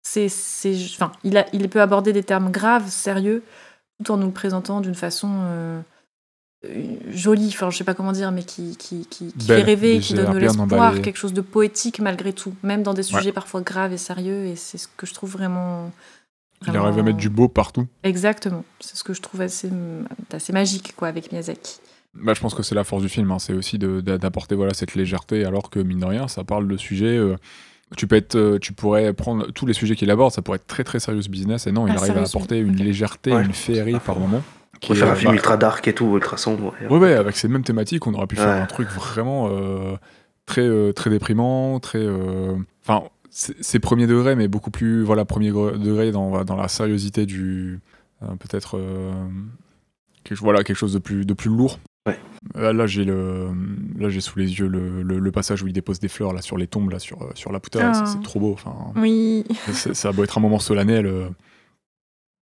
c'est, c'est, enfin, il, a, il peut aborder des termes graves, sérieux, tout en nous le présentant d'une façon euh, jolie, enfin, je sais pas comment dire, mais qui, qui, qui, qui Belle, fait rêver, qui donne de l'espoir, quelque chose de poétique malgré tout, même dans des Ouais. sujets parfois graves et sérieux. Et c'est ce que je trouve vraiment. Il vraiment- arrive à mettre du beau partout. Exactement. C'est ce que je trouve assez, assez magique quoi, avec Miyazaki. Bah, je pense que c'est la force du film, hein. c'est aussi d'apporter voilà, cette légèreté, alors que mine de rien, ça parle de sujets. euh, tu, peux être, euh, tu pourrais prendre tous les sujets qu'il aborde, ça pourrait être très très sérieux business, et non, il Ah, arrive à apporter une légèreté, Ouais. une féerie par moment. Est, faire un film bah, ultra dark et tout, ultra sombre. Ouais, ouais, avec ces mêmes thématiques, on aurait pu faire Ouais. un truc vraiment euh, très, euh, très déprimant, très. Enfin, c'est c'est premier degré, mais beaucoup plus. Voilà, premier degré dans, dans la sériosité du. euh, Peut-être. euh, quelque, voilà, quelque chose de plus, de plus lourd. Ouais. Euh, Là, j'ai le, là, j'ai sous les yeux le, le- le passage où il dépose des fleurs là sur les tombes là sur euh, sur la pouta. Ah. C'est- C'est trop beau. Enfin, Oui. c'est- ça a beau être un moment solennel. euh,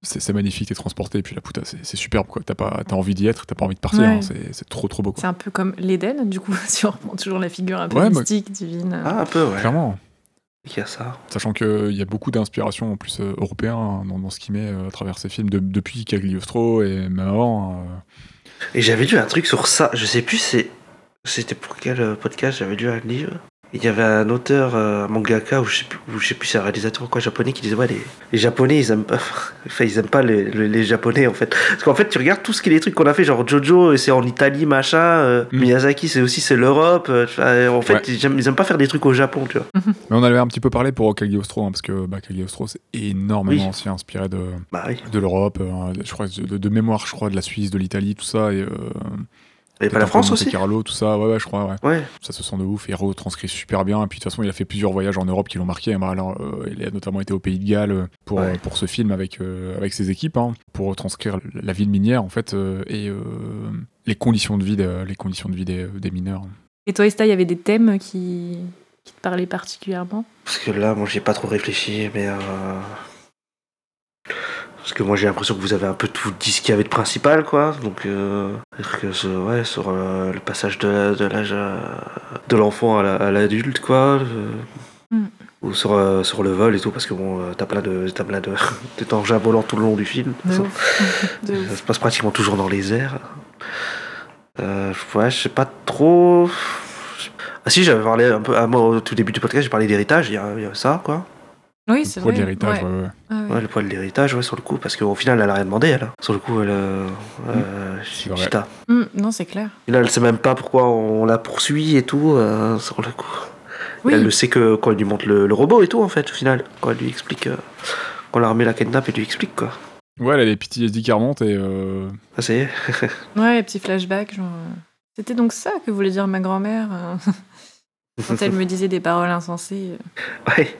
c'est c'est magnifique, t'es transporté, et puis la pouta, c'est c'est superbe, quoi. T'as pas, t'as envie d'y être, t'as pas envie de partir, Ouais. hein, c'est c'est trop trop beau, quoi. C'est un peu comme l'Éden, du coup, si on reprend toujours la figure un peu Ouais, bah- mystique, divine. Ah, un peu, ouais. Clairement. Il y a ça. Sachant qu'il y a beaucoup d'inspiration en plus européen hein, dans, dans ce qu'il met à travers ses films, de- depuis Cagliostro et même avant. euh, Et j'avais lu un truc sur ça, je sais plus c'est c'était pour quel euh, podcast, j'avais lu un livre. Il y avait un auteur, euh, un mangaka, ou je sais plus, ou je sais plus, c'est un réalisateur ou quoi japonais qui disait ouais les, les japonais ils aiment pas, enfin ils aiment pas les, les, les japonais en fait. Parce qu'en fait tu regardes tout ce qui est les trucs qu'on a fait, genre Jojo c'est en Italie machin, euh, Mm. Miyazaki c'est aussi c'est l'Europe. euh, en fait Ouais. ils, aiment, ils aiment pas faire des trucs au Japon tu vois. Mais on avait un petit peu parlé pour Cagliostro, hein, parce que bah, Cagliostro c'est énormément Oui. aussi inspiré de, Bah oui. de l'Europe, euh, je crois de, de mémoire, je crois de la Suisse, de l'Italie, tout ça. Et, euh, Et pas la France aussi. Monte-Carlo, tout ça. Ouais, ouais, je crois. Ouais. Ouais. Ça se sent de ouf et retranscrit super bien. Et puis de toute façon, il a fait plusieurs voyages en Europe qui l'ont marqué. Bah, alors, euh, il a notamment été au Pays de Galles euh, pour, Ouais. pour ce film avec, euh, avec ses équipes, hein, pour retranscrire la ville minière en fait euh, et euh, les conditions de vie, de- les conditions de vie des, des mineurs. Et toi, Esta, il y avait des thèmes qui, qui te parlaient particulièrement? Parce que là moi j'ai pas trop réfléchi mais euh... Parce que moi j'ai l'impression que vous avez un peu tout dit ce qu'il y avait de principal, quoi. Donc, euh, que ce- ouais, sur le passage de, de l'âge euh, de l'enfant à la- à l'adulte, quoi. euh, Mm. Ou sur, euh, sur le vol et tout, parce que bon, t'as plein de, t'as plein de, de engins volants tout le long du film. De Ça-. De se passe pratiquement toujours dans les airs. Euh, ouais, je sais pas trop. Ah si, j'avais parlé un peu, à moi, au tout début du podcast, j'ai parlé d'héritage, il y, y a ça, quoi. Oui, c'est Poids vrai. de l'héritage, Ouais. ouais, ouais. Ah ouais. Ouais, le poids de l'héritage, ouais, sur le coup, parce qu'au final, elle a rien demandé, elle. Sur le coup, elle. Euh, euh, C'est vrai. Chita. Mm, non, c'est clair. Et là, elle sait même pas pourquoi on la poursuit et tout, euh, sur le coup. Oui. Elle le sait que quand elle lui montre le, le robot et tout, en fait, au final. Quand elle lui explique. euh, quand l'armée la kidnappe et lui explique, quoi. Ouais, elle a les PTSD qui remontent et. euh, Ah, ça y est. Ouais, petit flashback, genre. euh, C'était donc ça que voulait dire ma grand-mère euh, quand elle me disait des paroles insensées. euh. Ouais.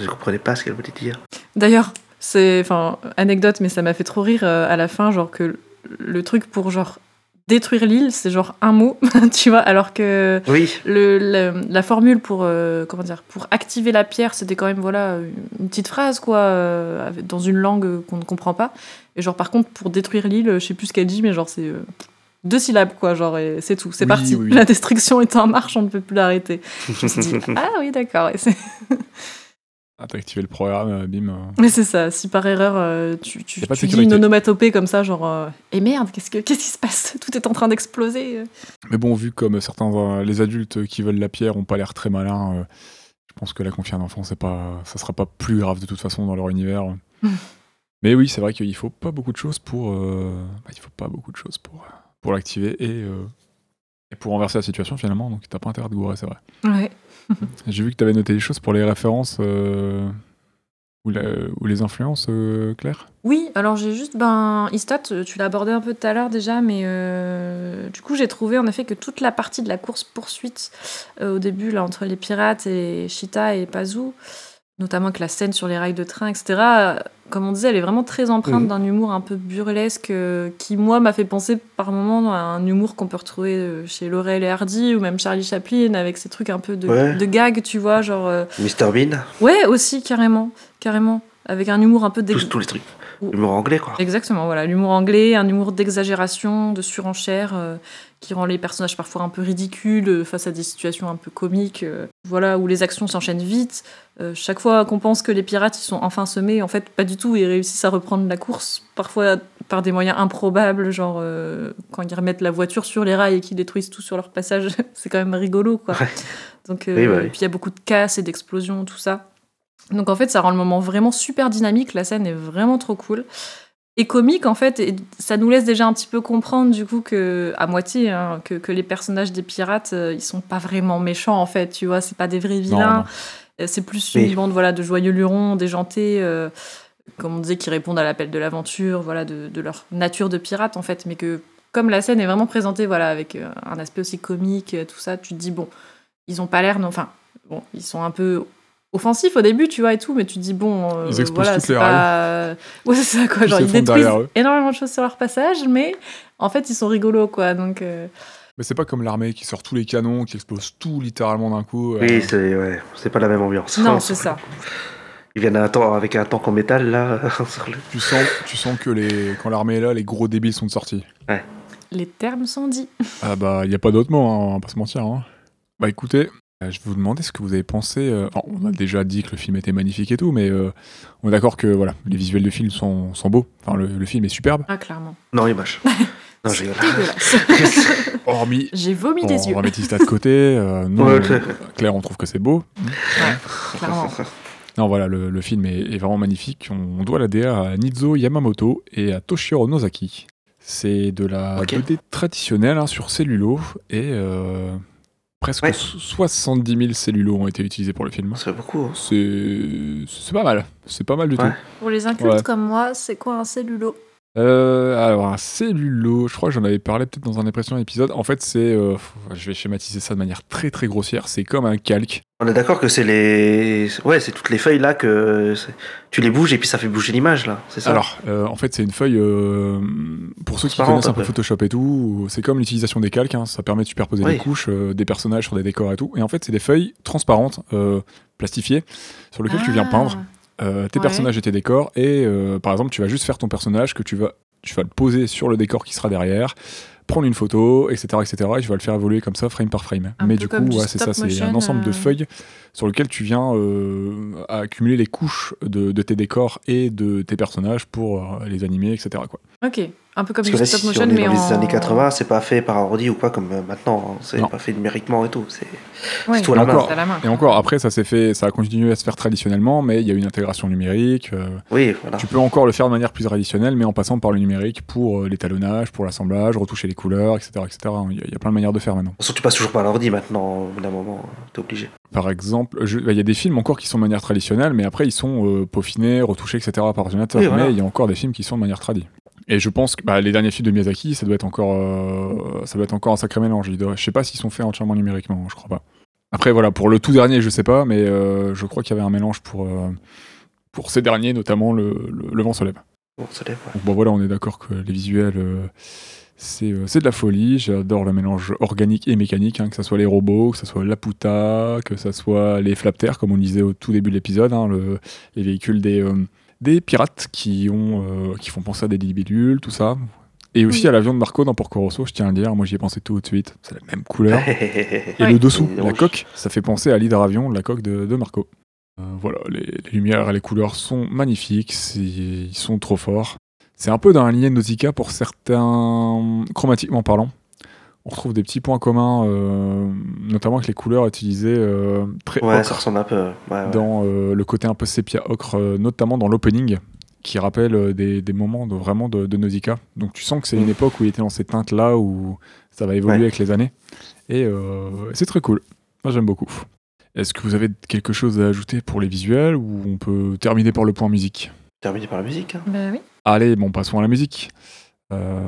Je comprenais pas ce qu'elle voulait dire. D'ailleurs, c'est, enfin, anecdote, mais ça m'a fait trop rire euh, à la fin, genre que le truc pour genre détruire l'île, c'est genre un mot, tu vois, alors que Oui. le, le- la formule pour euh, comment dire, pour activer la pierre, c'était quand même voilà une petite phrase quoi, euh, dans une langue qu'on ne comprend pas. Et genre par contre pour détruire l'île, je sais plus ce qu'elle dit, mais genre c'est euh, deux syllabes quoi, genre et c'est tout, c'est Oui, parti. oui. La destruction est en marche, on ne peut plus l'arrêter. Je me suis dit ah oui d'accord, et c'est- Ah, t'as activé le programme, euh, bim. euh. Mais c'est ça, si par erreur euh, tu, tu, dis une onomatopée comme ça, genre Et merde, qu'est-ce, que, qu'est-ce qui se passe? Tout est en train d'exploser. Mais bon, vu comme certains les adultes qui veulent la pierre ont pas l'air très malins, je pense que la confier un enfant, c'est pas, ça sera pas plus grave de toute façon dans leur univers. Mm. Mais oui, c'est vrai qu'il faut pas beaucoup de choses pour, euh, bah, il faut pas beaucoup de choses pour pour l'activer et, euh, et pour renverser la situation finalement. Donc t'as pas intérêt de gourer, c'est vrai. Ouais. J'ai vu que t'avais noté des choses pour les références euh, ou, les influences, euh, Claire? Oui, alors j'ai juste, ben, Istat, euh, tu l'as abordé un peu tout à l'heure déjà, mais euh, du coup j'ai trouvé en effet que toute la partie de la course-poursuite au début, là, entre les pirates et Cheetah et Pazou, notamment avec la scène sur les rails de train, etc., comme on disait, elle est vraiment très empreinte d'un humour un peu burlesque euh, qui, moi, m'a fait penser par moments à un humour qu'on peut retrouver euh, chez Laurel et Hardy ou même Charlie Chaplin avec ces trucs un peu de, Ouais. de gag, tu vois, genre. euh, Mr Bean, Ouais, aussi, carrément, carrément. Avec un humour un peu dé- tous, tous les trucs. Ou- L'humour anglais, quoi. Exactement, voilà, l'humour anglais, un humour d'exagération, de surenchère, euh, qui rend les personnages parfois un peu ridicules euh, face à des situations un peu comiques, euh, voilà, où les actions s'enchaînent vite. Euh, chaque fois qu'on pense que les pirates ils sont enfin semés, en fait, pas du tout, ils réussissent à reprendre la course, parfois par des moyens improbables, genre euh, quand ils remettent la voiture sur les rails et qu'ils détruisent tout sur leur passage, c'est quand même rigolo, quoi. Ouais. Donc, Oui, bah oui. puis il y a beaucoup de casse et d'explosions, tout ça. Donc en fait, ça rend le moment vraiment super dynamique. La scène est vraiment trop cool et comique en fait. Et ça nous laisse déjà un petit peu comprendre du coup que à moitié hein, que, que les personnages des pirates, euh, ils sont pas vraiment méchants en fait. Tu vois, c'est pas des vrais vilains. Euh, C'est plus Oui. une bande voilà de joyeux lurons, déjantés. euh, comme on disait, qui répondent à l'appel de l'aventure, voilà, de, de leur nature de pirate en fait, mais que comme la scène est vraiment présentée, voilà, avec euh, un aspect aussi comique, tout ça, tu te dis bon, ils ont pas l'air, enfin, bon, ils sont un peu offensifs au début, tu vois, et tout, mais tu te dis bon, euh, Ils explosent voilà, toutes c'est les pas, ouais, c'est ça quoi, Tout genre ils détruisent énormément de choses sur leur passage, mais en fait ils sont rigolos quoi, donc euh, Mais c'est pas comme l'armée qui sort tous les canons, qui explose tout littéralement d'un coup. euh, Oui, c'est ouais, c'est pas la même ambiance. non, c'est ça. Ils viennent à un temps avec un tank en métal, là. sur le- Tu sens, tu sens que les, quand l'armée est là, les gros débiles sont sortis. Les termes sont dits. Ah bah, il y a pas d'autre mot, hein, on va pas se mentir. hein. Bah écoutez, euh, je vais vous demander ce que vous avez pensé. euh, enfin, on a déjà dit que le film était magnifique et tout, mais euh, on est d'accord que voilà, les visuels du film sont, sont beaux. Enfin, le, le film est superbe. Ah clairement. Non, il est moche. Non, j'ai Dégueulasse. Hormis, J'ai vomi des on yeux. remet Tista de côté. euh, Ouais, on- Claire. On trouve que c'est beau. Clairement. Non, voilà, le, le film est, est vraiment magnifique. On, on doit la DA à Nizo Yamamoto et à Toshiro Nozaki. C'est de la Ok. 2D traditionnelle hein, sur cellulo et euh, presque Ouais. so- 70 000 cellulos ont été utilisés pour le film. Ça fait beaucoup. hein. C'est c'est pas mal. C'est pas mal du Ouais. tout. Pour les incultes Ouais. comme moi, c'est quoi un cellulo Euh, alors, un cellulo, je crois que j'en avais parlé peut-être dans un des précédents épisodes. En fait, c'est. euh, je vais schématiser ça de manière très très grossière. C'est comme un calque. On est d'accord que c'est les. Ouais, c'est toutes les feuilles là que. c'est- Tu les bouges et puis ça fait bouger l'image là, c'est ça? Alors, euh, en fait, c'est une feuille. euh, pour ceux qui Transparente, connaissent un peu après. Photoshop et tout, c'est comme l'utilisation des calques. hein, ça permet de superposer Oui. des couches, euh, des personnages sur des décors et tout. Et en fait, c'est des feuilles transparentes, euh, plastifiées, sur lesquelles tu viens Ah. peindre. Euh, tes Ouais. personnages et tes décors, et euh, par exemple, tu vas juste faire ton personnage que tu vas, tu vas le poser sur le décor qui sera derrière, prendre une photo, etc., etc., et tu vas le faire évoluer comme ça, frame par frame. Un Mais du coup, ouais, c'est ça, c'est un ensemble de euh. feuilles sur lequel tu viens accumuler les couches de, de tes décors et de tes personnages pour les animer, etc. Quoi. Ok, un peu comme Parce du que là, stop si motion, on est mais dans les années 80, c'est pas fait par ordi ou quoi comme euh, maintenant. hein. C'est pas fait numériquement et tout. C'est Ouais, tout à la main. encore, c'est à la main. et encore, après, ça s'est fait, ça a continué à se faire traditionnellement, mais il y a une intégration numérique. euh, Oui, voilà. Tu peux encore le faire de manière plus traditionnelle, mais en passant par le numérique pour euh, l'étalonnage, pour l'assemblage, retoucher les couleurs, etc. etc. Il y, a- il y a plein de manières de faire maintenant. De toute façon, tu passes toujours par l'ordi maintenant. Au bout d'un moment, t'es obligé. Par exemple, bah, il y a des films encore qui sont de manière traditionnelle, mais après ils sont euh, peaufinés, retouchés, etc. par ordinateur. Oui, voilà. Mais il y a encore des films qui sont de manière tradie. Et je pense que bah, les derniers films de Miyazaki, ça doit être encore, euh, ça doit être encore un sacré mélange. Je sais pas s'ils sont faits entièrement numériquement, je crois pas. Après voilà, pour le tout dernier, je sais pas, mais euh, je crois qu'il y avait un mélange pour euh, pour ces derniers, notamment le, le, le vent se lève. Bon, ouais. Bon, voilà, on est d'accord que les visuels, c'est de la folie. J'adore le mélange organique et mécanique, hein, que ce soit les robots, que ce soit la puta, que ce soit les flapters, comme on disait au tout début de l'épisode, hein, le- les véhicules des, des pirates qui, ont, euh, qui font penser à des libilules, tout ça. Et aussi Oui. à l'avion de Marco dans Porco Rosso, je tiens à le dire. Moi, j'y ai pensé tout de suite. C'est la même couleur. Et Ouais. le dessous, Et la coque, ça fait penser à l'hydravion, la coque de, de Marco. Euh, voilà, les, les lumières et les couleurs sont magnifiques, ils sont trop forts. C'est un peu dans la lignée de Nausicaa pour certains, chromatiquement parlant. On retrouve des petits points communs, euh, notamment avec les couleurs utilisées euh, très Ouais, ocre ça ressemble un peu. Ouais, ouais. dans euh, le côté un peu sépia ocre, euh, notamment dans l'opening, qui rappelle euh, des, des moments de, vraiment de, de Nausicaa. Donc tu sens que c'est une Mm. époque où il était dans ces teintes-là, où ça va évoluer Ouais. avec les années. Et euh, c'est très cool. Moi j'aime beaucoup. Est-ce que vous avez quelque chose à ajouter pour les visuels ou on peut terminer par le point musique? Terminé par la musique. hein. Bah oui. Allez, bon, passons à la musique. Euh,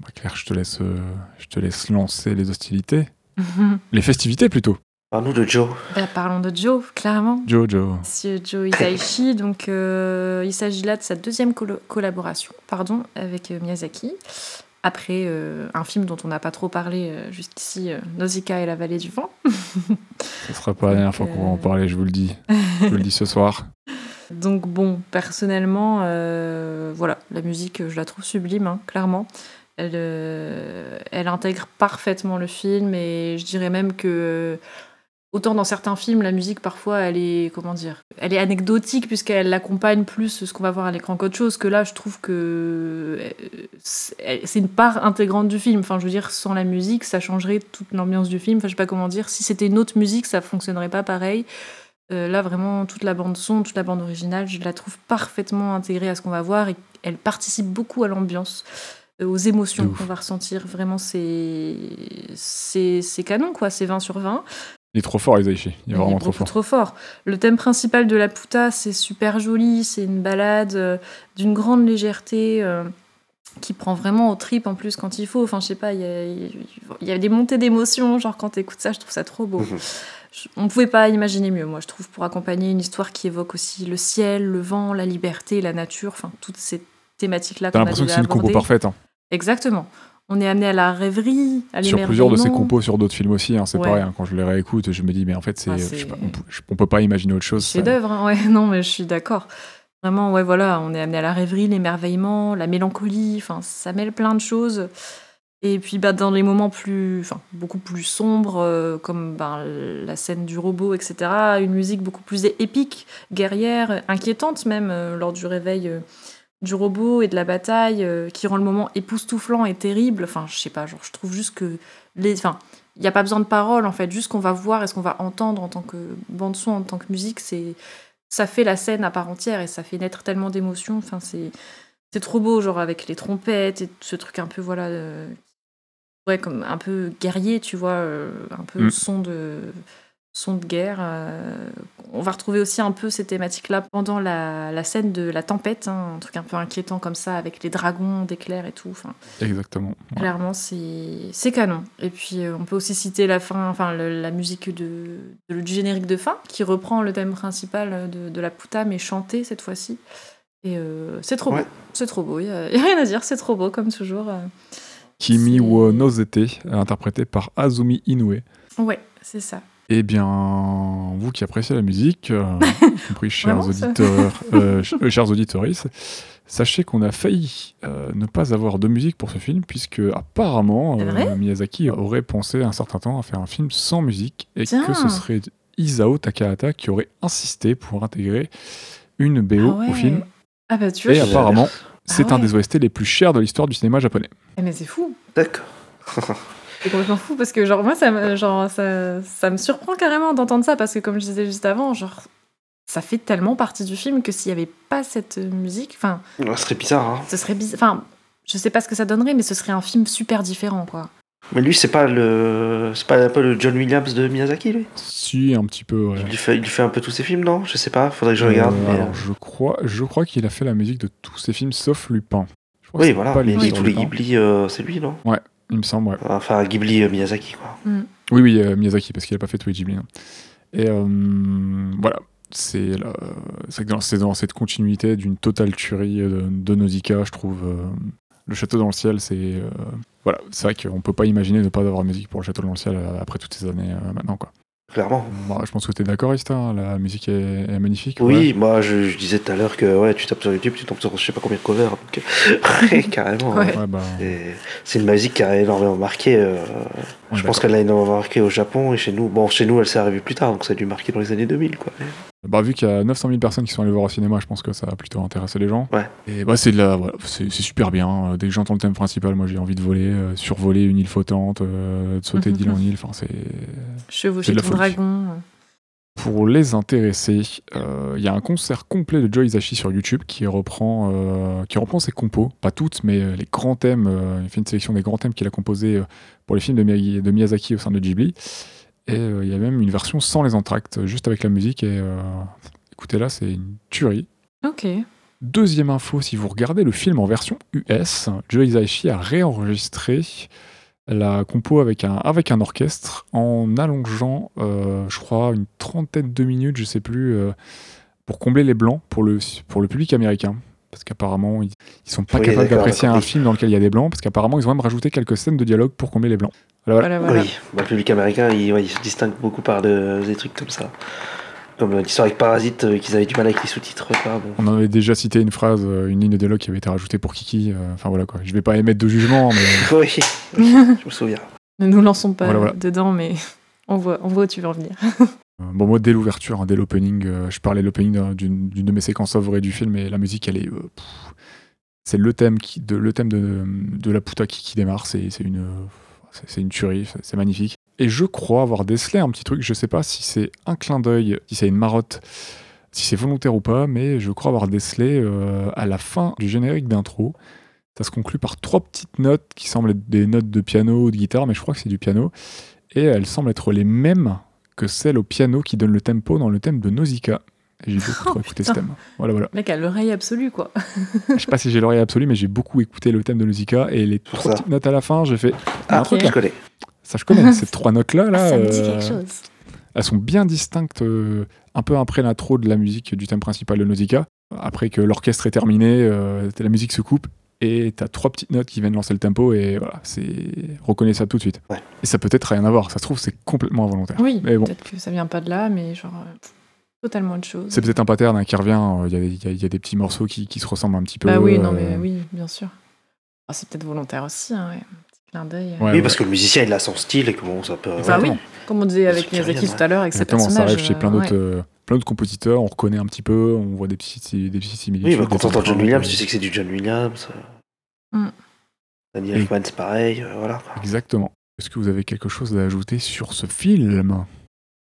bah, Claire, je te, laisse, euh, je te laisse lancer les hostilités. Les festivités plutôt. Parle-nous de Joe. Bah, parlons de Joe, clairement. Jojo. Monsieur Joe Hisaishi, donc euh, il s'agit là de sa deuxième collaboration, pardon, avec euh, Miyazaki. Après euh, un film dont on n'a pas trop parlé euh, jusqu'ici, euh, Nausicaa et la vallée du vent. Ce sera pas la dernière fois qu'on va en parler, je vous le dis. Je vous le dis ce soir. Donc bon, personnellement, euh, voilà, la musique, je la trouve sublime, hein, clairement. Elle, euh, elle intègre parfaitement le film et je dirais même que euh, autant dans certains films, la musique parfois, elle est comment dire, elle est anecdotique puisqu'elle accompagne plus ce qu'on va voir à l'écran qu'autre chose. Que là, je trouve que c'est une part intégrante du film. Enfin, je veux dire, sans la musique, ça changerait toute l'ambiance du film. Enfin, je sais pas comment dire. Si c'était une autre musique, ça fonctionnerait pas pareil. Euh, là, vraiment, toute la bande son, toute la bande originale, je la trouve parfaitement intégrée à ce qu'on va voir et elle participe beaucoup à l'ambiance, euh, aux émotions qu'on va ressentir. Vraiment, c'est c'est c'est canon, quoi. C'est 20 sur 20. Il est trop fort, Isaichi. Il est vraiment trop beaucoup fort. trop fort. Le thème principal de la puta, c'est super joli. C'est une balade euh, d'une grande légèreté. euh, qui prend vraiment au trip en plus quand il faut. Enfin, je sais pas, il y a, il y a des montées d'émotions. Genre, quand t'écoutes ça, je trouve ça trop beau. On ne pouvait pas imaginer mieux, moi, je trouve, pour accompagner une histoire qui évoque aussi le ciel, le vent, la liberté, la nature, enfin, toutes ces thématiques-là T'as l'impression que c'est une compo parfaite. hein. Exactement. On est amené à la rêverie, à Sur plusieurs de l'émerveillement. compos sur d'autres films aussi. hein, c'est Ouais. pareil. hein, quand je les réécoute, je me dis, mais en fait, c'est, Ah, on, on peut pas imaginer autre chose. ça- Chef-d'œuvre, hein, ouais, non, mais je suis d'accord. Vraiment, ouais, voilà, on est amené à la rêverie, l'émerveillement, la mélancolie, enfin, ça mêle plein de choses. Et puis, bah, dans les moments plus, enfin, beaucoup plus sombres, euh, comme ben, la scène du robot, etc., une musique beaucoup plus épique, guerrière, inquiétante même, euh, lors du réveil euh, du robot et de la bataille, qui rend le moment époustouflant et terrible. Enfin, je sais pas, genre, je trouve juste que les, enfin, il n'y a pas besoin de paroles, en fait, juste qu'on va voir et ce qu'on va entendre en tant que bande-son, en tant que musique, c'est ça fait la scène à part entière et ça fait naître tellement d'émotions. Enfin, c'est c'est trop beau, genre avec les trompettes et ce truc un peu voilà, ouais, comme un peu guerrier, tu vois, euh, un peu Mm. son de son de guerre. euh. on va retrouver aussi un peu ces thématiques-là pendant la, la scène de la tempête, hein, un truc un peu inquiétant comme ça avec les dragons d'éclairs et tout. Enfin, Exactement. Ouais. Clairement, c'est c'est canon. Et puis, euh, on peut aussi citer la fin, enfin la musique de, de- du générique de fin, qui reprend le thème principal de, de la puta, mais chanté cette fois-ci. Et euh, c'est trop Ouais. beau. C'est trop beau. Il n'y a rien à dire. C'est trop beau, comme toujours. Euh. Kimi wo Nozete, interprété par Azumi Inoue. Ouais, c'est ça. Eh bien, vous qui appréciez la musique, euh, y compris chers Vraiment, auditeurs, euh, ch- euh, chers auditoristes, sachez qu'on a failli euh, ne pas avoir de musique pour ce film, puisque apparemment euh, Miyazaki aurait pensé un certain temps à faire un film sans musique, et Tiens. que ce serait Isao Takahata qui aurait insisté pour intégrer une BO Ah ouais. au film. Ah bah tu vois, Et apparemment, c'est un ouais. des OST les plus chers de l'histoire du cinéma japonais. Eh, mais c'est fou. D'accord. C'est complètement fou parce que genre moi ça me, genre, ça, ça me surprend carrément d'entendre ça parce que comme je disais juste avant, genre ça fait tellement partie du film que s'il n'y avait pas cette musique, enfin Ouais, ce serait bizarre, hein. ce serait bizarre. Enfin, je sais pas ce que ça donnerait, mais ce serait un film super différent quoi. Mais lui, c'est pas le. C'est pas un peu le John Williams de Miyazaki, lui? Si, un petit peu, ouais. il lui, fait, il lui fait un peu tous ses films, non? Je sais pas, faudrait que je regarde. Euh, mais, alors, je crois, je crois qu'il a fait la musique de tous ses films sauf Lupin. Je crois que Oui, voilà, pas mais lui tous les. Ghibli, euh, c'est lui, non? Il me semble, ouais. Enfin, Ghibli euh, Miyazaki, quoi. Oui, oui, euh, Miyazaki, parce qu'il a pas fait tous les Ghibli. non. Et euh, voilà, c'est la- c'est que dans, c'est dans cette continuité d'une totale tuerie de, de Nausicaa, je trouve. Le château dans le ciel, c'est. euh, voilà, c'est vrai qu'on peut pas imaginer ne pas avoir musique pour le château dans le ciel euh, après toutes ces années euh, maintenant, quoi. Clairement. Bah, je pense que tu es d'accord, Ista, hein, la musique est, est magnifique. Oui, ouais. moi je, je disais tout à l'heure que ouais, tu tapes sur YouTube, tu tombes sur je sais pas combien de covers. Donc, carrément. Ouais. Ouais, bah, C'est une musique qui a énormément marqué. euh, je pense qu'elle a énormément marqué au Japon et chez nous. Bon, chez nous, elle s'est arrivée plus tard, donc ça a dû marquer dans les années 2000, quoi. Bah, vu qu'il y a 900 000 personnes qui sont allées voir au cinéma, je pense que ça a plutôt intéressé les gens. Ouais. Et bah, c'est de la, voilà, c'est c'est super bien. Euh, Dès que j'entends le thème principal, moi j'ai envie de voler, euh, survoler une île flottante, euh, de sauter Mhm. d'île en île. Enfin, c'est. Chevaucher ton dragon. Pour les intéressés, euh, il y a un concert complet de Joe Hisaishi sur YouTube qui reprend, euh, qui reprend ses compos, pas toutes, mais les grands thèmes. euh, il fait une sélection des grands thèmes qu'il a composés pour les films de, Miyagi- de Miyazaki au sein de Ghibli. Et euh, il y a même une version sans les entractes, juste avec la musique. Et euh, écoutez là, c'est une tuerie. Ok. Deuxième info, si vous regardez le film en version US, Joe Hisaishi a réenregistré la compo avec un, avec un orchestre en allongeant, euh, je crois, une trentaine de minutes, je sais plus, pour combler les blancs pour le, pour le public américain. Parce qu'apparemment, ils, ils sont pas Oui, capables d'apprécier un film dans lequel il y a des blancs, parce qu'apparemment, ils ont même rajouté quelques scènes de dialogue pour combler les blancs. Voilà, voilà. Voilà, voilà. Oui, bah, le public américain, il, ouais, il se distingue beaucoup par de- des trucs comme ça. Comme euh, l'histoire avec Parasite, euh, qu'ils avaient du mal avec les sous-titres. quoi, bon. On en avait déjà cité une phrase, euh, une ligne de dialogue qui avait été rajoutée pour Kiki. euh, Enfin voilà quoi. Je vais pas émettre de jugement, mais Oui, je me souviens. Ne nous lançons pas Voilà, voilà. dedans, mais on voit, on voit où tu veux en venir. Euh, Bon, moi, dès l'ouverture, hein, dès l'opening, euh, je parlais de l'opening d'un- d'une de mes séquences favoris du film, et la musique, elle est. euh, c'est le thème, qui, de, le thème de, de la puta qui, qui démarre, c'est une, c'est- une tuerie, c'est- magnifique. Et je crois avoir décelé un petit truc, je sais pas si c'est un clin d'œil, si c'est une marotte, si c'est volontaire ou pas, mais je crois avoir décelé à la fin du générique d'intro. Ça se conclut par trois petites notes qui semblent être des notes de piano ou de guitare, mais je crois que c'est du piano. Et elles semblent être les mêmes que celles au piano qui donnent le tempo dans le thème de Nausicaa. J'ai beaucoup trop écouté ce thème. Voilà, voilà. Le mec a l'oreille absolue, quoi. Je sais pas si j'ai l'oreille absolue, mais j'ai beaucoup écouté le thème de Nausicaa et les Pour trois ça. petites notes à la fin, j'ai fait. Ah, un truc je là. connais. Ça, je connais. Ces trois notes-là, là, ça me dit euh, quelque chose. elles sont bien distinctes euh, un peu après l'intro de la musique du thème principal de Nausicaa. Après que l'orchestre est terminé, euh, la musique se coupe et t'as trois petites notes qui viennent lancer le tempo et voilà, c'est reconnaissable tout de suite. Ouais. Et ça peut être rien à voir. Ça se trouve, c'est complètement involontaire. Oui, Mais bon. peut-être que ça vient pas de là, mais genre euh, totalement autre chose. C'est peut-être un pattern hein, qui revient. euh, Il y, a, y y des petits morceaux qui, qui se ressemblent un petit peu. Bah oui, euh, non, mais oui, bien sûr. Ah, c'est peut-être volontaire aussi, hein, ouais. Un petit clin d'œil. euh. Ouais, oui, ouais. parce que le musicien, il a son style et que bon, ça peut. Bah oui, comme on disait avec Miyazaki tout à l'heure, avec ses Exactement, ça personnages. arrive chez plein euh, d'autres ouais. euh, plein d'autres compositeurs. On reconnaît un petit peu, on voit des petits, des petits similitudes. Oui, bah, quand t'entends John Williams, tu sais que c'est du John Williams. euh, Mm. Daniel Elfman, c'est pareil, euh, voilà. Exactement. Est-ce que vous avez quelque chose à ajouter sur ce film?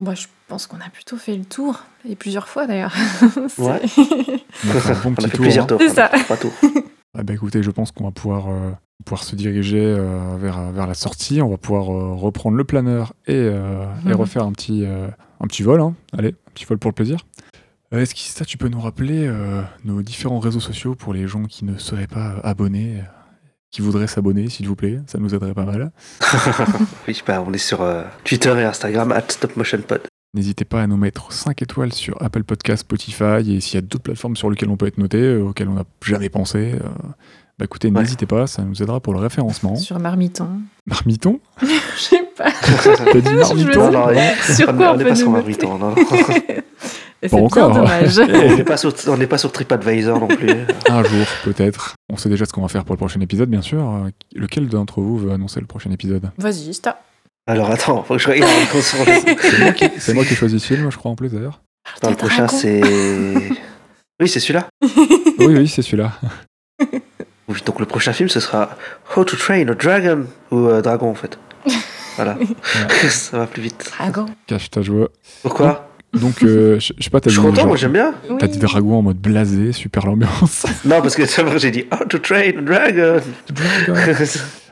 Moi, je pense qu'on a plutôt fait le tour, et plusieurs fois d'ailleurs. C'est- Ouais. On a fait un bon On a petit fait tour. plusieurs hein. tours. Ça. fait trois tours. Ah bah écoutez, je pense qu'on va pouvoir, euh, pouvoir se diriger euh, vers, vers la sortie. On va pouvoir euh, reprendre le planeur et, euh, et Mhm. refaire un petit, euh, un petit vol. hein. Allez, un petit vol pour le plaisir. Euh, Est-ce que ça, tu peux nous rappeler euh, nos différents réseaux sociaux pour les gens qui ne seraient pas abonnés, euh, qui voudraient s'abonner, s'il vous plaît? Ça nous aiderait pas mal. Oui, bah, on est sur euh, Twitter et Instagram, at StopMotionPod. N'hésitez pas à nous mettre 5 étoiles sur Apple Podcast, Spotify, et s'il y a d'autres plateformes sur lesquelles on peut être noté, auxquelles on n'a jamais pensé, Bah écoutez, Ouais. n'hésitez pas, ça nous aidera pour le référencement. Sur Marmiton. Marmiton Je sais pas. T'as dit Marmiton me- Non, non, Sur on quoi on on n'est peut pas sur Marmiton, non. c'est encore. dommage. on n'est pas sur, on n'est pas sur TripAdvisor non plus. Un jour, peut-être. On sait déjà ce qu'on va faire pour le prochain épisode, bien sûr. Lequel d'entre vous veut annoncer le prochain épisode? Vas-y, Sta. Alors attends, faut que je regarde le le- C'est moi, qui... c'est moi qui ai choisi ce film, je crois, en plus d'ailleurs. Le prochain, c'est. Oui, c'est celui-là. Oui, oui, c'est celui-là. Oui, donc le prochain film, ce sera How to Train a Dragon ou euh, Dragon en fait. Voilà. Ça va plus vite. Dragon. Cache ta joie. Pourquoi Donc, euh, je je sais pas, t'as Je suis content, genre- moi j'aime bien. T'as Oui. dit dragon en mode blasé, super l'ambiance. Non, parce que c'est vrai, j'ai dit How to Train a Dragon.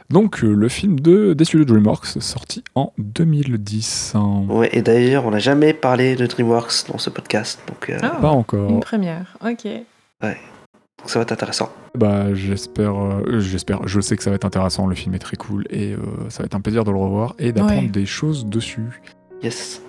Donc, euh, le film de, des studios DreamWorks, sorti en 2010. hein. ouais, et d'ailleurs, on n'a jamais parlé de DreamWorks dans ce podcast, donc, euh, Ah, Pas encore. Une première. Ok. Donc ça va être intéressant. Bah, j'espère, euh, j'espère, je sais que ça va être intéressant. Le film est très cool et euh, ça va être un plaisir de le revoir et d'apprendre Ouais. des choses dessus. Yes.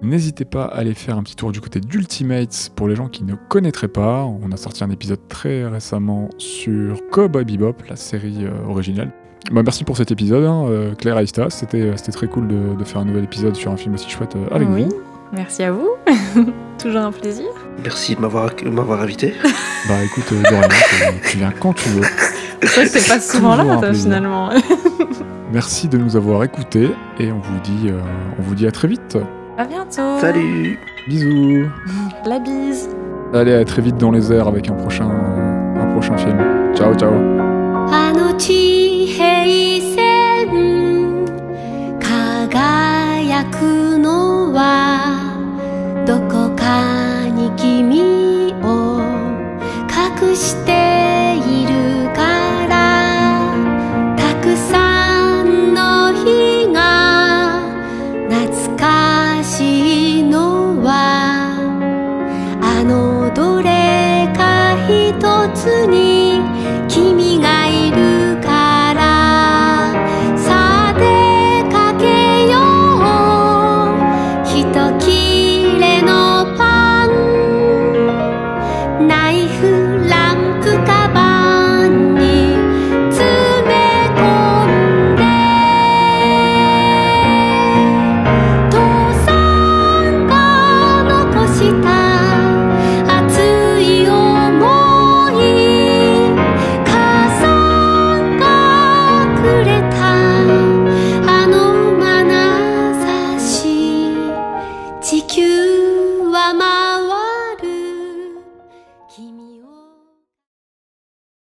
N'hésitez pas à aller faire un petit tour du côté d'Ultimates pour les gens qui ne connaîtraient pas. On a sorti un épisode très récemment sur Cowboy Bebop, la série euh, originale. Bah, merci pour cet épisode, hein, euh, Claire et Aïsta. C'était, euh, c'était très cool de, de faire un nouvel épisode sur un film aussi chouette euh, avec oui. vous. Merci à vous. Toujours un plaisir. Merci de m'avoir, invité. Bah écoute, euh, tu, viens quand tu veux. C'est pas souvent là, finalement. Merci de nous avoir écoutés et on vous dit, euh, on vous dit à très vite. À bientôt. Salut. Bisous. La bise. Allez, à très vite dans les airs avec un prochain, un prochain film. Ciao, ciao. して